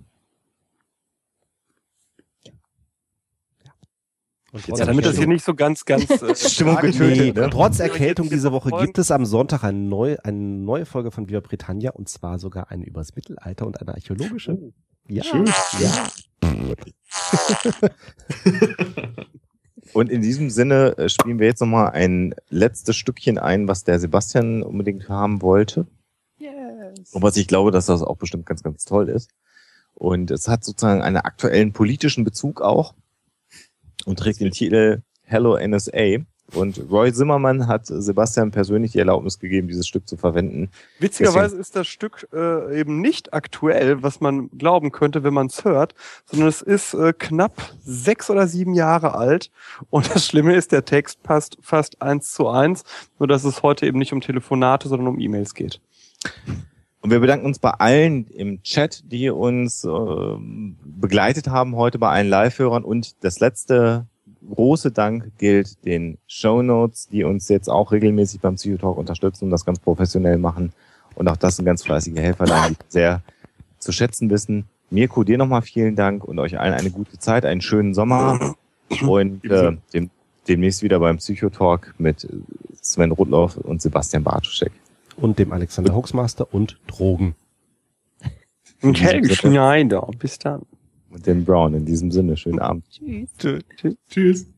Und Jetzt Ja, damit das hier nicht so ganz, ganz äh, Stimmung getötet, Nee, ne? trotz Erkältung diese Woche gibt es am Sonntag eine neue, eine neue Folge von Viva Britannia und zwar sogar eine übers Mittelalter und eine archäologische. Ja, Schön. ja. Und in diesem Sinne äh, spielen wir jetzt nochmal ein letztes Stückchen ein, was der Sebastian unbedingt haben wollte. Yes. Und was ich glaube, dass das auch bestimmt ganz, ganz toll ist. Und es hat sozusagen einen aktuellen politischen Bezug auch und trägt den Titel Hello NSA. Und Roy Zimmermann hat Sebastian persönlich die Erlaubnis gegeben, dieses Stück zu verwenden. Witzigerweise ist das Stück äh, eben nicht aktuell, was man glauben könnte, wenn man es hört, sondern es ist äh, knapp sechs oder sieben Jahre alt. Und das Schlimme ist, der Text passt fast eins zu eins, nur dass es heute eben nicht um Telefonate, sondern um E-Mails geht. Und wir bedanken uns bei allen im Chat, die uns äh, begleitet haben heute, bei allen Live-Hörern. Und das letzte große Dank gilt den Show Notes, die uns jetzt auch regelmäßig beim Psychotalk unterstützen und das ganz professionell machen. Und auch das sind ganz fleißige Helfer, die wir sehr zu schätzen wissen. Mirko, dir nochmal vielen Dank und euch allen eine gute Zeit, einen schönen Sommer und äh, dem, demnächst wieder beim Psychotalk mit Sven Rudloff und Sebastian Bartuschek. Und dem Alexander Hoaxmaster und Drogen. diesem Sinne- Schneider. Bis dann. Und den Brown. In diesem Sinne, schönen Abend. Tschüss. Tschüss. Tschüss.